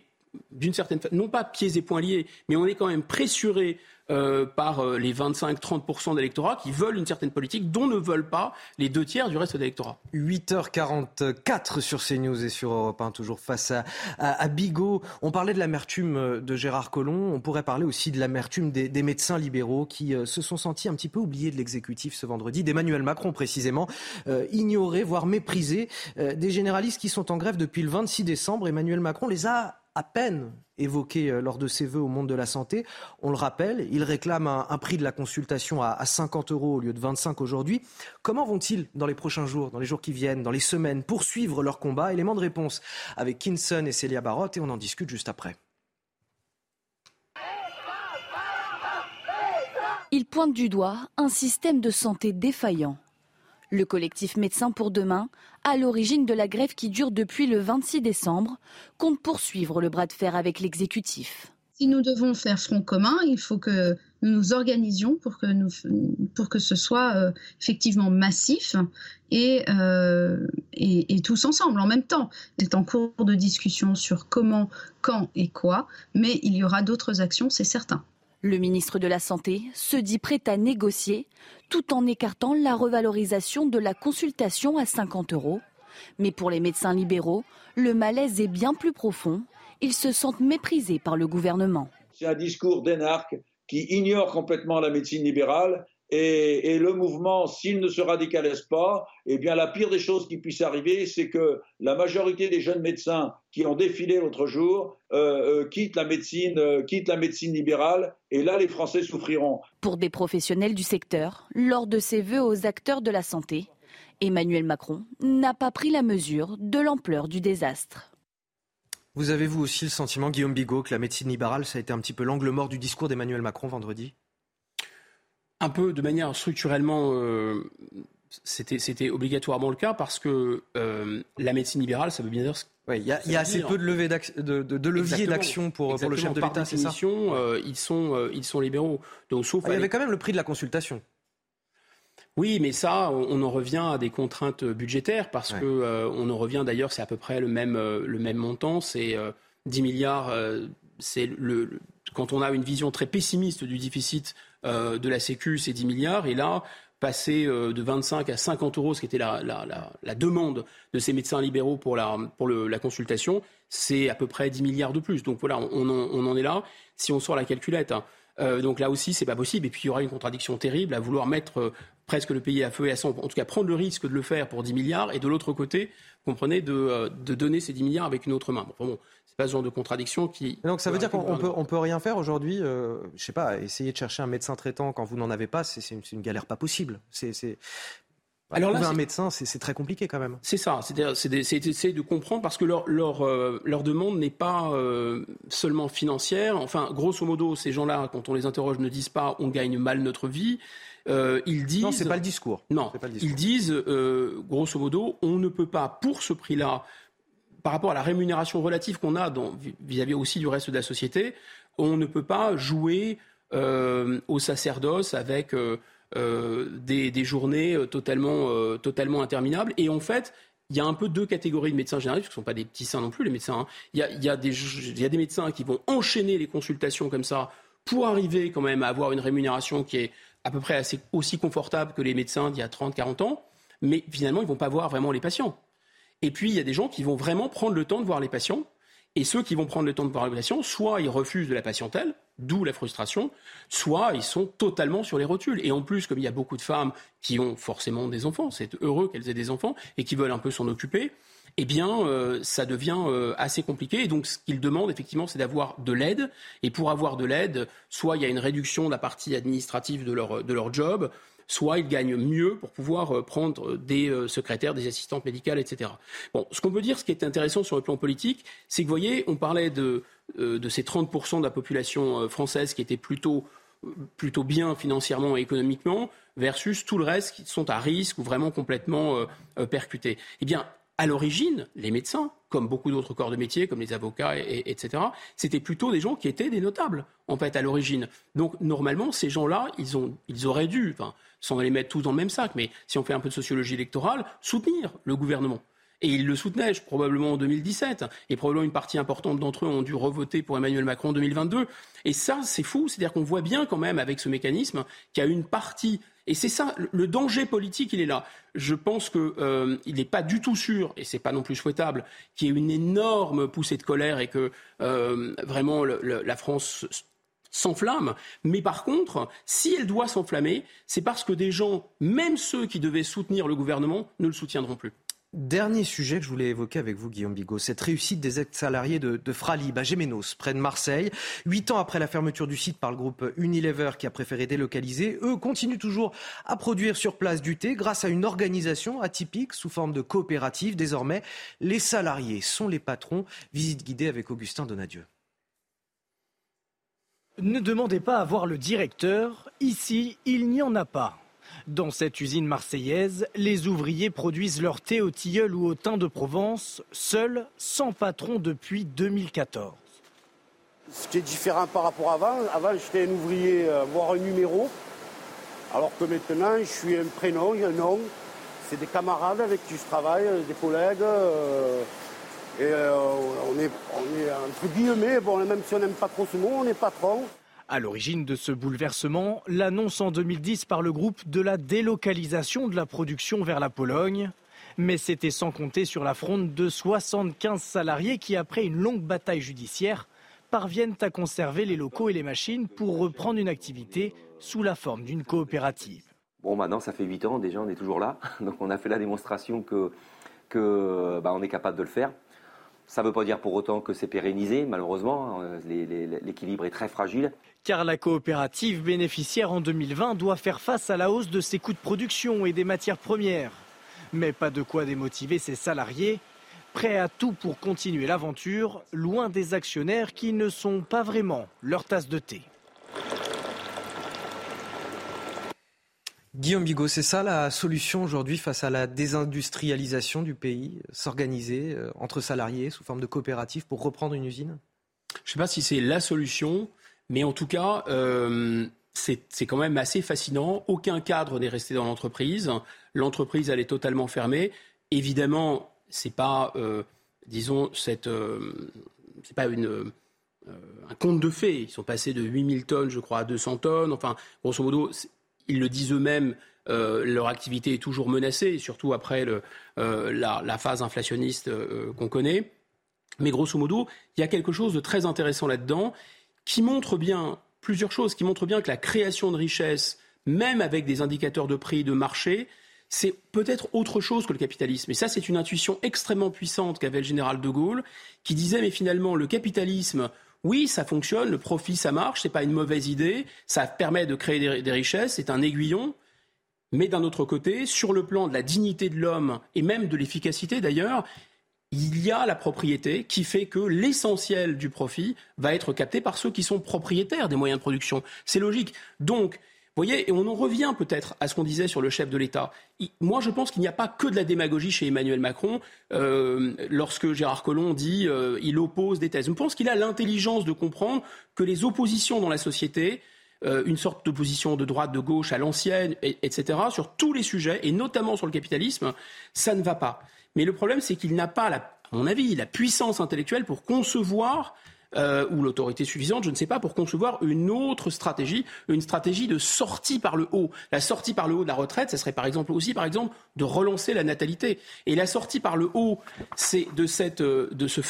d'une certaine façon, non pas pieds et poings liés, mais on est quand même pressuré euh, par euh, les 25-30% d'électorat qui veulent une certaine politique dont ne veulent pas les deux tiers du reste de l'électorat. 8h44 sur CNews et sur Europe 1, toujours face à, Bigot. On parlait de l'amertume euh, de Gérard Collomb, on pourrait parler aussi de l'amertume des, médecins libéraux qui se sont sentis un petit peu oubliés de l'exécutif ce vendredi, d'Emmanuel Macron précisément, ignorés, voire méprisés, des généralistes qui sont en grève depuis le 26 décembre. Emmanuel Macron les a à peine évoqué euh, lors de ses vœux au monde de la santé. On le rappelle, il réclame un, prix de la consultation à, 50 euros au lieu de 25 aujourd'hui. Comment vont-ils, dans les prochains jours, dans les jours qui viennent, dans les semaines, poursuivre leur combat? Élément de réponse avec Kinson et Célia Barotte et on en discute juste après. Il pointe du doigt un système de santé défaillant. Le collectif Médecins pour demain, à l'origine de la grève qui dure depuis le 26 décembre, compte poursuivre le bras de fer avec l'exécutif. Si nous devons faire front commun, il faut que nous nous organisions pour que, nous, pour que ce soit euh, effectivement massif et, euh, et, et, tous ensemble en même temps. C'est en cours de discussion sur comment, quand et quoi, mais il y aura d'autres actions, c'est certain. Le ministre de la Santé se dit prêt à négocier tout en écartant la revalorisation de la consultation à 50 euros. Mais pour les médecins libéraux, le malaise est bien plus profond. Ils se sentent méprisés par le gouvernement. C'est un discours d'énarque qui ignore complètement la médecine libérale et, le mouvement, s'il ne se radicalise pas, eh bien, la pire des choses qui puisse arriver, c'est que la majorité des jeunes médecins qui ont défilé l'autre jour euh, euh, quittent, la médecine, euh, quittent la médecine libérale, et là, les Français souffriront. Pour des professionnels du secteur, lors de ses vœux aux acteurs de la santé, Emmanuel Macron n'a pas pris la mesure de l'ampleur du désastre. Vous avez vous aussi le sentiment, Guillaume Bigot, que la médecine libérale, ça a été un petit peu l'angle mort du discours d'Emmanuel Macron vendredi? Un peu de manière structurellement, euh, c'était obligatoirement le cas parce que euh, la médecine libérale, ça veut bien dire. Il y a, assez peu de, leviers d'action pour, le chef de l'État, c'est ça euh, ils, sont, ils sont libéraux. Donc, sauf ah, il y avait quand même le prix de la consultation. Oui, mais ça, on, en revient à des contraintes budgétaires parce qu'on que on en revient d'ailleurs, c'est à peu près le même, le même montant, c'est 10 milliards. c'est le, quand on a une vision très pessimiste du déficit euh, de la Sécu, c'est 10 milliards. Et là, passer de 25 à 50 euros, ce qui était la, demande de ces médecins libéraux pour la, consultation, c'est à peu près 10 milliards de plus. Donc voilà, on, en, est là. Si on sort la calculette, hein. donc là aussi, c'est pas possible. Et puis il y aura une contradiction terrible à vouloir mettre presque le pays à feu et à sang, en tout cas prendre le risque de le faire pour 10 milliards, et de l'autre côté, comprenez, de, de, donner ces 10 milliards avec une autre main. Bon, bon, c'est pas ce genre de contradiction qui. Donc ça veut dire qu'on peut, on peut rien faire aujourd'hui. Euh, je sais pas, essayer de chercher un médecin traitant quand vous n'en avez pas, c'est une, une, galère pas possible. C'est alors là, un médecin, c'est très compliqué quand même. C'est ça, c'est essayer de comprendre parce que leur, leur, euh, leur demande n'est pas euh, seulement financière. Enfin, grosso modo, ces gens-là, quand on les interroge, ne disent pas on gagne mal notre vie. Euh, ils disent. Non, c'est pas le discours. Non, pas le discours. ils disent, euh, grosso modo, on ne peut pas, pour ce prix-là, par rapport à la rémunération relative qu'on a vis-à-vis aussi du reste de la société, on ne peut pas jouer euh, au sacerdoce avec des, journées totalement, totalement interminables. Et en fait, il y a un peu deux catégories de médecins généralistes, qui ne sont pas des petits saints non plus, les médecins. Hein. Il, y a, il, y a des, il y a des médecins qui vont enchaîner les consultations comme ça pour arriver quand même à avoir une rémunération qui est à peu près aussi confortable que les médecins d'il y a 30, 40 ans, mais finalement, ils ne vont pas voir vraiment les patients. Et puis, il y a des gens qui vont vraiment prendre le temps de voir les patients. Et ceux qui vont prendre le temps de voir les patients, soit ils refusent de la patientèle, d'où la frustration, soit ils sont totalement sur les rotules. Et en plus, comme il y a beaucoup de femmes qui ont forcément des enfants, c'est heureux qu'elles aient des enfants et qui veulent un peu s'en occuper, eh bien, euh, ça devient euh, assez compliqué. Et donc, ce qu'ils demandent, effectivement, c'est d'avoir de l'aide. Et pour avoir de l'aide, soit il y a une réduction de la partie administrative de leur, de leur job, soit ils gagnent mieux pour pouvoir euh, prendre des secrétaires, des assistantes médicales, etc. Bon, ce qu'on peut dire, ce qui est intéressant sur le plan politique, c'est que, vous voyez, on parlait de, de ces 30% de la population française qui était plutôt plutôt bien financièrement et économiquement versus tout le reste qui sont à risque ou vraiment complètement percutés. Eh bien, à l'origine, les médecins, comme beaucoup d'autres corps de métier, comme les avocats, etc., c'était plutôt des gens qui étaient des notables, en fait, à l'origine. Donc, normalement, ces gens-là, ils, ils auraient dû, enfin, sans les mettre tous dans le même sac, mais si on fait un peu de sociologie électorale, soutenir le gouvernement. Et ils le soutenaient, probablement en 2017. Et probablement une partie importante d'entre eux ont dû revoter pour Emmanuel Macron en 2022. Et ça, c'est fou. C'est-à-dire qu'on voit bien quand même avec ce mécanisme qu'il y a une partie et c'est ça, le danger politique, il est là. Je pense qu'il euh, n'est pas du tout sûr, et c'est pas non plus souhaitable, qu'il y ait une énorme poussée de colère et que euh, vraiment la France s'enflamme. Mais par contre, si elle doit s'enflammer, c'est parce que des gens, même ceux qui devaient soutenir le gouvernement, ne le soutiendront plus. Dernier sujet que je voulais évoquer avec vous, Guillaume Bigot, cette réussite des ex-salariés de, de Fralib à Gémenos, près de Marseille. Huit ans après la fermeture du site par le groupe Unilever qui a préféré délocaliser, eux continuent toujours à produire sur place du thé grâce à une organisation atypique sous forme de coopérative. Désormais, les salariés sont les patrons. Visite guidée avec Augustin Donadieu. Ne demandez pas à voir le directeur. Ici, il n'y en a pas. Dans cette usine marseillaise, les ouvriers produisent leur thé au tilleul ou au thym de Provence, seuls, sans patron depuis 2014. Ce qui est différent par rapport à avant, avant j'étais un ouvrier, euh, voire un numéro, alors que maintenant je suis un prénom, un nom. C'est des camarades avec qui je travaille, des collègues. Euh, et euh, on, est, on est entre guillemets, bon, même si on n'aime pas trop ce mot, on est patron. À l'origine de ce bouleversement, l'annonce en 2010 par le groupe de la délocalisation de la production vers la Pologne. Mais c'était sans compter sur la fronde de 75 salariés qui, après une longue bataille judiciaire, parviennent à conserver les locaux et les machines pour reprendre une activité sous la forme d'une coopérative. Bon, maintenant, ça fait 8 ans, déjà, on est toujours là. Donc, on a fait la démonstration que, bah, est capable de le faire. Ça ne veut pas dire pour autant que c'est pérennisé, malheureusement. Hein, l'équilibre est très fragile. Car la coopérative bénéficiaire en 2020 doit faire face à la hausse de ses coûts de production et des matières premières. Mais pas de quoi démotiver ses salariés, prêts à tout pour continuer l'aventure, loin des actionnaires qui ne sont pas vraiment leur tasse de thé. Guillaume Bigot, c'est ça la solution aujourd'hui face à la désindustrialisation du pays S'organiser euh, entre salariés sous forme de coopérative pour reprendre une usine? Je ne sais pas si c'est la solution, mais en tout cas, euh, c'est quand même assez fascinant. Aucun cadre n'est resté dans l'entreprise. L'entreprise, elle est totalement fermée. Évidemment, c'est pas, euh, disons, cette, c'est pas un conte de fées. Ils sont passés de 8000 tonnes, je crois, à 200 tonnes. Enfin, grosso modo, ils le disent eux-mêmes, leur activité est toujours menacée, surtout après la, phase inflationniste qu'on connaît. Mais grosso modo, il y a quelque chose de très intéressant là-dedans qui montre bien plusieurs choses, qui montrent bien que la création de richesse, même avec des indicateurs de prix de marché, c'est peut-être autre chose que le capitalisme. Et ça, c'est une intuition extrêmement puissante qu'avait le général de Gaulle, qui disait, mais finalement, le capitalisme, oui, ça fonctionne, le profit, ça marche, c'est pas une mauvaise idée, ça permet de créer des richesses, c'est un aiguillon. Mais d'un autre côté, sur le plan de la dignité de l'homme et même de l'efficacité d'ailleurs, il y a la propriété qui fait que l'essentiel du profit va être capté par ceux qui sont propriétaires des moyens de production. C'est logique. Donc, voyez, et on en revient peut-être à ce qu'on disait sur le chef de l'État. Moi, je pense qu'il n'y a pas que de la démagogie chez Emmanuel Macron euh, lorsque Gérard Collomb dit euh, il oppose des thèses. Je pense qu'il a l'intelligence de comprendre que les oppositions dans la société, euh, une sorte d'opposition de droite, de gauche à l'ancienne, etc., sur tous les sujets, et notamment sur le capitalisme, ça ne va pas. Mais le problème, c'est qu'il n'a pas, à mon avis, la puissance intellectuelle pour concevoir euh, ou l'autorité suffisante, je ne sais pas, pour concevoir une autre stratégie, une stratégie de sortie par le haut. La sortie par le haut de la retraite, ce serait par exemple aussi, par exemple, de relancer la natalité. Et la sortie par le haut, c'est de cette, euh, de, ce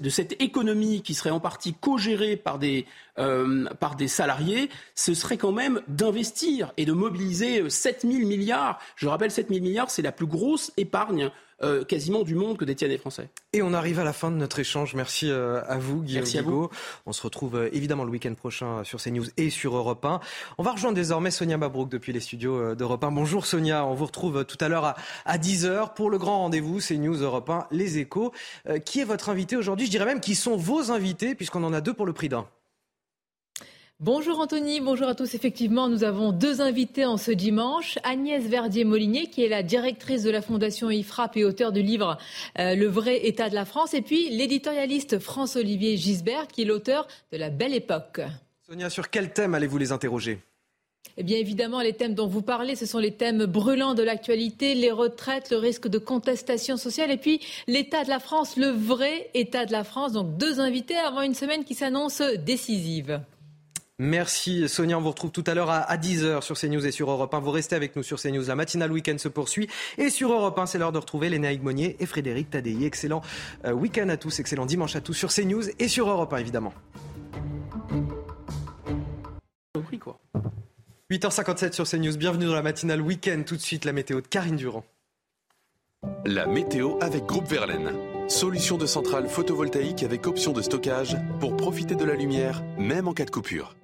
de, cette économie qui serait en partie co-gérée par des, euh, par des salariés, ce serait quand même d'investir et de mobiliser 7 000 milliards. Je rappelle, 7 000 milliards, c'est la plus grosse épargne euh, quasiment du monde que détiennent les Français. Et on arrive à la fin de notre échange. Merci euh, à vous, Guillaume Merci à vous. On se retrouve euh, évidemment le week-end prochain sur CNews et sur Europe 1. On va rejoindre désormais Sonia Mabrouk depuis les studios d'Europe 1. Bonjour Sonia, on vous retrouve tout à l'heure à, à 10h pour le grand rendez-vous CNews Europe 1, Les Échos. qui est votre invité aujourd'hui? Je dirais même qui sont vos invités puisqu'on en a deux pour le prix d'un. Bonjour Anthony, bonjour à tous. Effectivement, nous avons deux invités en ce dimanche. Agnès Verdier-Molinier, qui est la directrice de la Fondation IFRAP et auteur du livre euh, Le vrai état de la France. Et puis l'éditorialiste France-Olivier Gisbert, qui est l'auteur de La Belle Époque. Sonia, sur quel thème allez-vous les interroger? Eh bien évidemment, les thèmes dont vous parlez, ce sont les thèmes brûlants de l'actualité, les retraites, le risque de contestation sociale et puis l'état de la France, le vrai état de la France. Donc deux invités avant une semaine qui s'annonce décisive. Merci Sonia, on vous retrouve tout à l'heure à 10h sur CNews et sur Europe 1. Vous restez avec nous sur CNews. La matinale week-end se poursuit. Et sur Europe 1, c'est l'heure de retrouver Léna Higmonier et Frédéric Tadei. Excellent euh, week-end à tous, excellent dimanche à tous sur CNews et sur Europe 1 évidemment. 8h57 sur CNews, bienvenue dans la matinale week-end. Tout de suite la météo de Karine Durand. La météo avec Groupe Verlaine. Solution de centrale photovoltaïque avec option de stockage pour profiter de la lumière, même en cas de coupure.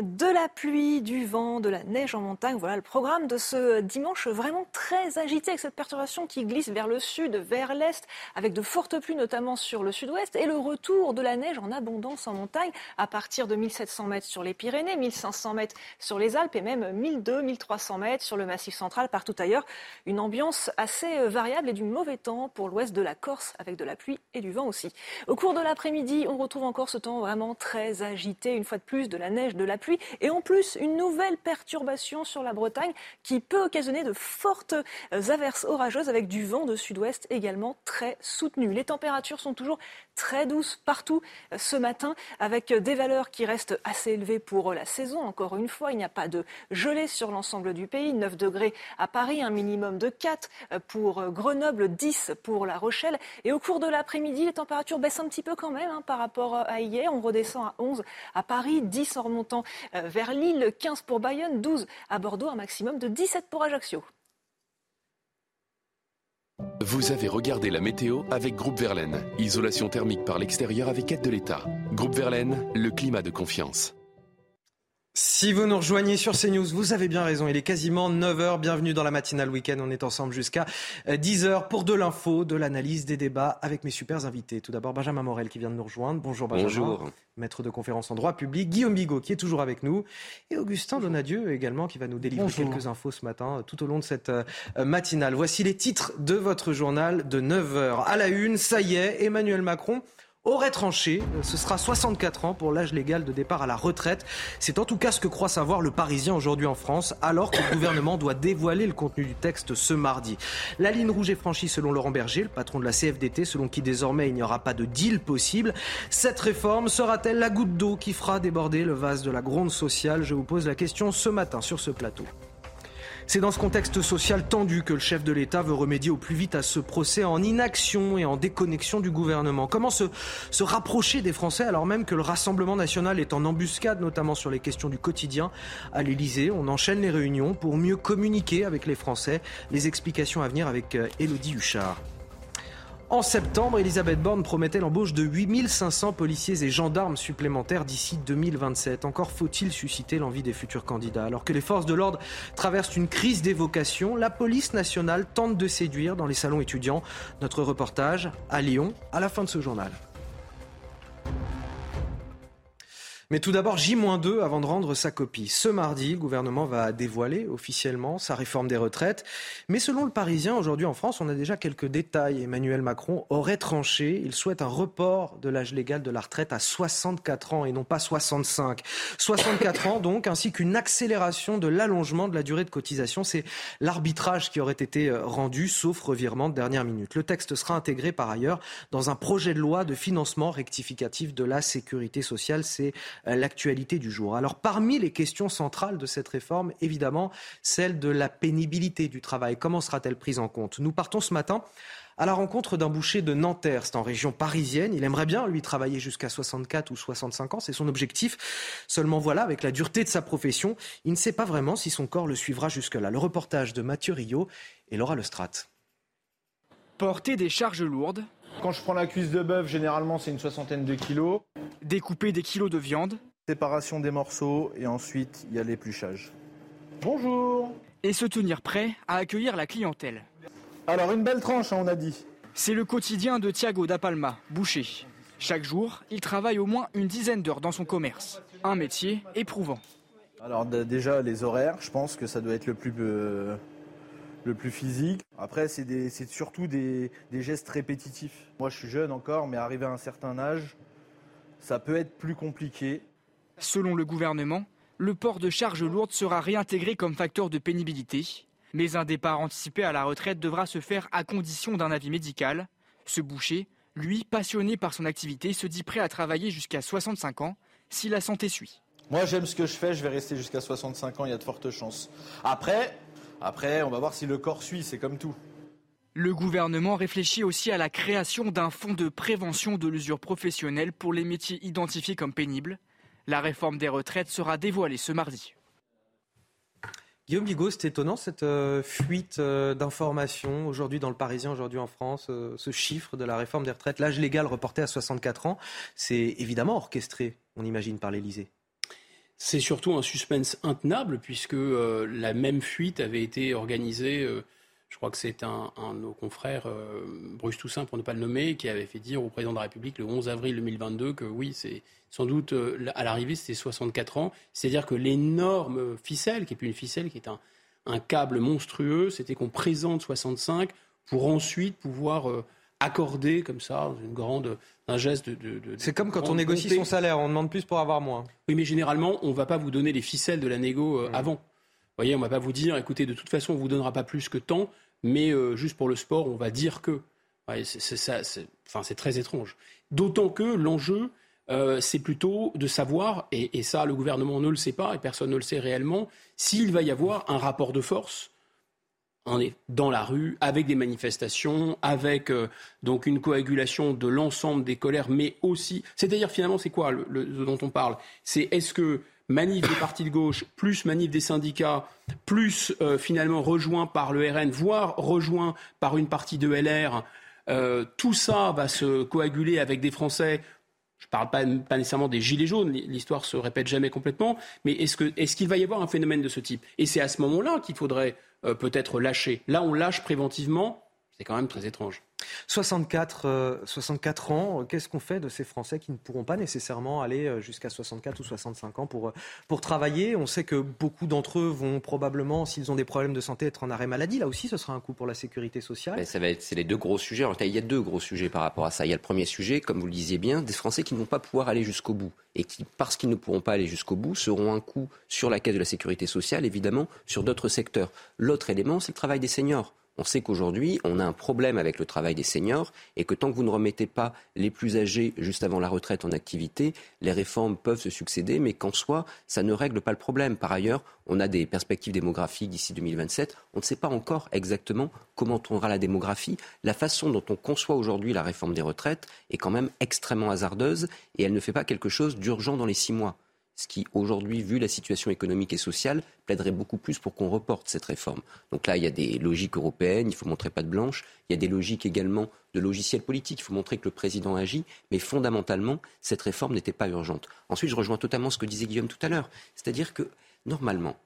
De la pluie, du vent, de la neige en montagne, voilà le programme de ce dimanche vraiment très agité avec cette perturbation qui glisse vers le sud, vers l'est, avec de fortes pluies notamment sur le sud-ouest et le retour de la neige en abondance en montagne à partir de 1700 mètres sur les Pyrénées, 1500 mètres sur les Alpes et même 1200-1300 mètres sur le Massif central, partout ailleurs. Une ambiance assez euh, variable et du mauvais temps pour l'ouest de la Corse avec de la pluie et du vent aussi. Au cours de l'après-midi, on retrouve encore ce temps vraiment très agité, une fois de plus de la neige, de la pluie et en plus une nouvelle perturbation sur la Bretagne qui peut occasionner de fortes averses orageuses avec du vent de sud-ouest également très soutenu. Les températures sont toujours très douces partout euh, ce matin avec des valeurs qui restent assez élevées pour la saison. Encore une fois, il n'y a pas de gelée sur l'ensemble du pays. 9 degrés à Paris, un minimum de 4 euh, pour Grenoble, 10 pour La Rochelle. Et au cours de l'après-midi, les températures baissent un petit peu quand même hein, par rapport à hier. On redescend à 11 à Paris, 10 en remontant euh, vers Lille, 15 pour Bayonne, 12 à Bordeaux, un maximum de 17 pour Ajaccio. Vous avez regardé la météo avec Groupe Verlaine. Isolation thermique par l'extérieur avec aide de l'État. Groupe Verlaine, le climat de confiance. Si vous nous rejoignez sur CNews, vous avez bien raison. Il est quasiment 9h. Bienvenue dans la matinale week-end. On est ensemble jusqu'à 10h euh, pour de l'info, de l'analyse, des débats avec mes super invités. Tout d'abord, Benjamin Morel qui vient de nous rejoindre. Bonjour Benjamin. Bonjour. Maître de conférence en droit public. Guillaume Bigot qui est toujours avec nous. Et Augustin Donadieu également qui va nous délivrer quelques infos ce matin euh, tout au long de cette euh, matinale. Voici les titres de votre journal de 9h. À la une, ça y est, Emmanuel Macron aurait tranché. Ce sera 64 ans pour l'âge légal de départ à la retraite. C'est en tout cas ce que croit savoir le Parisien aujourd'hui en France, alors que le gouvernement doit dévoiler le contenu du texte ce mardi. La ligne rouge est franchie selon Laurent Berger, le patron de la CFDT, selon qui désormais il n'y aura pas de deal possible. Cette réforme sera-t-elle la goutte d'eau qui fera déborder le vase de la gronde sociale? Je vous pose la question ce matin sur ce plateau. C'est dans ce contexte social tendu que le chef de l'État veut remédier au plus vite à ce procès en inaction et en déconnexion du gouvernement. Comment se, se rapprocher des Français alors même que le Rassemblement national est en embuscade, notamment sur les questions du quotidien à l'Élysée? On enchaîne les réunions pour mieux communiquer avec les Français. Les explications à venir avec euh, Huchard. En septembre, Elisabeth Borne promettait l'embauche de 8500 policiers et gendarmes supplémentaires d'ici 2027. Encore faut-il susciter l'envie des futurs candidats. Alors que les forces de l'ordre traversent une crise des vocations, la police nationale tente de séduire dans les salons étudiants. Notre reportage à Lyon à la fin de ce journal. Mais tout d'abord, J-2 avant de rendre sa copie. Ce mardi, le gouvernement va dévoiler officiellement sa réforme des retraites. Mais selon le Parisien, aujourd'hui en France, on a déjà quelques détails. Emmanuel Macron aurait tranché. Il souhaite un report de l'âge légal de la retraite à 64 ans et non pas 65. 64 ans donc, ainsi qu'une accélération de l'allongement de la durée de cotisation. C'est l'arbitrage qui aurait été euh, rendu, sauf revirement de dernière minute. Le texte sera intégré par ailleurs dans un projet de loi de financement rectificatif de la sécurité sociale. C'est l'actualité du jour. Alors parmi les questions centrales de cette réforme, évidemment, celle de la pénibilité du travail. Comment sera-t-elle prise en compte? Nous partons ce matin à la rencontre d'un boucher de Nanterre, c'est en région parisienne. Il aimerait bien, lui, travailler jusqu'à 64 ou 65 ans, c'est son objectif. Seulement voilà, avec la dureté de sa profession, il ne sait pas vraiment si son corps le suivra jusque-là. Le reportage de Mathieu Rio et Laura Lestrade. Porter des charges lourdes, quand je prends la cuisse de bœuf, généralement, c'est une soixantaine de kilos. Découper des kilos de viande. Séparation des morceaux et ensuite, il y a l'épluchage. Bonjour Et se tenir prêt à accueillir la clientèle. Alors, une belle tranche, hein, on a dit. C'est le quotidien de Thiago da Palma, boucher. Chaque jour, il travaille au moins une dizaine d'heures dans son commerce. Un métier éprouvant. Alors déjà, les horaires, je pense que ça doit être le plus... Euh, le plus physique. Après, c'est surtout des, gestes répétitifs. Moi, je suis jeune encore, mais arrivé à un certain âge, ça peut être plus compliqué. Selon le gouvernement, le port de charges lourdes sera réintégré comme facteur de pénibilité. Mais un départ anticipé à la retraite devra se faire à condition d'un avis médical. Ce boucher, lui, passionné par son activité, se dit prêt à travailler jusqu'à 65 ans si la santé suit. Moi, j'aime ce que je fais, je vais rester jusqu'à 65 ans, il y a de fortes chances. Après, après, on va voir si le corps suit, c'est comme tout. Le gouvernement réfléchit aussi à la création d'un fonds de prévention de l'usure professionnelle pour les métiers identifiés comme pénibles. La réforme des retraites sera dévoilée ce mardi. Guillaume Bigot, c'est étonnant cette euh, fuite euh, d'informations aujourd'hui dans le Parisien, aujourd'hui en France, euh, ce chiffre de la réforme des retraites, l'âge légal reporté à 64 ans, c'est évidemment orchestré, on imagine, par l'Élysée. C'est surtout un suspense intenable puisque euh, la même fuite avait été organisée, euh, je crois que c'est un, de nos confrères, euh, Bruce Toussaint pour ne pas le nommer, qui avait fait dire au président de la République le 11 avril 2022 que oui, c'est sans doute à l'arrivée c'était 64 ans. C'est-à-dire que l'énorme ficelle, qui est plus une ficelle, qui est un, un câble monstrueux, c'était qu'on présente 65 pour ensuite pouvoir accorder comme ça une grande un geste de. c'est comme quand on négocie son salaire, on demande plus pour avoir moins. Oui, mais généralement, on ne va pas vous donner les ficelles de la négo euh, mmh. avant. Vous voyez, on ne va pas vous dire, écoutez, de toute façon, on ne vous donnera pas plus que tant, mais euh, juste pour le sport, on va dire que. c'est très étrange. D'autant que l'enjeu, euh, c'est plutôt de savoir, et, et, ça, le gouvernement ne le sait pas, et personne ne le sait réellement, s'il va y avoir un rapport de force on est dans la rue avec des manifestations, avec euh, donc une coagulation de l'ensemble des colères, mais aussi, c'est-à-dire finalement, c'est quoi le, dont on parle? C'est est-ce que manif des partis de gauche, plus manif des syndicats, plus euh, finalement rejoint par le RN, voire rejoint par une partie de LR, euh, tout ça va se coaguler avec des Français je ne parle pas, nécessairement des gilets jaunes, l'histoire se répète jamais complètement, mais est-ce qu'il va y avoir un phénomène de ce type? Et c'est à ce moment-là qu'il faudrait euh, peut-être lâché. Là, on lâche préventivement. C'est quand même très étrange. 64, 64 euh, ans, qu'est-ce qu'on fait de ces Français qui ne pourront pas nécessairement aller euh, jusqu'à 64 ou 65 ans pour, pour travailler? On sait que beaucoup d'entre eux vont probablement, s'ils ont des problèmes de santé, être en arrêt maladie. Là aussi, ce sera un coût pour la sécurité sociale. Ça va être, c'est les deux gros sujets. il y a deux gros sujets par rapport à ça. Il y a le premier sujet, comme vous le disiez bien, des Français qui ne vont pas pouvoir aller jusqu'au bout et qui, parce qu'ils ne pourront pas aller jusqu'au bout, seront un coût sur la caisse de la sécurité sociale, évidemment, sur d'autres secteurs. L'autre élément, c'est le travail des seniors. On sait qu'aujourd'hui, on a un problème avec le travail des seniors et que tant que vous ne remettez pas les plus âgés juste avant la retraite en activité, les réformes peuvent se succéder, mais qu'en soi, ça ne règle pas le problème. Par ailleurs, on a des perspectives démographiques d'ici 2027. On ne sait pas encore exactement comment tournera la démographie. La façon dont on conçoit aujourd'hui la réforme des retraites est quand même extrêmement hasardeuse et elle ne fait pas quelque chose d'urgent dans les six mois ce qui aujourd'hui, vu la situation économique et sociale, plaiderait beaucoup plus pour qu'on reporte cette réforme. Donc là, il y a des logiques européennes, il faut montrer pas de blanche, il y a des logiques également de logiciels politiques, il faut montrer que le président agit, mais fondamentalement, cette réforme n'était pas urgente. Ensuite, je rejoins totalement ce que disait Guillaume tout à l'heure, c'est-à-dire que normalement,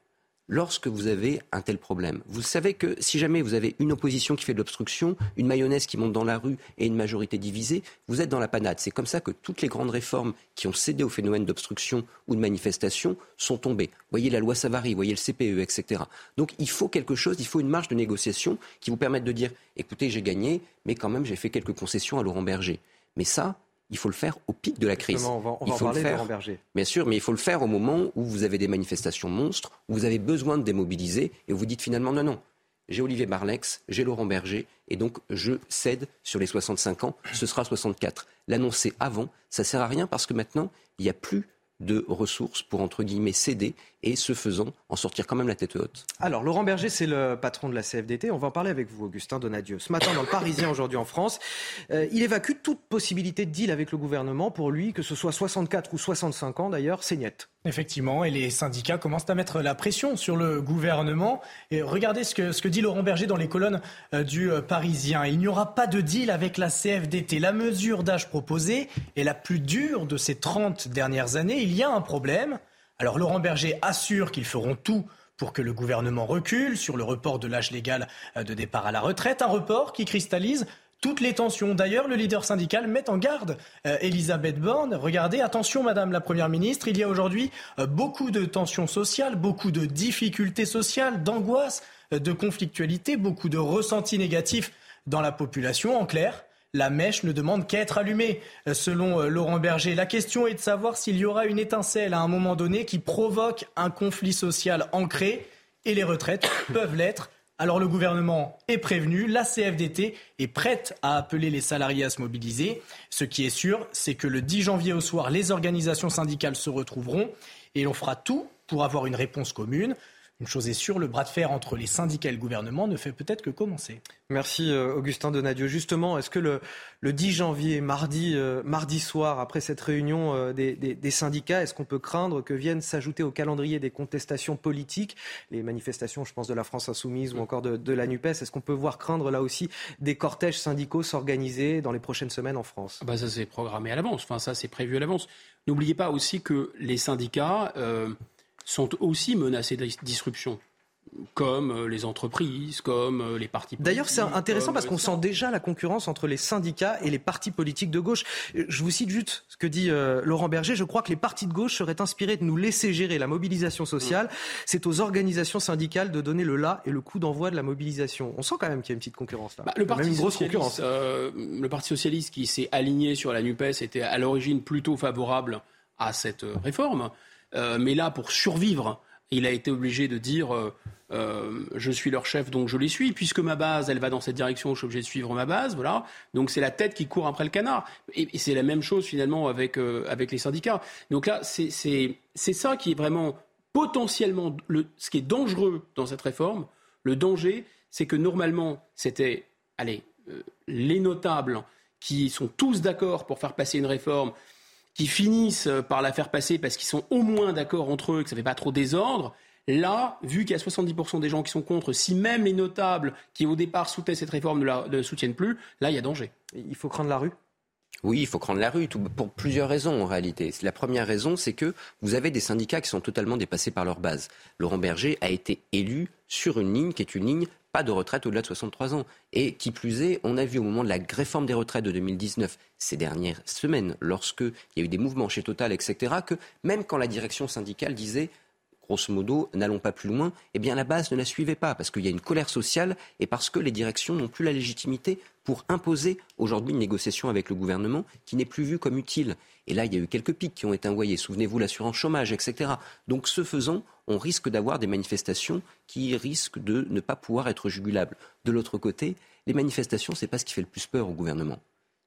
lorsque vous avez un tel problème. Vous savez que si jamais vous avez une opposition qui fait de l'obstruction, une mayonnaise qui monte dans la rue et une majorité divisée, vous êtes dans la panade. C'est comme ça que toutes les grandes réformes qui ont cédé au phénomène d'obstruction ou de manifestation sont tombées. Voyez la loi Savary, voyez le CPE, etc. Donc il faut quelque chose, il faut une marge de négociation qui vous permette de dire écoutez, j'ai gagné, mais quand même j'ai fait quelques concessions à Laurent Berger. Mais ça, il faut le faire au pic de la crise. on va, il faut le faire, Bien sûr, mais il faut le faire au moment où vous avez des manifestations monstres, où vous avez besoin de démobiliser, et où vous dites finalement non, non. J'ai Olivier Marlex, j'ai Laurent Berger, et donc je cède sur les 65 ans, ce sera 64. L'annoncer avant, ça sert à rien parce que maintenant, il n'y a plus de ressources pour, entre guillemets, céder et, ce faisant, en sortir quand même la tête haute. Alors, Laurent Berger, c'est le patron de la CFDT. On va en parler avec vous, Augustin Donadieu. Ce matin, dans le Parisien, aujourd'hui en France, euh, il évacue toute possibilité de deal avec le gouvernement. Pour lui, que ce soit 64 ou 65 ans, d'ailleurs, c'est net. Effectivement, et les syndicats commencent à mettre la pression sur le gouvernement. Et regardez ce que, ce que dit Laurent Berger dans les colonnes euh, du euh, Parisien. Il n'y aura pas de deal avec la CFDT. La mesure d'âge proposée est la plus dure de ces 30 dernières années. Il y a un problème. Alors Laurent Berger assure qu'ils feront tout pour que le gouvernement recule sur le report de l'âge légal euh, de départ à la retraite, un report qui cristallise toutes les tensions. D'ailleurs, le leader syndical met en garde euh, Elisabeth Borne. Regardez, attention, Madame la Première ministre, il y a aujourd'hui euh, beaucoup de tensions sociales, beaucoup de difficultés sociales, d'angoisse, de conflictualité, beaucoup de ressentis négatifs dans la population. En clair, la mèche ne demande qu'à être allumée, euh, selon euh, Laurent Berger. La question est de savoir s'il y aura une étincelle à un moment donné qui provoque un conflit social ancré, et les retraites peuvent l'être. Alors le gouvernement est prévenu, la CFDT est prête à appeler les salariés à se mobiliser. Ce qui est sûr, c'est que le 10 janvier au soir, les organisations syndicales se retrouveront et l'on fera tout pour avoir une réponse commune. Une chose est sûre, le bras de fer entre les syndicats et le gouvernement ne fait peut-être que commencer. Merci euh, Augustin Donadieu. Justement, est-ce que le, 10 janvier, mardi, euh, mardi soir, après cette réunion euh, des, syndicats, est-ce qu'on peut craindre que viennent s'ajouter au calendrier des contestations politiques, les manifestations, je pense, de la France insoumise ou encore de, la NUPES? Est-ce qu'on peut voir craindre là aussi des cortèges syndicaux s'organiser dans les prochaines semaines en France? Ah bah Ça, c'est programmé à l'avance. Enfin, ça, c'est prévu à l'avance. N'oubliez pas aussi que les syndicats sont aussi menacés de disruption comme euh, les entreprises, comme euh, les partis politiques. D'ailleurs, c'est intéressant parce qu'on sent déjà la concurrence entre les syndicats et les partis politiques de gauche. Je vous cite juste ce que dit euh, Laurent Berger. Je crois que les partis de gauche seraient inspirés de nous laisser gérer la mobilisation sociale. Mm. C'est aux organisations syndicales de donner le là et le coup d'envoi de la mobilisation. On sent quand même qu'il y a une petite concurrence là. Bah, le, parti une grosse concurrence. le Parti socialiste qui s'est aligné sur la NUPES était à l'origine plutôt favorable à cette réforme. Euh, mais là, pour survivre, il a été obligé de dire euh, euh, je suis leur chef, donc je les suis. Puisque ma base, elle va dans cette direction, je suis obligé de suivre ma base. Voilà. Donc c'est la tête qui court après le canard. Et, c'est la même chose finalement avec, avec les syndicats. Donc là, c'est ça qui est vraiment potentiellement le, ce qui est dangereux dans cette réforme. Le danger, c'est que normalement, c'était, allez, les notables qui sont tous d'accord pour faire passer une réforme qui finissent par la faire passer parce qu'ils sont au moins d'accord entre eux, que ça ne fait pas trop désordre. Là, vu qu'il y a 70% des gens qui sont contre, si même les notables qui au départ soutenaient cette réforme ne la soutiennent plus, là, il y a danger. Il faut craindre la rue? Oui, il faut craindre la rue pour plusieurs raisons en réalité. La première raison, c'est que vous avez des syndicats qui sont totalement dépassés par leur base. Laurent Berger a été élu sur une ligne qui est une ligne pas de retraite au-delà de 63 ans. Et qui plus est, on a vu au moment de la réforme des retraites de 2019, ces dernières semaines, lorsqu'il y a eu des mouvements chez Total, etc., que même quand la direction syndicale disait grosso modo, n'allons pas plus loin, eh bien la base ne la suivait pas, parce qu'il y a une colère sociale et parce que les directions n'ont plus la légitimité pour imposer aujourd'hui une négociation avec le gouvernement qui n'est plus vue comme utile. Et là, il y a eu quelques pics qui ont été envoyés. Souvenez-vous, l'assurance chômage, etc. Donc, ce faisant, on risque d'avoir des manifestations qui risquent de ne pas pouvoir être jugulables. De l'autre côté, les manifestations, ce n'est pas ce qui fait le plus peur au gouvernement.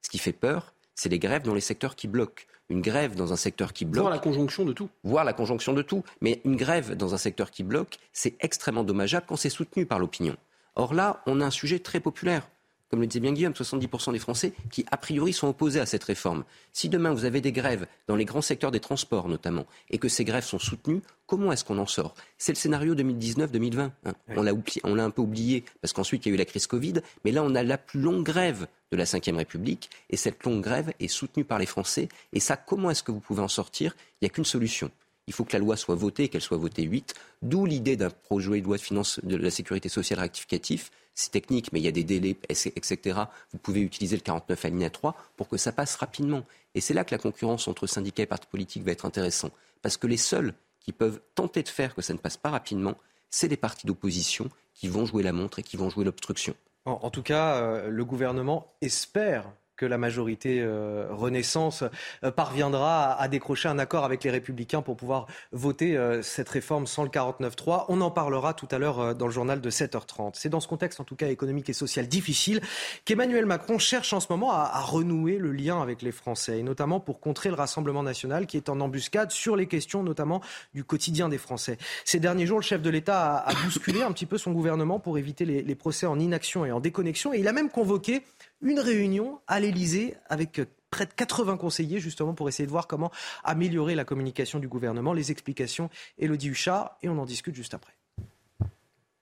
Ce qui fait peur, c'est les grèves dans les secteurs qui bloquent. Une grève dans un secteur qui bloque. Voir la conjonction de tout. Voir la conjonction de tout. Mais une grève dans un secteur qui bloque, c'est extrêmement dommageable quand c'est soutenu par l'opinion. Or là, on a un sujet très populaire comme le disait bien Guillaume, 70% des Français qui, a priori, sont opposés à cette réforme. Si demain vous avez des grèves dans les grands secteurs des transports notamment, et que ces grèves sont soutenues, comment est-ce qu'on en sort? C'est le scénario 2019-2020. Hein. On l'a un peu oublié parce qu'ensuite il y a eu la crise Covid, mais là on a la plus longue grève de la Ve République, et cette longue grève est soutenue par les Français. Et ça, comment est-ce que vous pouvez en sortir? Il n'y a qu'une solution. Il faut que la loi soit votée, qu'elle soit votée 8, d'où l'idée d'un projet de loi de finances de la sécurité sociale rectificatif c'est technique, mais il y a des délais, etc. Vous pouvez utiliser le 49 alinéa 3 pour que ça passe rapidement. Et c'est là que la concurrence entre syndicats et partis politiques va être intéressante. Parce que les seuls qui peuvent tenter de faire que ça ne passe pas rapidement, c'est les partis d'opposition qui vont jouer la montre et qui vont jouer l'obstruction. En, tout cas, euh, le gouvernement espère que la majorité euh, Renaissance euh, parviendra à, décrocher un accord avec les Républicains pour pouvoir voter euh, cette réforme sans le 49-3. On en parlera tout à l'heure dans le journal de 7h30. C'est dans ce contexte, en tout cas économique et social difficile, qu'Emmanuel Macron cherche en ce moment à, renouer le lien avec les Français, et notamment pour contrer le Rassemblement national qui est en embuscade sur les questions notamment du quotidien des Français. Ces derniers jours, le chef de l'État a, a bousculé un petit peu son gouvernement pour éviter les, les procès en inaction et en déconnexion, et il a même convoqué une réunion à l'Elysée avec près de 80 conseillers justement pour essayer de voir comment améliorer la communication du gouvernement. Les explications, Elodie Huchard, et on en discute juste après.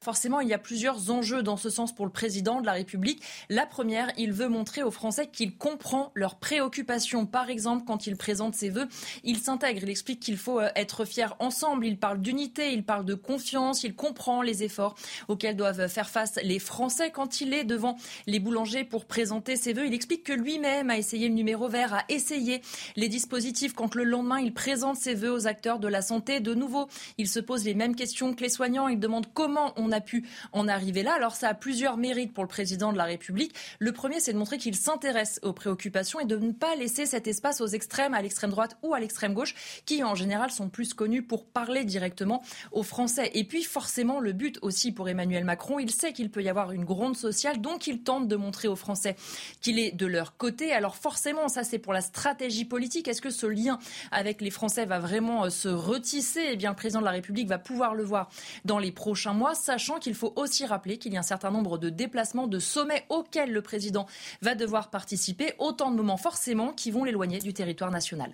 Forcément, il y a plusieurs enjeux dans ce sens pour le président de la République. La première, il veut montrer aux Français qu'il comprend leurs préoccupations. Par exemple, quand il présente ses vœux, il s'intègre. Il explique qu'il faut euh, être fier ensemble. Il parle d'unité, il parle de confiance. Il comprend les efforts auxquels doivent faire face les Français quand il est devant les boulangers pour présenter ses vœux. Il explique que lui-même a essayé le numéro vert, a essayé les dispositifs quand le lendemain il présente ses vœux aux acteurs de la santé. De nouveau, il se pose les mêmes questions que les soignants. Il demande comment on a pu en arriver là. Alors ça a plusieurs mérites pour le président de la République. Le premier, c'est de montrer qu'il s'intéresse aux préoccupations et de ne pas laisser cet espace aux extrêmes, à l'extrême droite ou à l'extrême gauche, qui en général sont plus connus pour parler directement aux Français. Et puis forcément, le but aussi pour Emmanuel Macron, il sait qu'il peut y avoir une gronde sociale, donc il tente de montrer aux Français qu'il est de leur côté. Alors forcément, ça c'est pour la stratégie politique. Est-ce que ce lien avec les Français va vraiment euh, se retisser? Eh bien, le président de la République va pouvoir le voir dans les prochains mois, sachant qu'il faut aussi rappeler qu'il y a un certain nombre de déplacements, de sommets auxquels le président va devoir participer. Autant de moments forcément qui vont l'éloigner du territoire national.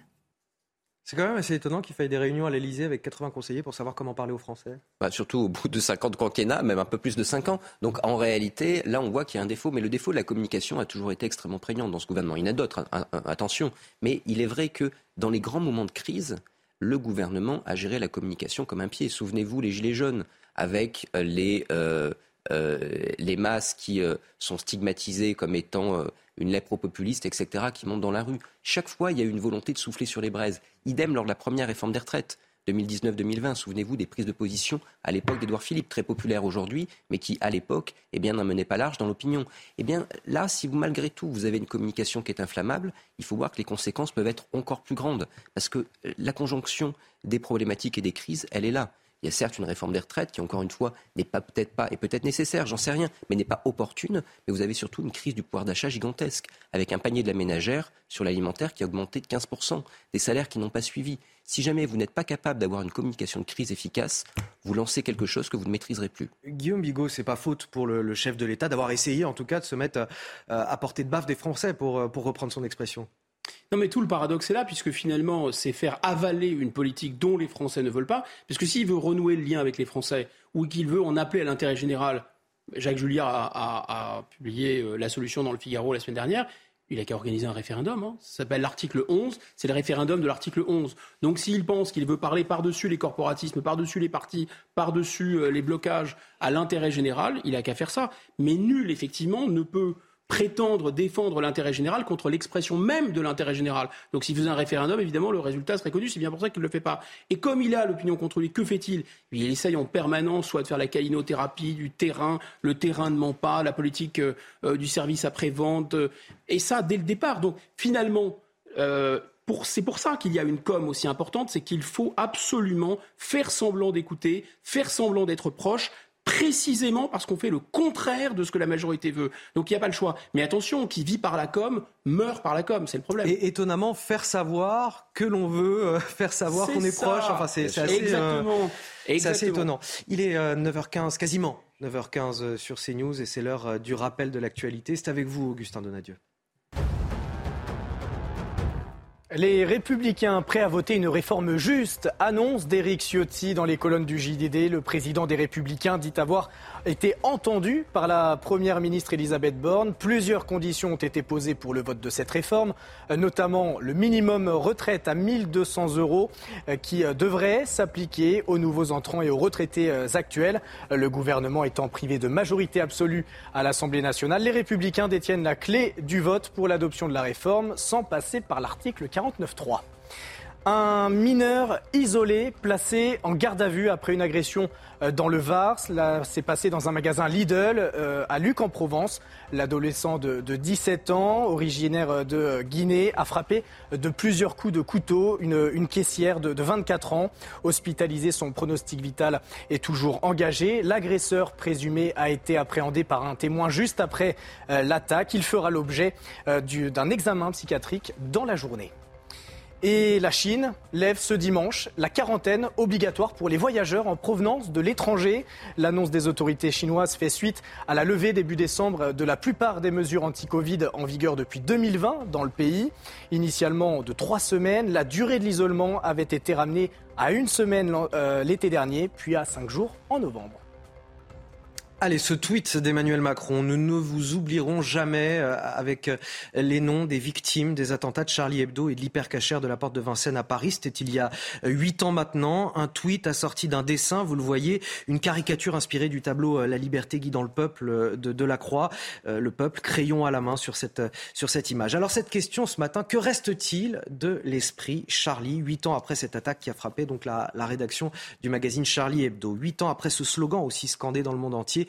C'est quand même assez étonnant qu'il faille des réunions à l'Elysée avec 80 conseillers pour savoir comment parler aux Français. Bah, surtout au bout de 50 quinquennats, même un peu plus de 5 ans. Donc en réalité, là on voit qu'il y a un défaut, mais le défaut de la communication a toujours été extrêmement prégnant dans ce gouvernement. Il y en a d'autres, hein, hein, attention. Mais il est vrai que dans les grands moments de crise, le gouvernement a géré la communication comme un pied. Souvenez-vous, les Gilets jaunes, avec euh, les, euh, euh, les masses qui sont stigmatisées comme étant une lèpre populiste, etc., qui montent dans la rue. Chaque fois, il y a une volonté de souffler sur les braises. Idem lors de la première réforme des retraites. 2019-2020. Souvenez-vous des prises de position à l'époque d'Édouard Philippe, très populaire aujourd'hui, mais qui à l'époque eh bien, n'en menait pas large dans l'opinion. Eh bien là, si vous malgré tout vous avez une communication qui est inflammable, il faut voir que les conséquences peuvent être encore plus grandes, parce que la conjonction des problématiques et des crises, elle est là. Il y a certes une réforme des retraites qui, encore une fois, n'est pas peut-être pas, et peut-être nécessaire, j'en sais rien, mais n'est pas opportune. Mais vous avez surtout une crise du pouvoir d'achat gigantesque, avec un panier de la ménagère sur l'alimentaire qui a augmenté de 15%, des salaires qui n'ont pas suivi. Si jamais vous n'êtes pas capable d'avoir une communication de crise efficace, vous lancez quelque chose que vous ne maîtriserez plus. Guillaume Bigot, c'est pas faute pour le, chef de l'État d'avoir essayé, en tout cas, de se mettre euh, à portée de baffe des Français, pour, euh, pour reprendre son expression. Non, mais tout le paradoxe est là, puisque finalement, c'est faire avaler une politique dont les Français ne veulent pas. Puisque s'il veut renouer le lien avec les Français, ou qu'il veut en appeler à l'intérêt général, Jacques Julliard a, publié euh, la solution dans le Figaro la semaine dernière. Il a qu'à organiser un référendum. Hein. Ça s'appelle l'article 11. C'est le référendum de l'article 11. Donc s'il pense qu'il veut parler par-dessus les corporatismes, par-dessus les partis, par-dessus euh, les blocages à l'intérêt général, il a qu'à faire ça. Mais nul, effectivement, ne peut prétendre défendre l'intérêt général contre l'expression même de l'intérêt général. Donc s'il faisait un référendum, évidemment, le résultat serait connu. C'est bien pour ça qu'il ne le fait pas. Et comme il a l'opinion contre lui, que fait-il? Il essaye en permanence soit de faire la calinothérapie du terrain, le terrain ne ment pas, la politique euh, euh, du service après-vente, euh, et ça dès le départ. Donc finalement, c'est pour ça qu'il y a une com aussi importante, c'est qu'il faut absolument faire semblant d'écouter, faire semblant d'être proche, précisément parce qu'on fait le contraire de ce que la majorité veut. Donc il n'y a pas le choix. Mais attention, qui vit par la com meurt par la com, c'est le problème. Et étonnamment, faire savoir que l'on veut, euh, faire savoir qu'on est proche, enfin c'est assez, euh, assez, étonnant. Il est 9h15, euh, quasiment 9h15 sur CNews et c'est l'heure du rappel de l'actualité. C'est avec vous, Augustin Donadieu. Les Républicains prêts à voter une réforme juste, annonce d'Éric Ciotti dans les colonnes du JDD. Le président des Républicains dit avoir été entendu par la Première ministre Elisabeth Borne. Plusieurs conditions ont été posées pour le vote de cette réforme, notamment le minimum retraite à 1200 euros euh, qui euh, devrait s'appliquer aux nouveaux entrants et aux retraités euh, actuels. Le gouvernement étant privé de majorité absolue à l'Assemblée nationale, les Républicains détiennent la clé du vote pour l'adoption de la réforme sans passer par l'article 49.3. Un mineur isolé placé en garde à vue après une agression euh, dans le Var. Cela s'est passé dans un magasin Lidl euh, à Luc en Provence. L'adolescent de, 17 ans, originaire de Guinée, a frappé de plusieurs coups de couteau une, caissière de, 24 ans. Hospitalisé, son pronostic vital est toujours engagé. L'agresseur présumé a été appréhendé par un témoin juste après euh, l'attaque. Il fera l'objet d'un examen psychiatrique dans la journée. Et la Chine lève ce dimanche la quarantaine obligatoire pour les voyageurs en provenance de l'étranger. L'annonce des autorités chinoises fait suite à la levée début décembre de la plupart des mesures anti-Covid en vigueur depuis 2020 dans le pays. Initialement de trois semaines, la durée de l'isolement avait été ramenée à une semaine euh, l'été dernier, puis à cinq jours en novembre. Allez, ce tweet d'Emmanuel Macron, nous ne vous oublierons jamais euh, avec euh, les noms des victimes des attentats de Charlie Hebdo et de l'hypercachère de la porte de Vincennes à Paris. C'était il y a euh, huit ans maintenant. Un tweet assorti d'un dessin, vous le voyez, une caricature inspirée du tableau La liberté guidant le peuple de Delacroix. Le peuple, crayon à la main sur cette, sur cette image. Alors cette question ce matin, que reste-t-il de l'esprit Charlie, huit ans après cette attaque qui a frappé donc la, la rédaction du magazine Charlie Hebdo? Huit ans après ce slogan aussi scandé dans le monde entier,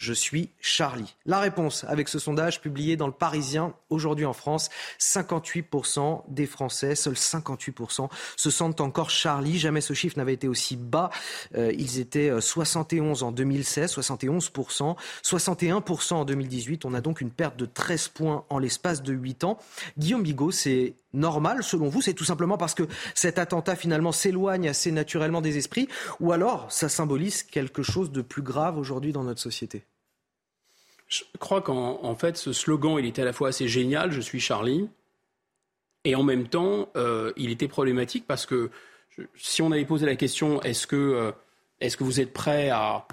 je suis Charlie. La réponse avec ce sondage publié dans le Parisien aujourd'hui en France, 58% des Français, seuls 58% se sentent encore Charlie. Jamais ce chiffre n'avait été aussi bas. Euh, ils étaient 71 euh, en 2016, 71%, 61% en 2018. On a donc une perte de 13 points en l'espace de 8 ans. Guillaume Bigot, c'est normal selon vous C'est tout simplement parce que cet attentat finalement s'éloigne assez naturellement des esprits ou alors ça symbolise quelque chose de plus grave aujourd'hui dans notre société? Je crois qu'en fait ce slogan il était à la fois assez génial, je suis Charlie, et en même temps euh, il était problématique parce que si on avait posé la question est-ce que, euh, est que vous êtes prêt à,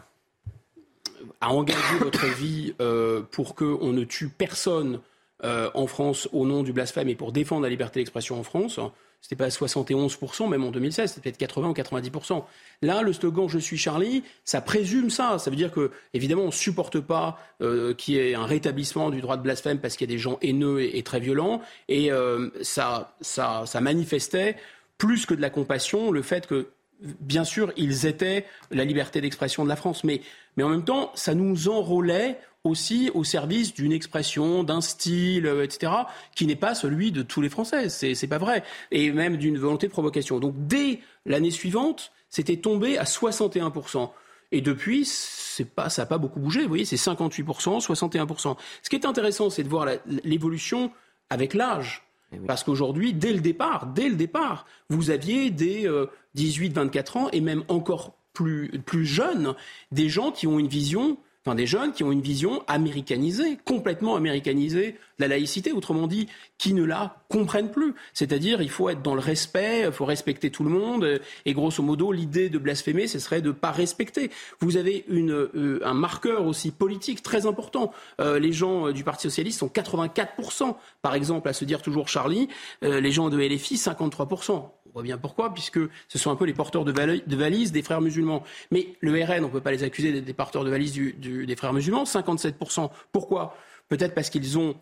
à engager votre vie euh, pour qu'on ne tue personne en France au nom du blasphème et pour défendre la liberté d'expression en France, c'était pas 71%, même en 2016, c'était peut-être 80 ou 90%. Là, le slogan Je suis Charlie, ça présume ça. Ça veut dire que, évidemment, on ne supporte pas euh, qu'il y ait un rétablissement du droit de blasphème parce qu'il y a des gens haineux et, très violents. Et euh, ça, ça, ça manifestait plus que de la compassion le fait que bien sûr, ils étaient la liberté d'expression de la France, mais, mais en même temps, ça nous enrôlait aussi au service d'une expression, d'un style, euh, etc., qui n'est pas celui de tous les Français. C'est, c'est pas vrai. Et même d'une volonté de provocation. Donc dès l'année suivante, c'était tombé à 61%. Et depuis, c'est pas, ça n'a pas beaucoup bougé. Vous voyez, c'est 58%, 61%. Ce qui est intéressant, c'est de voir l'évolution avec l'âge. Eh Parce qu'aujourd'hui, dès le départ, dès le départ, vous aviez des 18-24 euh, ans et même encore plus, plus jeunes, des gens qui ont une vision des jeunes qui ont une vision américanisée, complètement américanisée de la laïcité, autrement dit, qui ne la comprennent plus. C'est-à-dire, il faut être dans le respect, il faut respecter tout le monde, et grosso modo, l'idée de blasphémer, ce serait de ne pas respecter. Vous avez euh, un marqueur aussi politique très important. Euh, les gens euh, du Parti socialiste sont 84%, par exemple, à se dire toujours Charlie. les gens de LFI, 53% voit bien pourquoi, puisque ce sont un peu les porteurs de, valises des frères musulmans. Mais le RN, on ne peut pas les accuser d'être des porteurs de valises des frères musulmans, 57%. Pourquoi? Peut-être parce qu'ils ont,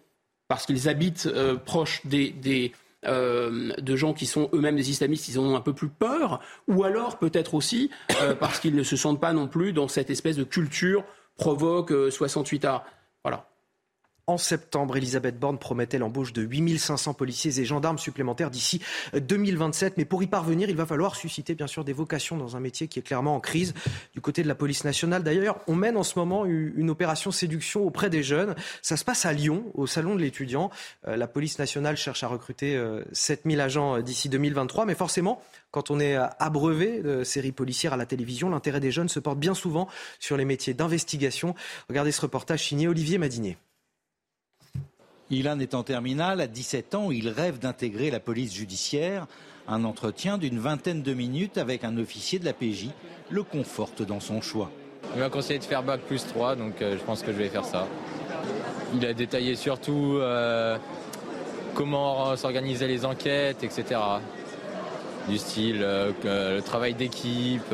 parce qu'ils habitent euh, des euh, de gens qui sont eux-mêmes des islamistes, ils ont un peu plus peur, ou alors peut-être aussi parce qu'ils ne se sentent pas non plus dans cette espèce de culture provoque 68 a Voilà. En septembre, Elisabeth Borne promettait l'embauche de 8500 policiers et gendarmes supplémentaires d'ici 2027. Mais pour y parvenir, il va falloir susciter bien sûr des vocations dans un métier qui est clairement en crise. Du côté de la police nationale, d'ailleurs, on mène en ce moment une opération séduction auprès des jeunes. Ça se passe à Lyon, au salon de l'étudiant. Euh, la police nationale cherche à recruter 7000 euh, agents euh, d'ici 2023. Mais forcément, quand on est abreuvé de séries policières à la télévision, l'intérêt des jeunes se porte bien souvent sur les métiers d'investigation. Regardez ce reportage signé Olivier Madinier. Ilan est en terminale, à 17 ans, il rêve d'intégrer la police judiciaire. Un entretien d'une vingtaine de minutes avec un officier de la PJ le conforte dans son choix. Il m'a conseillé de faire bac plus 3, donc euh, je pense que je vais faire ça. Il a détaillé surtout euh, comment s'organiser les enquêtes, etc. Du style euh, le travail d'équipe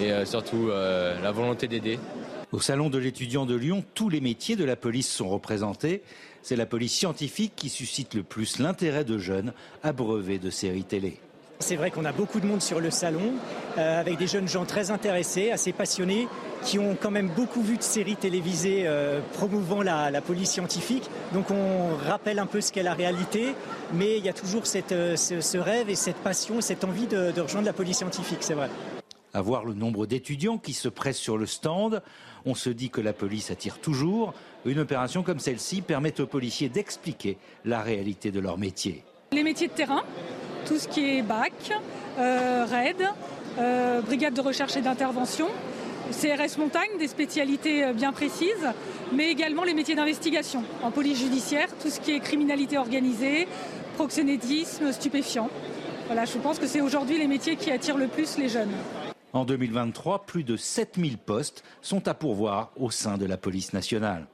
et surtout la volonté d'aider. Au Salon de l'étudiant de Lyon, tous les métiers de la police sont représentés. C'est la police scientifique qui suscite le plus l'intérêt de jeunes abreuvés de séries télé. C'est vrai qu'on a beaucoup de monde sur le salon, euh, avec des jeunes gens très intéressés, assez passionnés, qui ont quand même beaucoup vu de séries télévisées euh, promouvant la, police scientifique. Donc on rappelle un peu ce qu'est la réalité, mais il y a toujours euh, ce, rêve et cette passion, cette envie de, de rejoindre la police scientifique, c'est vrai. À voir le nombre d'étudiants qui se pressent sur le stand, on se dit que la police attire toujours. Une opération comme celle-ci permet aux policiers d'expliquer la réalité de leur métier. Les métiers de terrain, tout ce qui est BAC, euh, RAID, euh, brigade de recherche et d'intervention, CRS montagne, des spécialités euh, bien précises, mais également les métiers d'investigation en police judiciaire, tout ce qui est criminalité organisée, proxénétisme, stupéfiant. Voilà, je pense que c'est aujourd'hui les métiers qui attirent le plus les jeunes. En 2023, plus de 7000 postes sont à pourvoir au sein de la police nationale.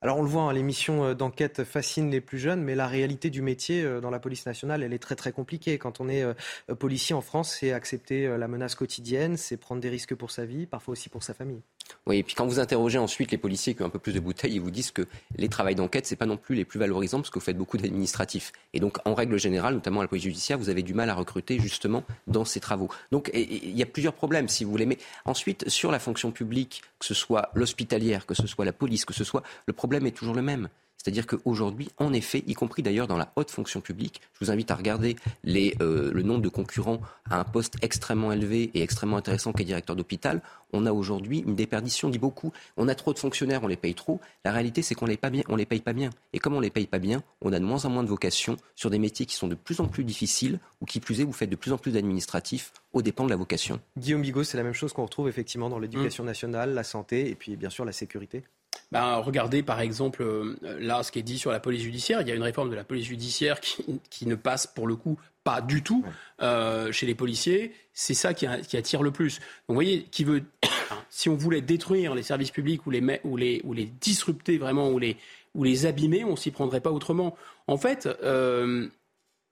Alors on le voit, hein, l'émission euh, d'enquête fascine les plus jeunes, mais la réalité du métier euh, dans la police nationale, elle est très très compliquée. Quand on est euh, policier en France, c'est accepter la menace quotidienne, c'est prendre des risques pour sa vie, parfois aussi pour sa famille. Oui, et puis quand vous interrogez ensuite les policiers qui ont un peu plus de bouteilles, ils vous disent que les travails d'enquête, c'est pas non plus les plus valorisants parce que vous faites beaucoup d'administratifs. Et donc, en règle générale, notamment à la police judiciaire, vous avez du mal à recruter justement dans ces travaux. Donc, il y a plusieurs problèmes, si vous voulez. Mais ensuite, sur la fonction publique, que ce soit l'hospitalière, que ce soit la police, que ce soit, le problème est toujours le même. C'est-à-dire qu'aujourd'hui, en effet, y compris d'ailleurs dans la haute fonction publique, je vous invite à regarder euh, le nombre de concurrents à un poste extrêmement élevé et extrêmement intéressant qu'est directeur d'hôpital. On a aujourd'hui une déperdition, dit beaucoup. On a trop de fonctionnaires, on les paye trop. La réalité, c'est qu'on les paye les paye pas bien. Et comme on les paye pas bien, on a de moins en moins de vocations sur des métiers qui sont de plus en plus difficiles ou qui plus est, vous faites de plus en plus d'administratifs aux dépens de la vocation. Guillaume Bigot, c'est la même chose qu'on retrouve effectivement dans l'éducation mmh. nationale, la santé et puis bien sûr la sécurité? Ben, regardez par exemple euh, là ce qui est dit sur la police judiciaire. Il y a une réforme de la police judiciaire qui, ne passe pour le coup pas du tout euh, chez les policiers. C'est ça qui, attire le plus. Donc vous voyez, qui veut, si on voulait détruire les services publics ou les, ou les, ou les disrupter vraiment ou les, ou les abîmer, on s'y prendrait pas autrement. En fait, euh,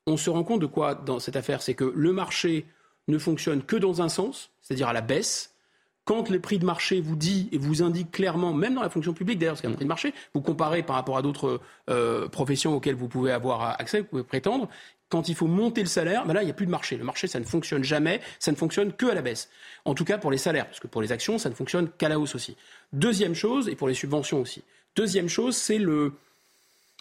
on se rend compte de quoi dans cette affaire? C'est que le marché ne fonctionne que dans un sens, c'est-à-dire à la baisse quand le prix de marché vous dit et vous indique clairement, même dans la fonction publique d'ailleurs, c'est un prix de marché, vous comparez par rapport à d'autres euh, professions auxquelles vous pouvez avoir accès, vous pouvez prétendre, quand il faut monter le salaire, ben là, il n'y a plus de marché. Le marché, ça ne fonctionne jamais, ça ne fonctionne que à la baisse. En tout cas pour les salaires, parce que pour les actions, ça ne fonctionne qu'à la hausse aussi. Deuxième chose, et pour les subventions aussi. Deuxième chose, c'est le,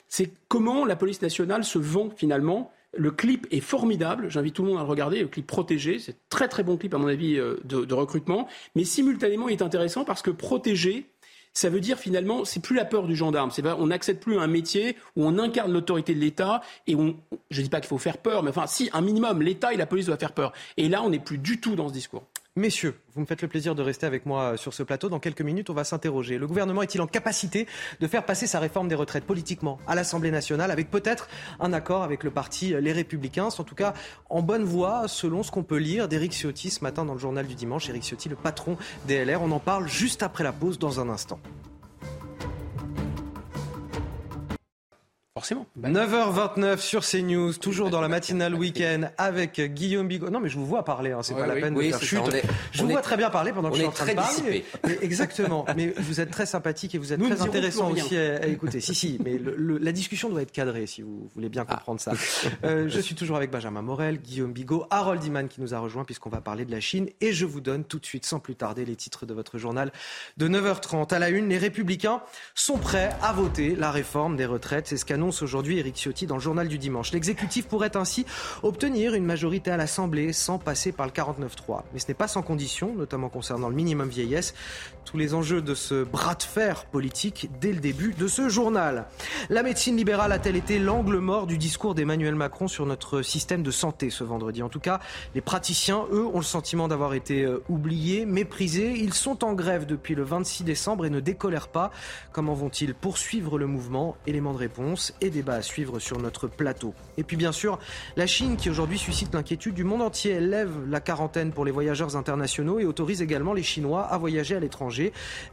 c'est comment la police nationale se vend finalement le clip est formidable, j'invite tout le monde à le regarder, le clip protégé, c'est très très bon clip à mon avis euh, de, recrutement, mais simultanément il est intéressant parce que protégé, ça veut dire finalement, c'est plus la peur du gendarme. On n'accède plus à un métier où on incarne l'autorité de l'État et on, je dis pas qu'il faut faire peur, mais enfin, si un minimum, l'État et la police doivent faire peur. Et là, on n'est plus du tout dans ce discours. Messieurs, vous me faites le plaisir de rester avec moi euh, sur ce plateau. Dans quelques minutes, on va s'interroger. Le gouvernement est-il en capacité de faire passer sa réforme des retraites politiquement à l'Assemblée nationale avec peut-être un accord avec le parti Les Républicains? C'est en tout cas en bonne voie selon ce qu'on peut lire d'Éric Ciotti ce matin dans le journal du dimanche. Éric Ciotti, le patron des LR. On en parle juste après la pause dans un instant. Forcément. 9h29 sur CNews, toujours dans la matinale week-end avec Guillaume Bigot. Non, mais je vous vois parler, hein, c'est pas la peine de faire chute. je vous vois très bien parler pendant que je suis en train de parler. exactement, mais vous êtes très sympathique et vous êtes très intéressant aussi à, écouter. Si, si, mais la discussion doit être cadrée si vous voulez bien ah. comprendre ça. Euh, je suis toujours avec Benjamin Morel, Guillaume Bigot, Harold Iman qui nous a rejoint puisqu'on va parler de la Chine et je vous donne tout de suite, sans plus tarder, les titres de votre journal de 9h30. À la une, les Républicains sont prêts à voter la réforme des retraites. C'est ce qu'annonce aujourd'hui Éric Ciotti dans le journal du dimanche. L'exécutif pourrait ainsi obtenir une majorité à l'Assemblée sans passer par le 49-3. Mais ce n'est pas sans condition, notamment concernant le minimum vieillesse. Tous les enjeux de ce bras de fer politique dès le début de ce journal. La médecine libérale a-t-elle été l'angle mort du discours d'Emmanuel Macron sur notre système de santé ce vendredi? En tout cas, les praticiens, eux, ont le sentiment d'avoir été euh, oubliés, méprisés. Ils sont en grève depuis le 26 décembre et ne décolèrent pas. Comment vont-ils poursuivre le mouvement? Élément de réponse et débat à suivre sur notre plateau. Et puis bien sûr, la Chine qui aujourd'hui suscite l'inquiétude du monde entier. Lève la quarantaine pour les voyageurs internationaux et autorise également les Chinois à voyager à l'étranger.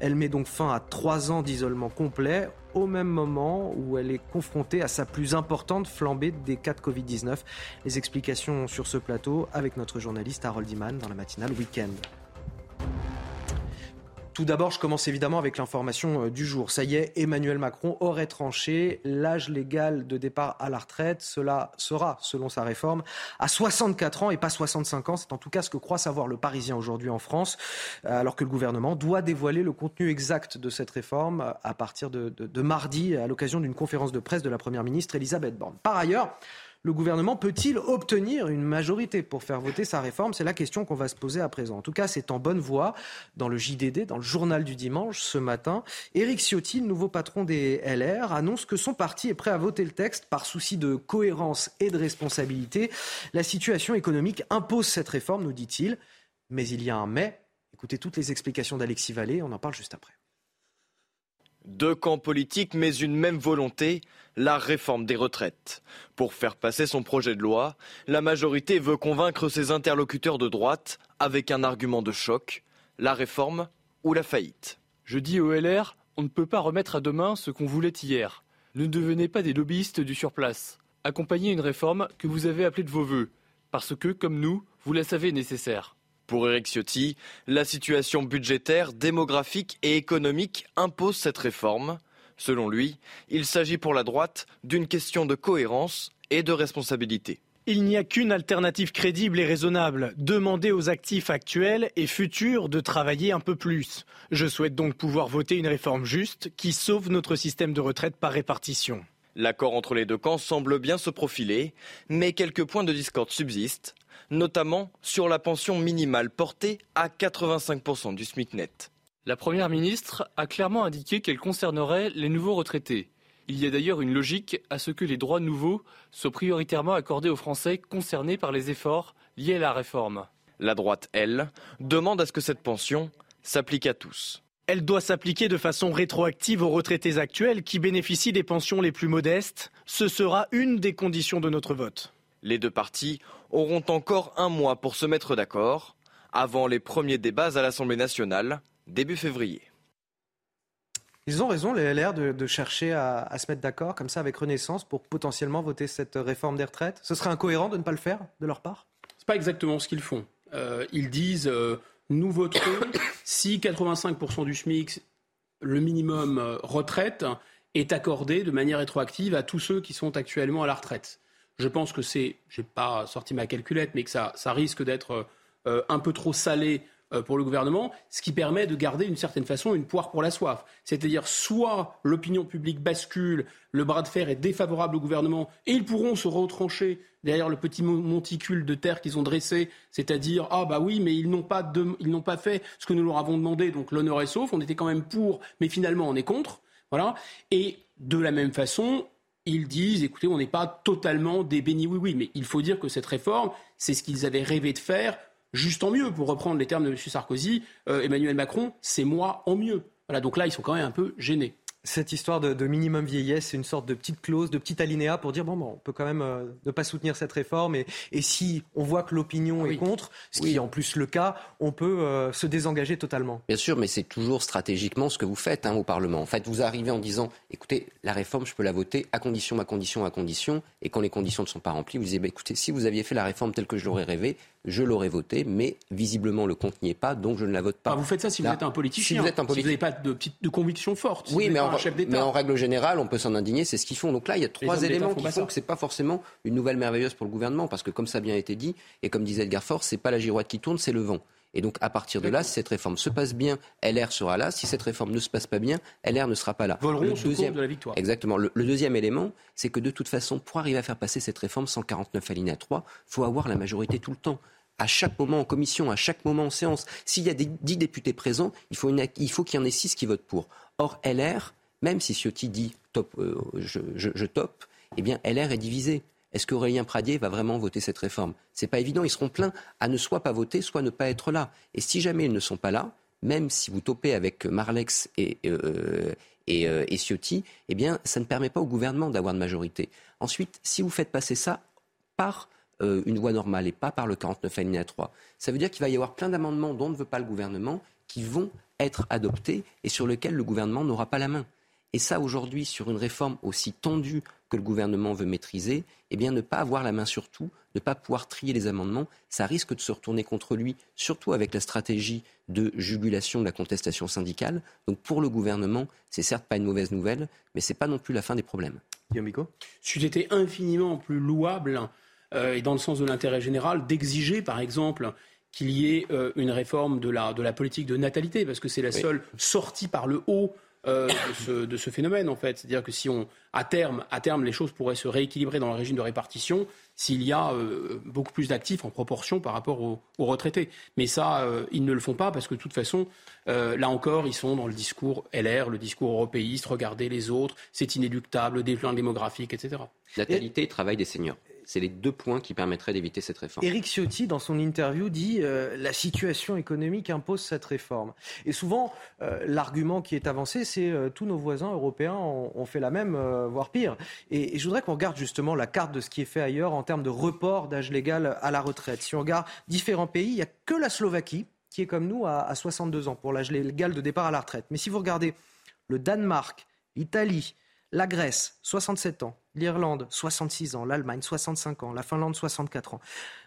Elle met donc fin à trois ans d'isolement complet au même moment où elle est confrontée à sa plus importante flambée des cas de Covid-19. Les explications sur ce plateau avec notre journaliste Harold Iman dans la matinale Week-end. Tout d'abord, je commence évidemment avec l'information euh, du jour. Ça y est, Emmanuel Macron aurait tranché l'âge légal de départ à la retraite. Cela sera, selon sa réforme, à 64 ans et pas 65 ans. C'est en tout cas ce que croit savoir le Parisien aujourd'hui en France, euh, alors que le gouvernement doit dévoiler le contenu exact de cette réforme euh, à partir de, de mardi, à l'occasion d'une conférence de presse de la Première ministre Elisabeth Borne. Par ailleurs, le gouvernement peut-il obtenir une majorité pour faire voter sa réforme? C'est la question qu'on va se poser à présent. En tout cas, c'est en bonne voie. Dans le JDD, dans le journal du dimanche, ce matin, Éric Ciotti, le nouveau patron des LR, annonce que son parti est prêt à voter le texte par souci de cohérence et de responsabilité. La situation économique impose cette réforme, nous dit-il. Mais il y a un mais. Écoutez toutes les explications d'Alexis Vallée, on en parle juste après. Deux camps politiques, mais une même volonté, la réforme des retraites. Pour faire passer son projet de loi, la majorité veut convaincre ses interlocuteurs de droite avec un argument de choc, la réforme ou la faillite. Je dis au LR, on ne peut pas remettre à demain ce qu'on voulait hier. Ne devenez pas des lobbyistes du surplace. Accompagnez une réforme que vous avez appelée de vos voeux, parce que, comme nous, vous la savez nécessaire. Pour Eric Ciotti, la situation budgétaire, démographique et économique impose cette réforme. Selon lui, il s'agit pour la droite d'une question de cohérence et de responsabilité. Il n'y a qu'une alternative crédible et raisonnable, demander aux actifs actuels et futurs de travailler un peu plus. Je souhaite donc pouvoir voter une réforme juste qui sauve notre système de retraite par répartition. L'accord entre les deux camps semble bien se profiler, mais quelques points de discorde subsistent, notamment sur la pension minimale portée à 85% du SMIC net. La Première ministre a clairement indiqué qu'elle concernerait les nouveaux retraités. Il y a d'ailleurs une logique à ce que les droits nouveaux soient prioritairement accordés aux Français concernés par les efforts liés à la réforme. La droite, elle, demande à ce que cette pension s'applique à tous. Elle doit s'appliquer de façon rétroactive aux retraités actuels qui bénéficient des pensions les plus modestes. Ce sera une des conditions de notre vote. Les deux partis auront encore un mois pour se mettre d'accord avant les premiers débats à l'Assemblée nationale début février. Ils ont raison, les LR, de, chercher à, se mettre d'accord comme ça avec Renaissance pour potentiellement voter cette réforme des retraites. Ce serait incohérent de ne pas le faire de leur part? C'est pas exactement ce qu'ils font. Euh, ils disent euh, nous voterons si 85% du SMIC, le minimum euh, retraite, est accordé de manière rétroactive à tous ceux qui sont actuellement à la retraite. Je pense que c'est, j'ai pas sorti ma calculette, mais que ça, ça risque d'être un peu trop salé euh, pour le gouvernement, ce qui permet de garder d'une certaine façon une poire pour la soif. C'est-à-dire soit l'opinion publique bascule, le bras de fer est défavorable au gouvernement et ils pourront se retrancher derrière le petit monticule de terre qu'ils ont dressé, c'est-à-dire ah bah oui mais ils n'ont pas ils n'ont pas fait ce que nous leur avons demandé donc l'honneur est sauf, on était quand même pour mais finalement on est contre. Voilà. Et de la même façon, ils disent, écoutez, on n'est pas totalement des oui-oui, mais il faut dire que cette réforme, c'est ce qu'ils avaient rêvé de faire juste en mieux, pour reprendre les termes de M. Sarkozy, euh, Emmanuel Macron, c'est moi en mieux. Voilà, donc là, ils sont quand même un peu gênés. Cette histoire de, minimum vieillesse, c'est une sorte de petite clause, de petit alinéa pour dire bon, bon on peut quand même euh, ne pas soutenir cette réforme et, et si on voit que l'opinion est contre, ce qui est en plus le cas, on peut euh, se désengager totalement. Bien sûr, mais c'est toujours stratégiquement ce que vous faites hein, au Parlement. En fait, vous arrivez en disant écoutez, la réforme, je peux la voter à condition, à condition, à condition, et quand les conditions ne sont pas remplies, vous dites bah, écoutez, si vous aviez fait la réforme telle que je l'aurais rêvé, je l'aurais voté, mais visiblement le compte n'y est pas, donc je ne la vote pas. Ah, vous faites ça si vous êtes un politicien. Si vous êtes un politicien. n'avez pas de, de, conviction forte. oui, mais en, mais en, règle générale, on peut s'en indigner, c'est ce qu'ils font. Donc là, il y a trois éléments qui font que ce n'est pas forcément une nouvelle merveilleuse pour le gouvernement, parce que comme ça a bien été dit, et comme disait Edgar Faure, c'est pas la girouette qui tourne, c'est le vent. Et donc, à partir de là, si cette réforme se passe bien, LR sera là. Si cette réforme ne se passe pas bien, LR ne sera pas là. le deuxième... de la victoire. Exactement. Le, deuxième élément, c'est que de toute façon, pour arriver à faire passer cette réforme 149 alinéa 3, il faut avoir la majorité tout le temps à chaque moment en commission, à chaque moment en séance. S'il y a des, 10 députés présents, il faut, qu'il y en ait 6 qui votent pour. Or, LR, même si Ciotti dit top, euh, je, je, top, eh bien, LR est divisé. Est-ce qu'Aurélien Pradier va vraiment voter cette réforme? C'est pas évident. Ils seront pleins à ne soit pas voter, soit ne pas être là. Et si jamais ils ne sont pas là, même si vous topez avec Marlex et, euh, euh, Ciotti, eh bien, ça ne permet pas au gouvernement d'avoir de majorité. Ensuite, si vous faites passer ça par euh, une voie normale et pas par le 49 alinéa 3. Ça veut dire qu'il va y avoir plein d'amendements dont ne veut pas le gouvernement qui vont être adoptés et sur lesquels le gouvernement n'aura pas la main. Et ça, aujourd'hui, sur une réforme aussi tendue que le gouvernement veut maîtriser, eh bien, ne pas avoir la main sur tout, ne pas pouvoir trier les amendements, ça risque de se retourner contre lui, surtout avec la stratégie de jugulation de la contestation syndicale. Donc, pour le gouvernement, c'est certes pas une mauvaise nouvelle, mais c'est pas non plus la fin des problèmes. Guillaume C'eût été infiniment plus louable euh, et dans le sens de l'intérêt général, d'exiger, par exemple, qu'il y ait euh, une réforme de la, de la politique de natalité, parce que c'est la seule sortie par le haut euh, de, ce, phénomène, en fait. C'est-à-dire que si on, à terme, à terme, les choses pourraient se rééquilibrer dans le régime de répartition s'il y a beaucoup plus d'actifs en proportion par rapport aux, retraités. Mais ça, ils ne le font pas parce que de toute façon, là encore, ils sont dans le discours LR, le discours européiste, regardez les autres, c'est inéluctable, développement démographique, etc. Natalité et travail des seniors. C'est les deux points qui permettraient d'éviter cette réforme. Éric Ciotti, dans son interview, dit euh, la situation économique impose cette réforme. Et souvent, euh, l'argument qui est avancé, c'est euh, tous nos voisins européens ont, fait la même, voire pire. Et, je voudrais qu'on regarde justement la carte de ce qui est fait ailleurs en termes de report d'âge légal à la retraite. Si on regarde différents pays, il n'y a que la Slovaquie qui est comme nous à, à 62 ans pour l'âge légal de départ à la retraite. Mais si vous regardez le Danemark, l'Italie, la Grèce, 67 ans. L'Irlande, 66 ans. L'Allemagne, 65 ans. La Finlande, 64 ans.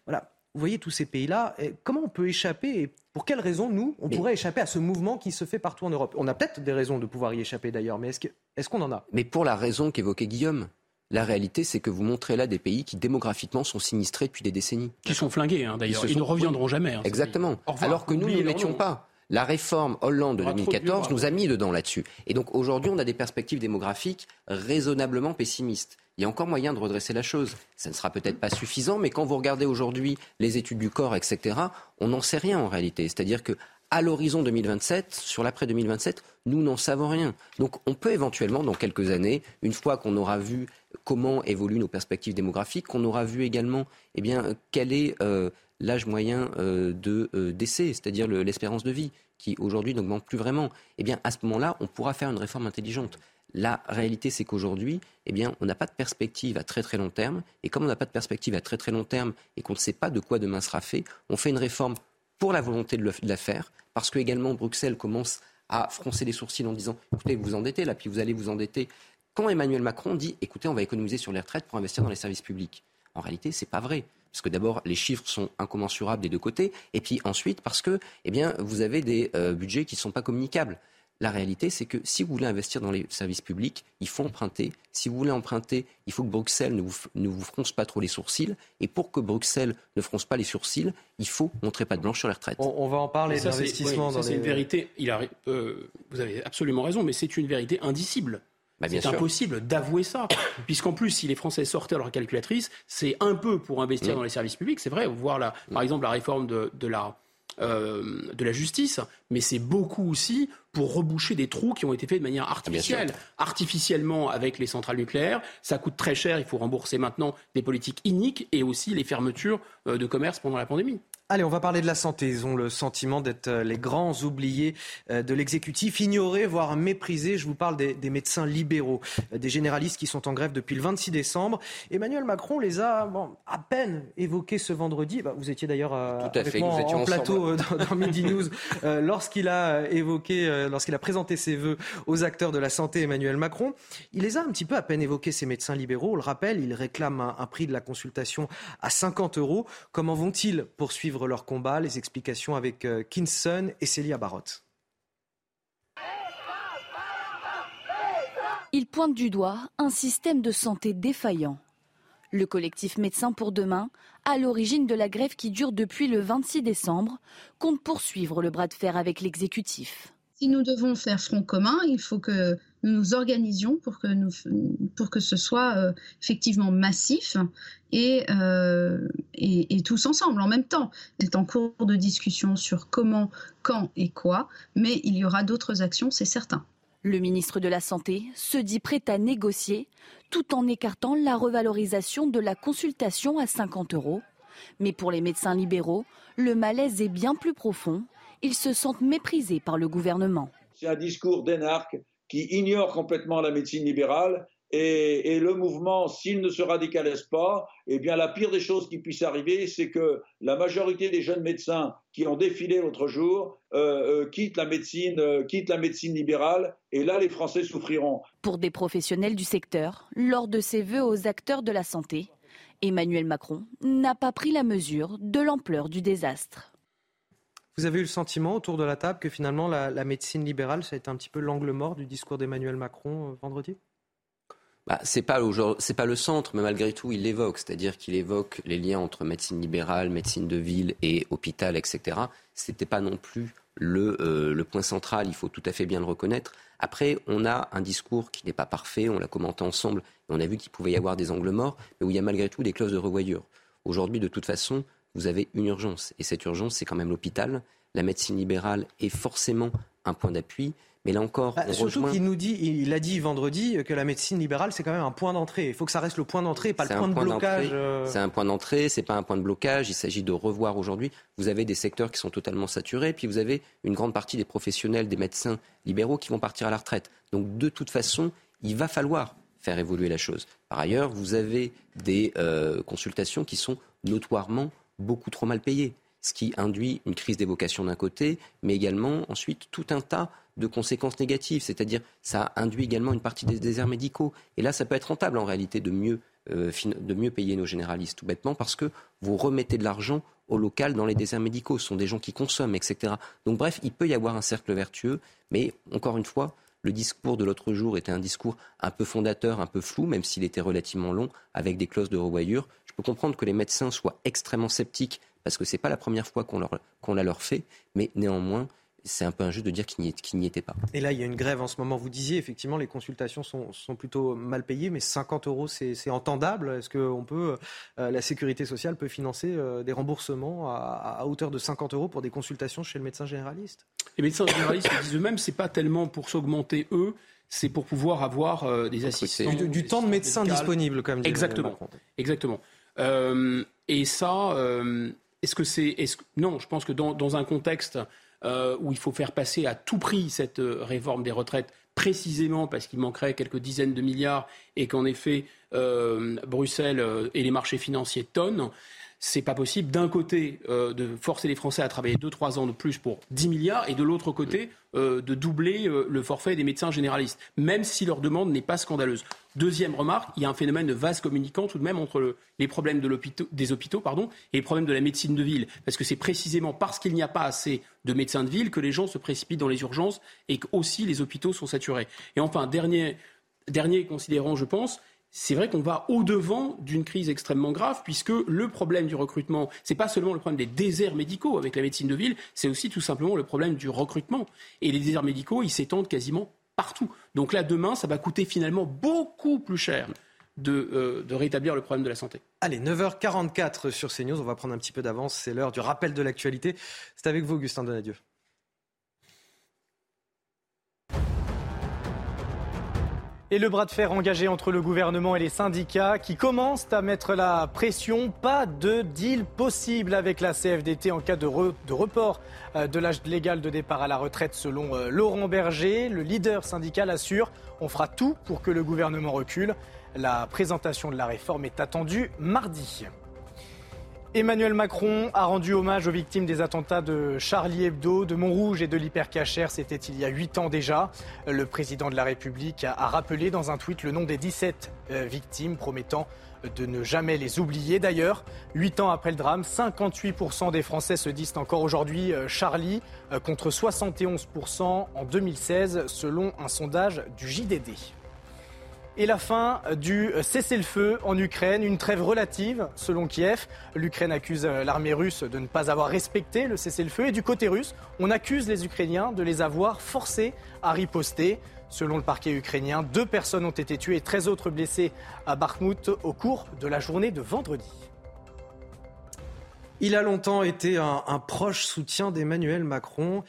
Voilà. Vous voyez tous ces pays-là. Comment on peut échapper et pour quelles raisons, nous, on pourrait échapper à ce mouvement qui se fait partout en Europe? On a peut-être des raisons de pouvoir y échapper d'ailleurs, mais est-ce qu'on en a? Mais pour la raison qu'évoquait Guillaume. La réalité, c'est que vous montrez là des pays qui démographiquement sont sinistrés depuis des décennies. Qui sont flingués, hein, d'ailleurs. Ils, ne reviendront jamais. Hein, Exactement. Alors que nous, nous ne l'étions pas. La réforme Hollande de 2014 nous a mis dedans là-dessus. Et donc aujourd'hui, on a des perspectives démographiques raisonnablement pessimistes. Il y a encore moyen de redresser la chose. Ça ne sera peut-être pas suffisant, mais quand vous regardez aujourd'hui les études du corps, etc., on n'en sait rien en réalité. C'est-à-dire que à l'horizon 2027, sur l'après 2027, nous n'en savons rien. Donc on peut éventuellement, dans quelques années, une fois qu'on aura vu comment évoluent nos perspectives démographiques, qu'on aura vu également eh quel est euh, l'âge moyen euh, de euh, décès, c'est-à-dire l'espérance de vie, qui aujourd'hui n'augmente plus vraiment, eh à ce moment-là, on pourra faire une réforme intelligente. La réalité, c'est qu'aujourd'hui, eh on n'a pas de perspective à très très long terme. Et comme on n'a pas de perspective à très très long terme et qu'on ne sait pas de quoi demain sera fait, on fait une réforme pour la volonté de, la faire, parce que également Bruxelles commence à froncer les sourcils en disant écoutez, vous vous endettez là, puis vous allez vous endetter. Quand Emmanuel Macron dit écoutez, on va économiser sur les retraites pour investir dans les services publics, en réalité, ce n'est pas vrai. Parce que d'abord, les chiffres sont incommensurables des deux côtés, et puis ensuite parce que, eh bien, vous avez des euh, budgets qui ne sont pas communicables. La réalité, c'est que si vous voulez investir dans les services publics, il faut emprunter. Si vous voulez emprunter, il faut que Bruxelles ne vous, ne vous fronce pas trop les sourcils. Et pour que Bruxelles ne fronce pas les sourcils, il faut montrer pas de blanche sur les retraites. On, va en parler d'investissement. ça, c'est une vérité. Il euh, vous avez absolument raison, mais c'est une vérité indicible. Bah, c'est impossible d'avouer ça, puisqu'en plus, si les Français sortaient leur calculatrice, c'est un peu pour investir mmh. dans les services publics, c'est vrai, voir la, par exemple la réforme de, de la, euh, de la justice, mais c'est beaucoup aussi pour reboucher des trous qui ont été faits de manière artificielle. Artificiellement avec les centrales nucléaires, ça coûte très cher, il faut rembourser maintenant des politiques iniques et aussi les fermetures euh, de commerce pendant la pandémie. Allez, on va parler de la santé. Ils ont le sentiment d'être euh, les grands oubliés euh, de l'exécutif, ignorés, voire méprisés. Je vous parle des, médecins libéraux, euh, des généralistes qui sont en grève depuis le 26 décembre. Emmanuel Macron les a bon, à peine évoqués ce vendredi. Bah, vous étiez d'ailleurs avec moi en, plateau dans, Midi News lorsqu'il a évoqué, lorsqu'il a présenté ses voeux aux acteurs de la santé, Emmanuel Macron. Il les a un petit peu à peine évoqués, ces médecins libéraux. On le rappelle, ils réclament un, un prix de la consultation à 50 euros. Comment vont-ils poursuivre leur combat. Les explications avec euh, Kinson et Célia Barotte. Il pointe du doigt un système de santé défaillant. Le collectif Médecins pour demain, à l'origine de la grève qui dure depuis le 26 décembre, compte poursuivre le bras de fer avec l'exécutif. Si nous devons faire front commun, il faut que nous nous organisions pour que, nous, pour que ce soit euh, effectivement massif euh, et, et, tous ensemble en même temps. Il est en cours de discussion sur comment, quand et quoi, mais il y aura d'autres actions, c'est certain. Le ministre de la Santé se dit prêt à négocier tout en écartant la revalorisation de la consultation à 50 euros. Mais pour les médecins libéraux, le malaise est bien plus profond ils se sentent méprisés par le gouvernement. C'est un discours d'énarque qui ignore complètement la médecine libérale et, le mouvement, s'il ne se radicalise pas, eh bien la pire des choses qui puisse arriver, c'est que la majorité des jeunes médecins qui ont défilé l'autre jour euh, euh, quittent la médecine, euh, quittent la médecine libérale, et là les Français souffriront. Pour des professionnels du secteur, lors de ses vœux aux acteurs de la santé, Emmanuel Macron n'a pas pris la mesure de l'ampleur du désastre. Vous avez eu le sentiment autour de la table que finalement la, médecine libérale, ça a été un petit peu l'angle mort du discours d'Emmanuel Macron euh, vendredi? Bah, c'est pas pas le centre, mais malgré tout, il l'évoque, c'est-à-dire qu'il évoque les liens entre médecine libérale, médecine de ville et hôpital, etc. C'était pas non plus le, euh, le point central. Il faut tout à fait bien le reconnaître. Après, on a un discours qui n'est pas parfait. On l'a commenté ensemble. Et on a vu qu'il pouvait y avoir des angles morts, mais où il y a malgré tout des clauses de revoyure. Aujourd'hui, de toute façon, vous avez une urgence. Et cette urgence, c'est quand même l'hôpital. La médecine libérale est forcément un point d'appui. Mais là encore, bah, surtout qu'il nous dit, il a dit vendredi que la médecine libérale c'est quand même un point d'entrée. Il faut que ça reste le point d'entrée, pas le point, de blocage. Euh. C'est un point d'entrée, c'est pas un point de blocage. Il s'agit de revoir aujourd'hui. Vous avez des secteurs qui sont totalement saturés, puis vous avez une grande partie des professionnels, des médecins libéraux qui vont partir à la retraite. Donc de toute façon, il va falloir faire évoluer la chose. Par ailleurs, vous avez des euh, consultations qui sont notoirement beaucoup trop mal payés, ce qui induit une crise des vocations d'un côté, mais également ensuite tout un tas de conséquences négatives, c'est-à-dire ça induit également une partie des déserts médicaux. Et là, ça peut être rentable en réalité de mieux, euh, payer nos généralistes, tout bêtement, parce que vous remettez de l'argent au local dans les déserts médicaux. Ce sont des gens qui consomment, etc. Donc bref, il peut y avoir un cercle vertueux, mais encore une fois, le discours de l'autre jour était un discours un peu fondateur, un peu flou, même s'il était relativement long, avec des clauses de revoyure. Je peux comprendre que les médecins soient extrêmement sceptiques, parce que ce n'est pas la première fois qu'on, qu'on la leur fait, mais néanmoins, c'est un peu injuste de dire qu'il n'y, était pas. Et là, il y a une grève en ce moment. Vous disiez, effectivement, les consultations sont, plutôt mal payées, mais 50 euros, c'est, entendable. Est-ce que on peut, euh, la sécurité sociale peut financer euh, des remboursements à, hauteur de 50 euros pour des consultations chez le médecin généraliste? Les médecins généralistes disent eux-mêmes, c'est pas tellement pour s'augmenter eux, c'est pour pouvoir avoir euh, des assistants. Du, temps de médecin disponible, comme dit Exactement. Exactement. Et ça, est-ce que c'est. Est non, je pense que dans, un contexte euh, où il faut faire passer à tout prix cette euh, réforme des retraites, précisément parce qu'il manquerait quelques dizaines de milliards et qu'en effet, euh, Bruxelles et les marchés financiers tonnent c'est pas possible d'un côté euh, de forcer les Français à travailler 2-3 ans de plus pour 10 milliards et de l'autre côté euh, de doubler euh, le forfait des médecins généralistes, même si leur demande n'est pas scandaleuse. Deuxième remarque, il y a un phénomène de vase communicant tout de même entre les problèmes des hôpitaux pardon, et les problèmes de la médecine de ville. Parce que c'est précisément parce qu'il n'y a pas assez de médecins de ville que les gens se précipitent dans les urgences et que aussi les hôpitaux sont saturés. Et enfin, dernier, dernier considérant, je pense, c'est vrai qu'on va au-devant d'une crise extrêmement grave, puisque le problème du recrutement, ce n'est pas seulement le problème des déserts médicaux avec la médecine de ville, c'est aussi tout simplement le problème du recrutement. Et les déserts médicaux, ils s'étendent quasiment partout. Donc là, demain, ça va coûter finalement beaucoup plus cher de, euh, de, rétablir le problème de la santé. Allez, 9h44 sur CNews, on va prendre un petit peu d'avance, c'est l'heure du rappel de l'actualité. C'est avec vous, Augustin Donadieu. Et le bras de fer engagé entre le gouvernement et les syndicats qui commencent à mettre la pression. Pas de deal possible avec la CFDT en cas de, de report euh, de l'âge légal de départ à la retraite selon euh, Laurent Berger. Le leader syndical assure on fera tout pour que le gouvernement recule. La présentation de la réforme est attendue mardi. Emmanuel Macron a rendu hommage aux victimes des attentats de Charlie Hebdo, de Montrouge et de l'Hypercacher. C'était il y a huit ans déjà. Le président de la République a rappelé dans un tweet le nom des 17 euh, victimes, promettant de ne jamais les oublier. D'ailleurs, huit ans après le drame, 58% des Français se disent encore aujourd'hui euh, Charlie, euh, contre 71% en 2016, selon un sondage du JDD et la fin du cessez-le-feu en Ukraine, une trêve relative selon Kiev. L'Ukraine accuse l'armée russe de ne pas avoir respecté le cessez-le-feu et du côté russe, on accuse les Ukrainiens de les avoir forcés à riposter. Selon le parquet ukrainien, deux personnes ont été tuées et 13 autres blessées à Bakhmut au cours de la journée de vendredi. Il a longtemps été un proche soutien d'Emmanuel Macron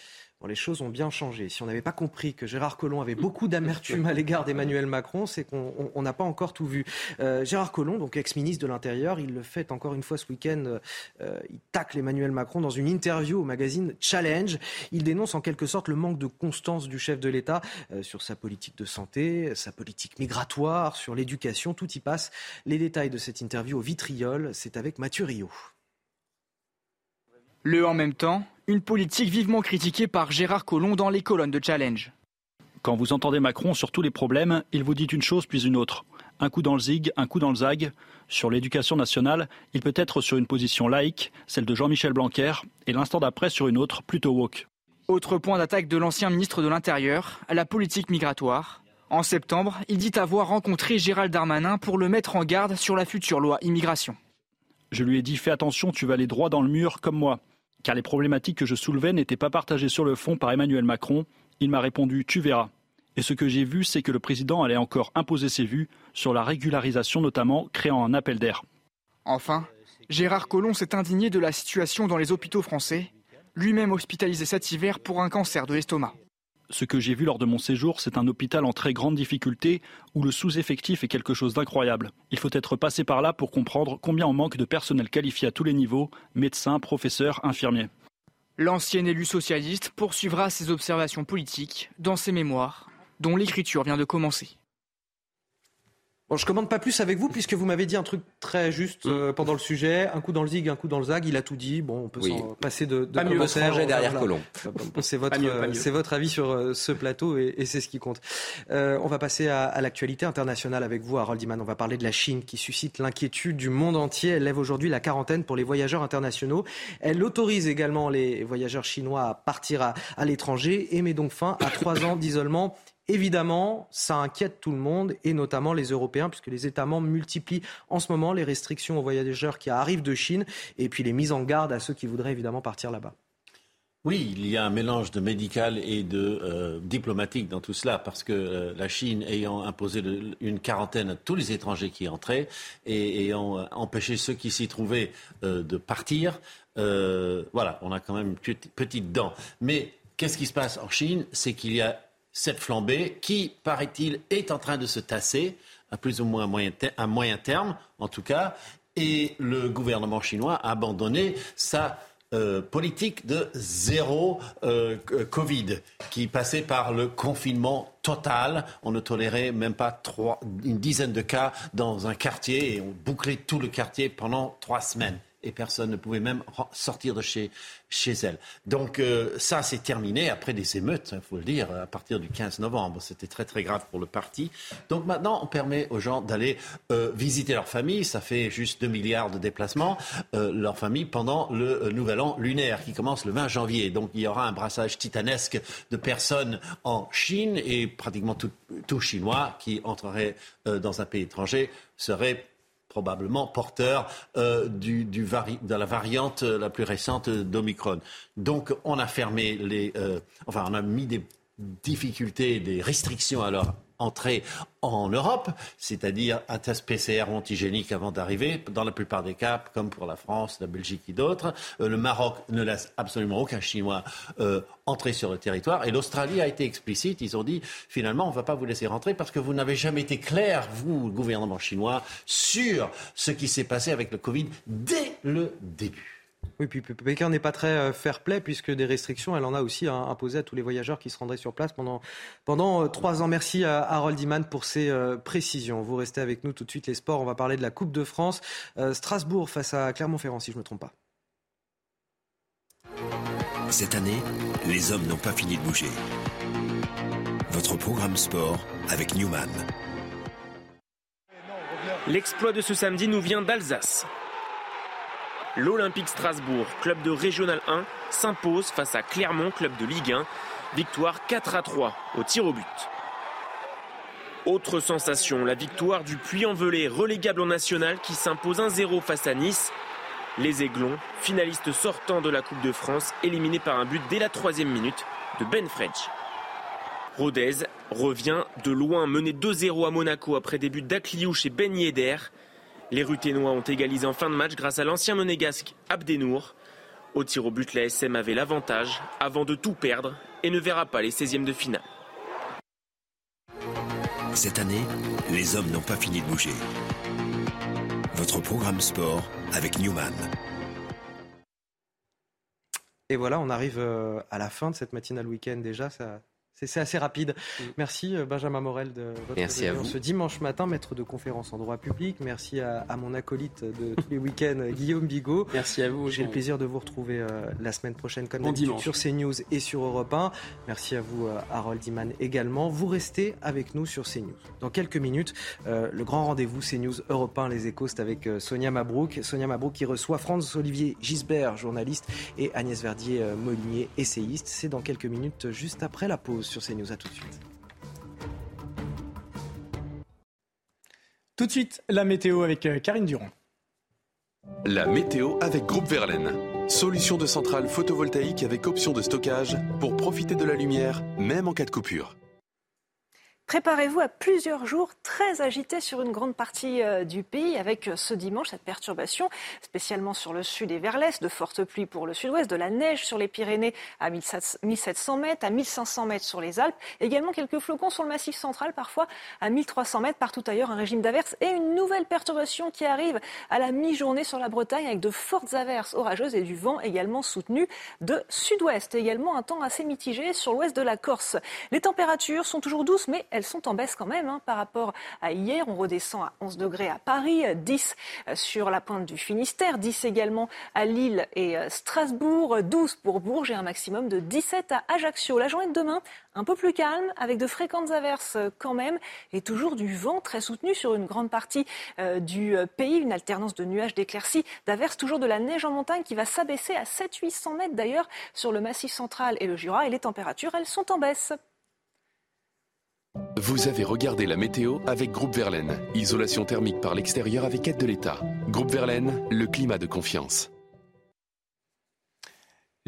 les choses ont bien changé. Si on n'avait pas compris que Gérard Collomb avait beaucoup d'amertume à l'égard d'Emmanuel Macron, c'est qu'on n'a pas encore tout vu. Euh, Gérard Collomb, donc ex-ministre de l'Intérieur, il le fait encore une fois ce week-end. Euh, il tacle Emmanuel Macron dans une interview au magazine Challenge. Il dénonce en quelque sorte le manque de constance du chef de l'État euh, sur sa politique de santé, sa politique migratoire, sur l'éducation. Tout y passe. Les détails de cette interview au vitriol, c'est avec Mathieu Rio. Le en même temps, une politique vivement critiquée par Gérard Collomb dans les colonnes de Challenge. Quand vous entendez Macron sur tous les problèmes, il vous dit une chose puis une autre. Un coup dans le zig, un coup dans le zag. Sur l'éducation nationale, il peut être sur une position laïque, celle de Jean-Michel Blanquer, et l'instant d'après sur une autre, plutôt woke. Autre point d'attaque de l'ancien ministre de l'Intérieur, la politique migratoire. En septembre, il dit avoir rencontré Gérald Darmanin pour le mettre en garde sur la future loi immigration. Je lui ai dit fais attention, tu vas aller droit dans le mur comme moi car les problématiques que je soulevais n'étaient pas partagées sur le fond par Emmanuel Macron. Il m'a répondu Tu verras. Et ce que j'ai vu, c'est que le président allait encore imposer ses vues sur la régularisation, notamment créant un appel d'air. Enfin, Gérard Collomb s'est indigné de la situation dans les hôpitaux français, lui-même hospitalisé cet hiver pour un cancer de l'estomac. Ce que j'ai vu lors de mon séjour, c'est un hôpital en très grande difficulté où le sous-effectif est quelque chose d'incroyable. Il faut être passé par là pour comprendre combien on manque de personnel qualifié à tous les niveaux, médecins, professeurs, infirmiers. L'ancien élu socialiste poursuivra ses observations politiques dans ses mémoires, dont l'écriture vient de commencer. Bon, je commande pas plus avec vous puisque vous m'avez dit un truc très juste euh, pendant le sujet. Un coup dans le zig, un coup dans le zag. Il a tout dit. Bon, on peut s'en passer de, de pas mieux derrière Colomb. C'est votre, c'est votre avis sur euh, ce plateau et, et c'est ce qui compte. Euh, on va passer à, à l'actualité internationale avec vous, Harold Iman. On va parler de la Chine qui suscite l'inquiétude du monde entier. Elle lève aujourd'hui la quarantaine pour les voyageurs internationaux. Elle autorise également les voyageurs chinois à partir à, à l'étranger et met donc fin à trois ans d'isolement Évidemment, ça inquiète tout le monde, et notamment les Européens, puisque les États membres multiplient en ce moment les restrictions aux voyageurs qui arrivent de Chine, et puis les mises en garde à ceux qui voudraient évidemment partir là-bas. Oui, il y a un mélange de médical et de euh, diplomatique dans tout cela, parce que euh, la Chine ayant imposé une quarantaine à tous les étrangers qui entraient et ayant euh, empêché ceux qui s'y trouvaient de partir, voilà, on a quand même une petite dent. Mais qu'est-ce qui se passe en Chine? C'est qu'il y a cette flambée qui, paraît-il, est en train de se tasser, à plus ou moins à moyen, terme, en tout cas, et le gouvernement chinois a abandonné sa euh, politique de zéro euh, Covid, qui passait par le confinement total. On ne tolérait même pas une dizaine de cas dans un quartier et on bouclait tout le quartier pendant trois semaines et personne ne pouvait même sortir de chez, chez elle. Donc euh, ça, c'est terminé après des émeutes, il faut le dire, à partir du 15 novembre. C'était très très grave pour le parti. Donc maintenant, on permet aux gens d'aller euh, visiter leur famille. Ça fait juste 2 milliards de déplacements, euh, leur famille, pendant le nouvel an lunaire qui commence le 20 janvier. Donc il y aura un brassage titanesque de personnes en Chine et pratiquement tout, tout Chinois qui entrerait dans un pays étranger serait probablement porteur euh, du, de la variante la plus récente d'Omicron. Donc on a fermé les, euh, enfin on a mis des difficultés, des restrictions à leur entrer en Europe, c'est-à-dire un test PCR antigénique avant d'arriver, dans la plupart des cas, comme pour la France, la Belgique et d'autres. Euh, le Maroc ne laisse absolument aucun Chinois euh, entrer sur le territoire. Et l'Australie a été explicite. Ils ont dit, finalement, on ne va pas vous laisser rentrer parce que vous n'avez jamais été clair, vous, gouvernement chinois, sur ce qui s'est passé avec le Covid dès le début. Oui, puis Pékin n'est pas très euh, fair-play puisque des restrictions, elle en a aussi hein, imposées à tous les voyageurs qui se rendraient sur place pendant, pendant euh, trois ans. Merci à Harold Iman pour ces euh, précisions. Vous restez avec nous tout de suite les sports. On va parler de la Coupe de France. Strasbourg face à Clermont-Ferrand, si je ne me trompe pas. Cette année, les hommes n'ont pas fini de bouger. Votre programme sport avec Newman. L'exploit de ce samedi nous vient d'Alsace l'Olympique Strasbourg, club de Régional 1, s'impose face à Clermont, club de Ligue 1. Victoire 4 à 3 au tir au but. Autre sensation, la victoire du Puy-en-Velay, relégable en national, qui s'impose 1-0 face à Nice. Les Aiglons, finalistes sortants de la Coupe de France, éliminés par un but dès la troisième minute de Ben French. Rodez revient de loin, mené 2-0 à Monaco après des buts d'Akliou chez Ben Yedder. Les Ruténois ont égalisé en fin de match grâce à l'ancien monégasque Abdenour. Au tir au but, la SM avait l'avantage avant de tout perdre et ne verra pas les 16e de finale. Cette année, les hommes n'ont pas fini de bouger. Votre programme sport avec Newman. Et voilà, on arrive euh, à la fin de cette matinale week-end déjà. Ça, c'est assez rapide. Mm. Merci euh, Benjamin Morel de votre Merci à vous. ce dimanche matin, maître de conférence en droit public. Merci à, mon acolyte de tous les week-ends, Guillaume Bigot. Merci à vous. J'ai le plaisir de vous retrouver euh, la semaine prochaine comme d'habitude sur CNews et sur Europe 1. Merci à vous euh, Harold Iman également. Vous restez avec nous sur CNews. Dans quelques minutes, le grand rendez-vous CNews Europe 1 Les Échos, avec Sonia Mabrouk. Sonia Mabrouk qui reçoit Franz-Olivier Gisbert, journaliste, et Agnès Verdier-Molinier, essayiste. C'est dans quelques minutes, juste après la pause sur CNews. À tout de suite. Tout de suite, la météo avec euh, Karine Durand. La météo avec Groupe Verlaine. Solution de centrale photovoltaïque avec option de stockage pour profiter de la lumière, même en cas de coupure. Préparez-vous à plusieurs jours très agités sur une grande partie euh, du pays avec euh, ce dimanche cette perturbation, spécialement sur le sud et vers l'est, de fortes pluies pour le sud-ouest, de la neige sur les Pyrénées à 1700 mètres, à 1500 mètres sur les Alpes, également quelques flocons sur le massif central, parfois à 1300 mètres partout ailleurs, un régime d'averses et une nouvelle perturbation qui arrive à la mi-journée sur la Bretagne avec de fortes averses orageuses et du vent également soutenu de sud-ouest. Également un temps assez mitigé sur l'ouest de la Corse. Les températures sont toujours douces, mais elles sont en baisse quand même hein, par rapport à hier. On redescend à 11 degrés à Paris, 10 euh, sur la pointe du Finistère, 10 également à Lille et euh, Strasbourg, 12 pour Bourges et un maximum de 17 à Ajaccio. La journée de demain, un peu plus calme, avec de fréquentes averses euh, quand même, et toujours du vent très soutenu sur une grande partie du pays, une alternance de nuages d'éclaircies, d'averses, toujours de la neige en montagne qui va s'abaisser à 700-800 mètres d'ailleurs sur le massif central et le Jura, et les températures, elles sont en baisse. Vous avez regardé la météo avec Groupe Verlaine. Isolation thermique par l'extérieur avec aide de l'État. Groupe Verlaine, le climat de confiance.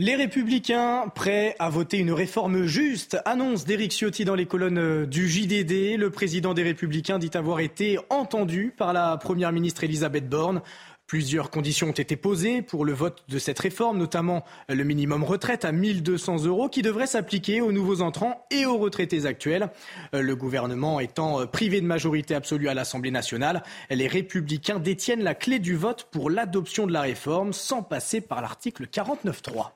Les Républicains prêts à voter une réforme juste, annonce d'Éric Ciotti dans les colonnes du JDD. Le président des Républicains dit avoir été entendu par la première ministre Elisabeth Borne. Plusieurs conditions ont été posées pour le vote de cette réforme, notamment le minimum retraite à 1200 euros qui devrait s'appliquer aux nouveaux entrants et aux retraités actuels. Le gouvernement étant privé de majorité absolue à l'Assemblée nationale, les républicains détiennent la clé du vote pour l'adoption de la réforme sans passer par l'article 49.3.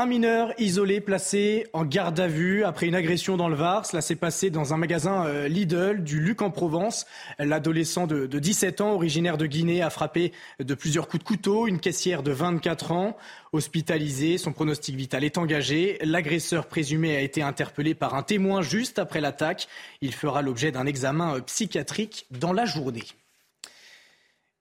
Un mineur isolé placé en garde à vue après une agression dans le Var. Cela s'est passé dans un magasin euh, Lidl du Luc en Provence. L'adolescent de, 17 ans, originaire de Guinée, a frappé de plusieurs coups de couteau une caissière de 24 ans. Hospitalisé, son pronostic vital est engagé. L'agresseur présumé a été interpellé par un témoin juste après l'attaque. Il fera l'objet d'un examen euh, psychiatrique dans la journée.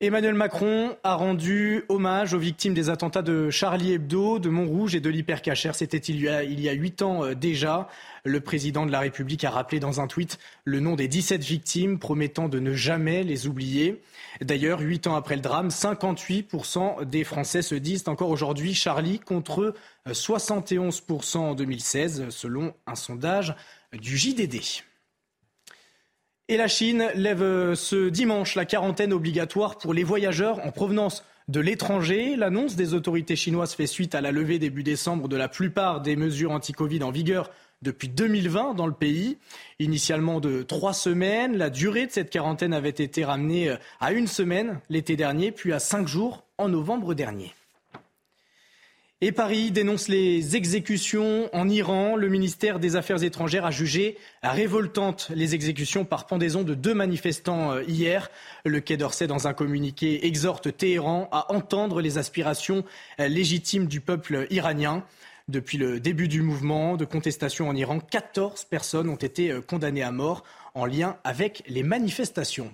Emmanuel Macron a rendu hommage aux victimes des attentats de Charlie Hebdo, de Montrouge et de l'Hypercacher. C'était il y a huit ans euh, déjà. Le président de la République a rappelé dans un tweet le nom des 17 victimes, promettant de ne jamais les oublier. D'ailleurs, huit ans après le drame, 58% des Français se disent encore aujourd'hui Charlie contre 71% en 2016, selon un sondage du JDD. Et la Chine lève euh, ce dimanche la quarantaine obligatoire pour les voyageurs en provenance de l'étranger. L'annonce des autorités chinoises fait suite à la levée début décembre de la plupart des mesures anti-Covid en vigueur depuis 2020 dans le pays. Initialement de trois semaines, la durée de cette quarantaine avait été ramenée euh, à une semaine l'été dernier, puis à cinq jours en novembre dernier. Et Paris dénonce les exécutions en Iran. Le ministère des Affaires étrangères a jugé révoltantes les exécutions par pendaison de deux manifestants euh, hier. Le Quai d'Orsay, dans un communiqué, exhorte Téhéran à entendre les aspirations euh, légitimes du peuple iranien. Depuis le début du mouvement de contestation en Iran, 14 personnes ont été euh, condamnées à mort en lien avec les manifestations.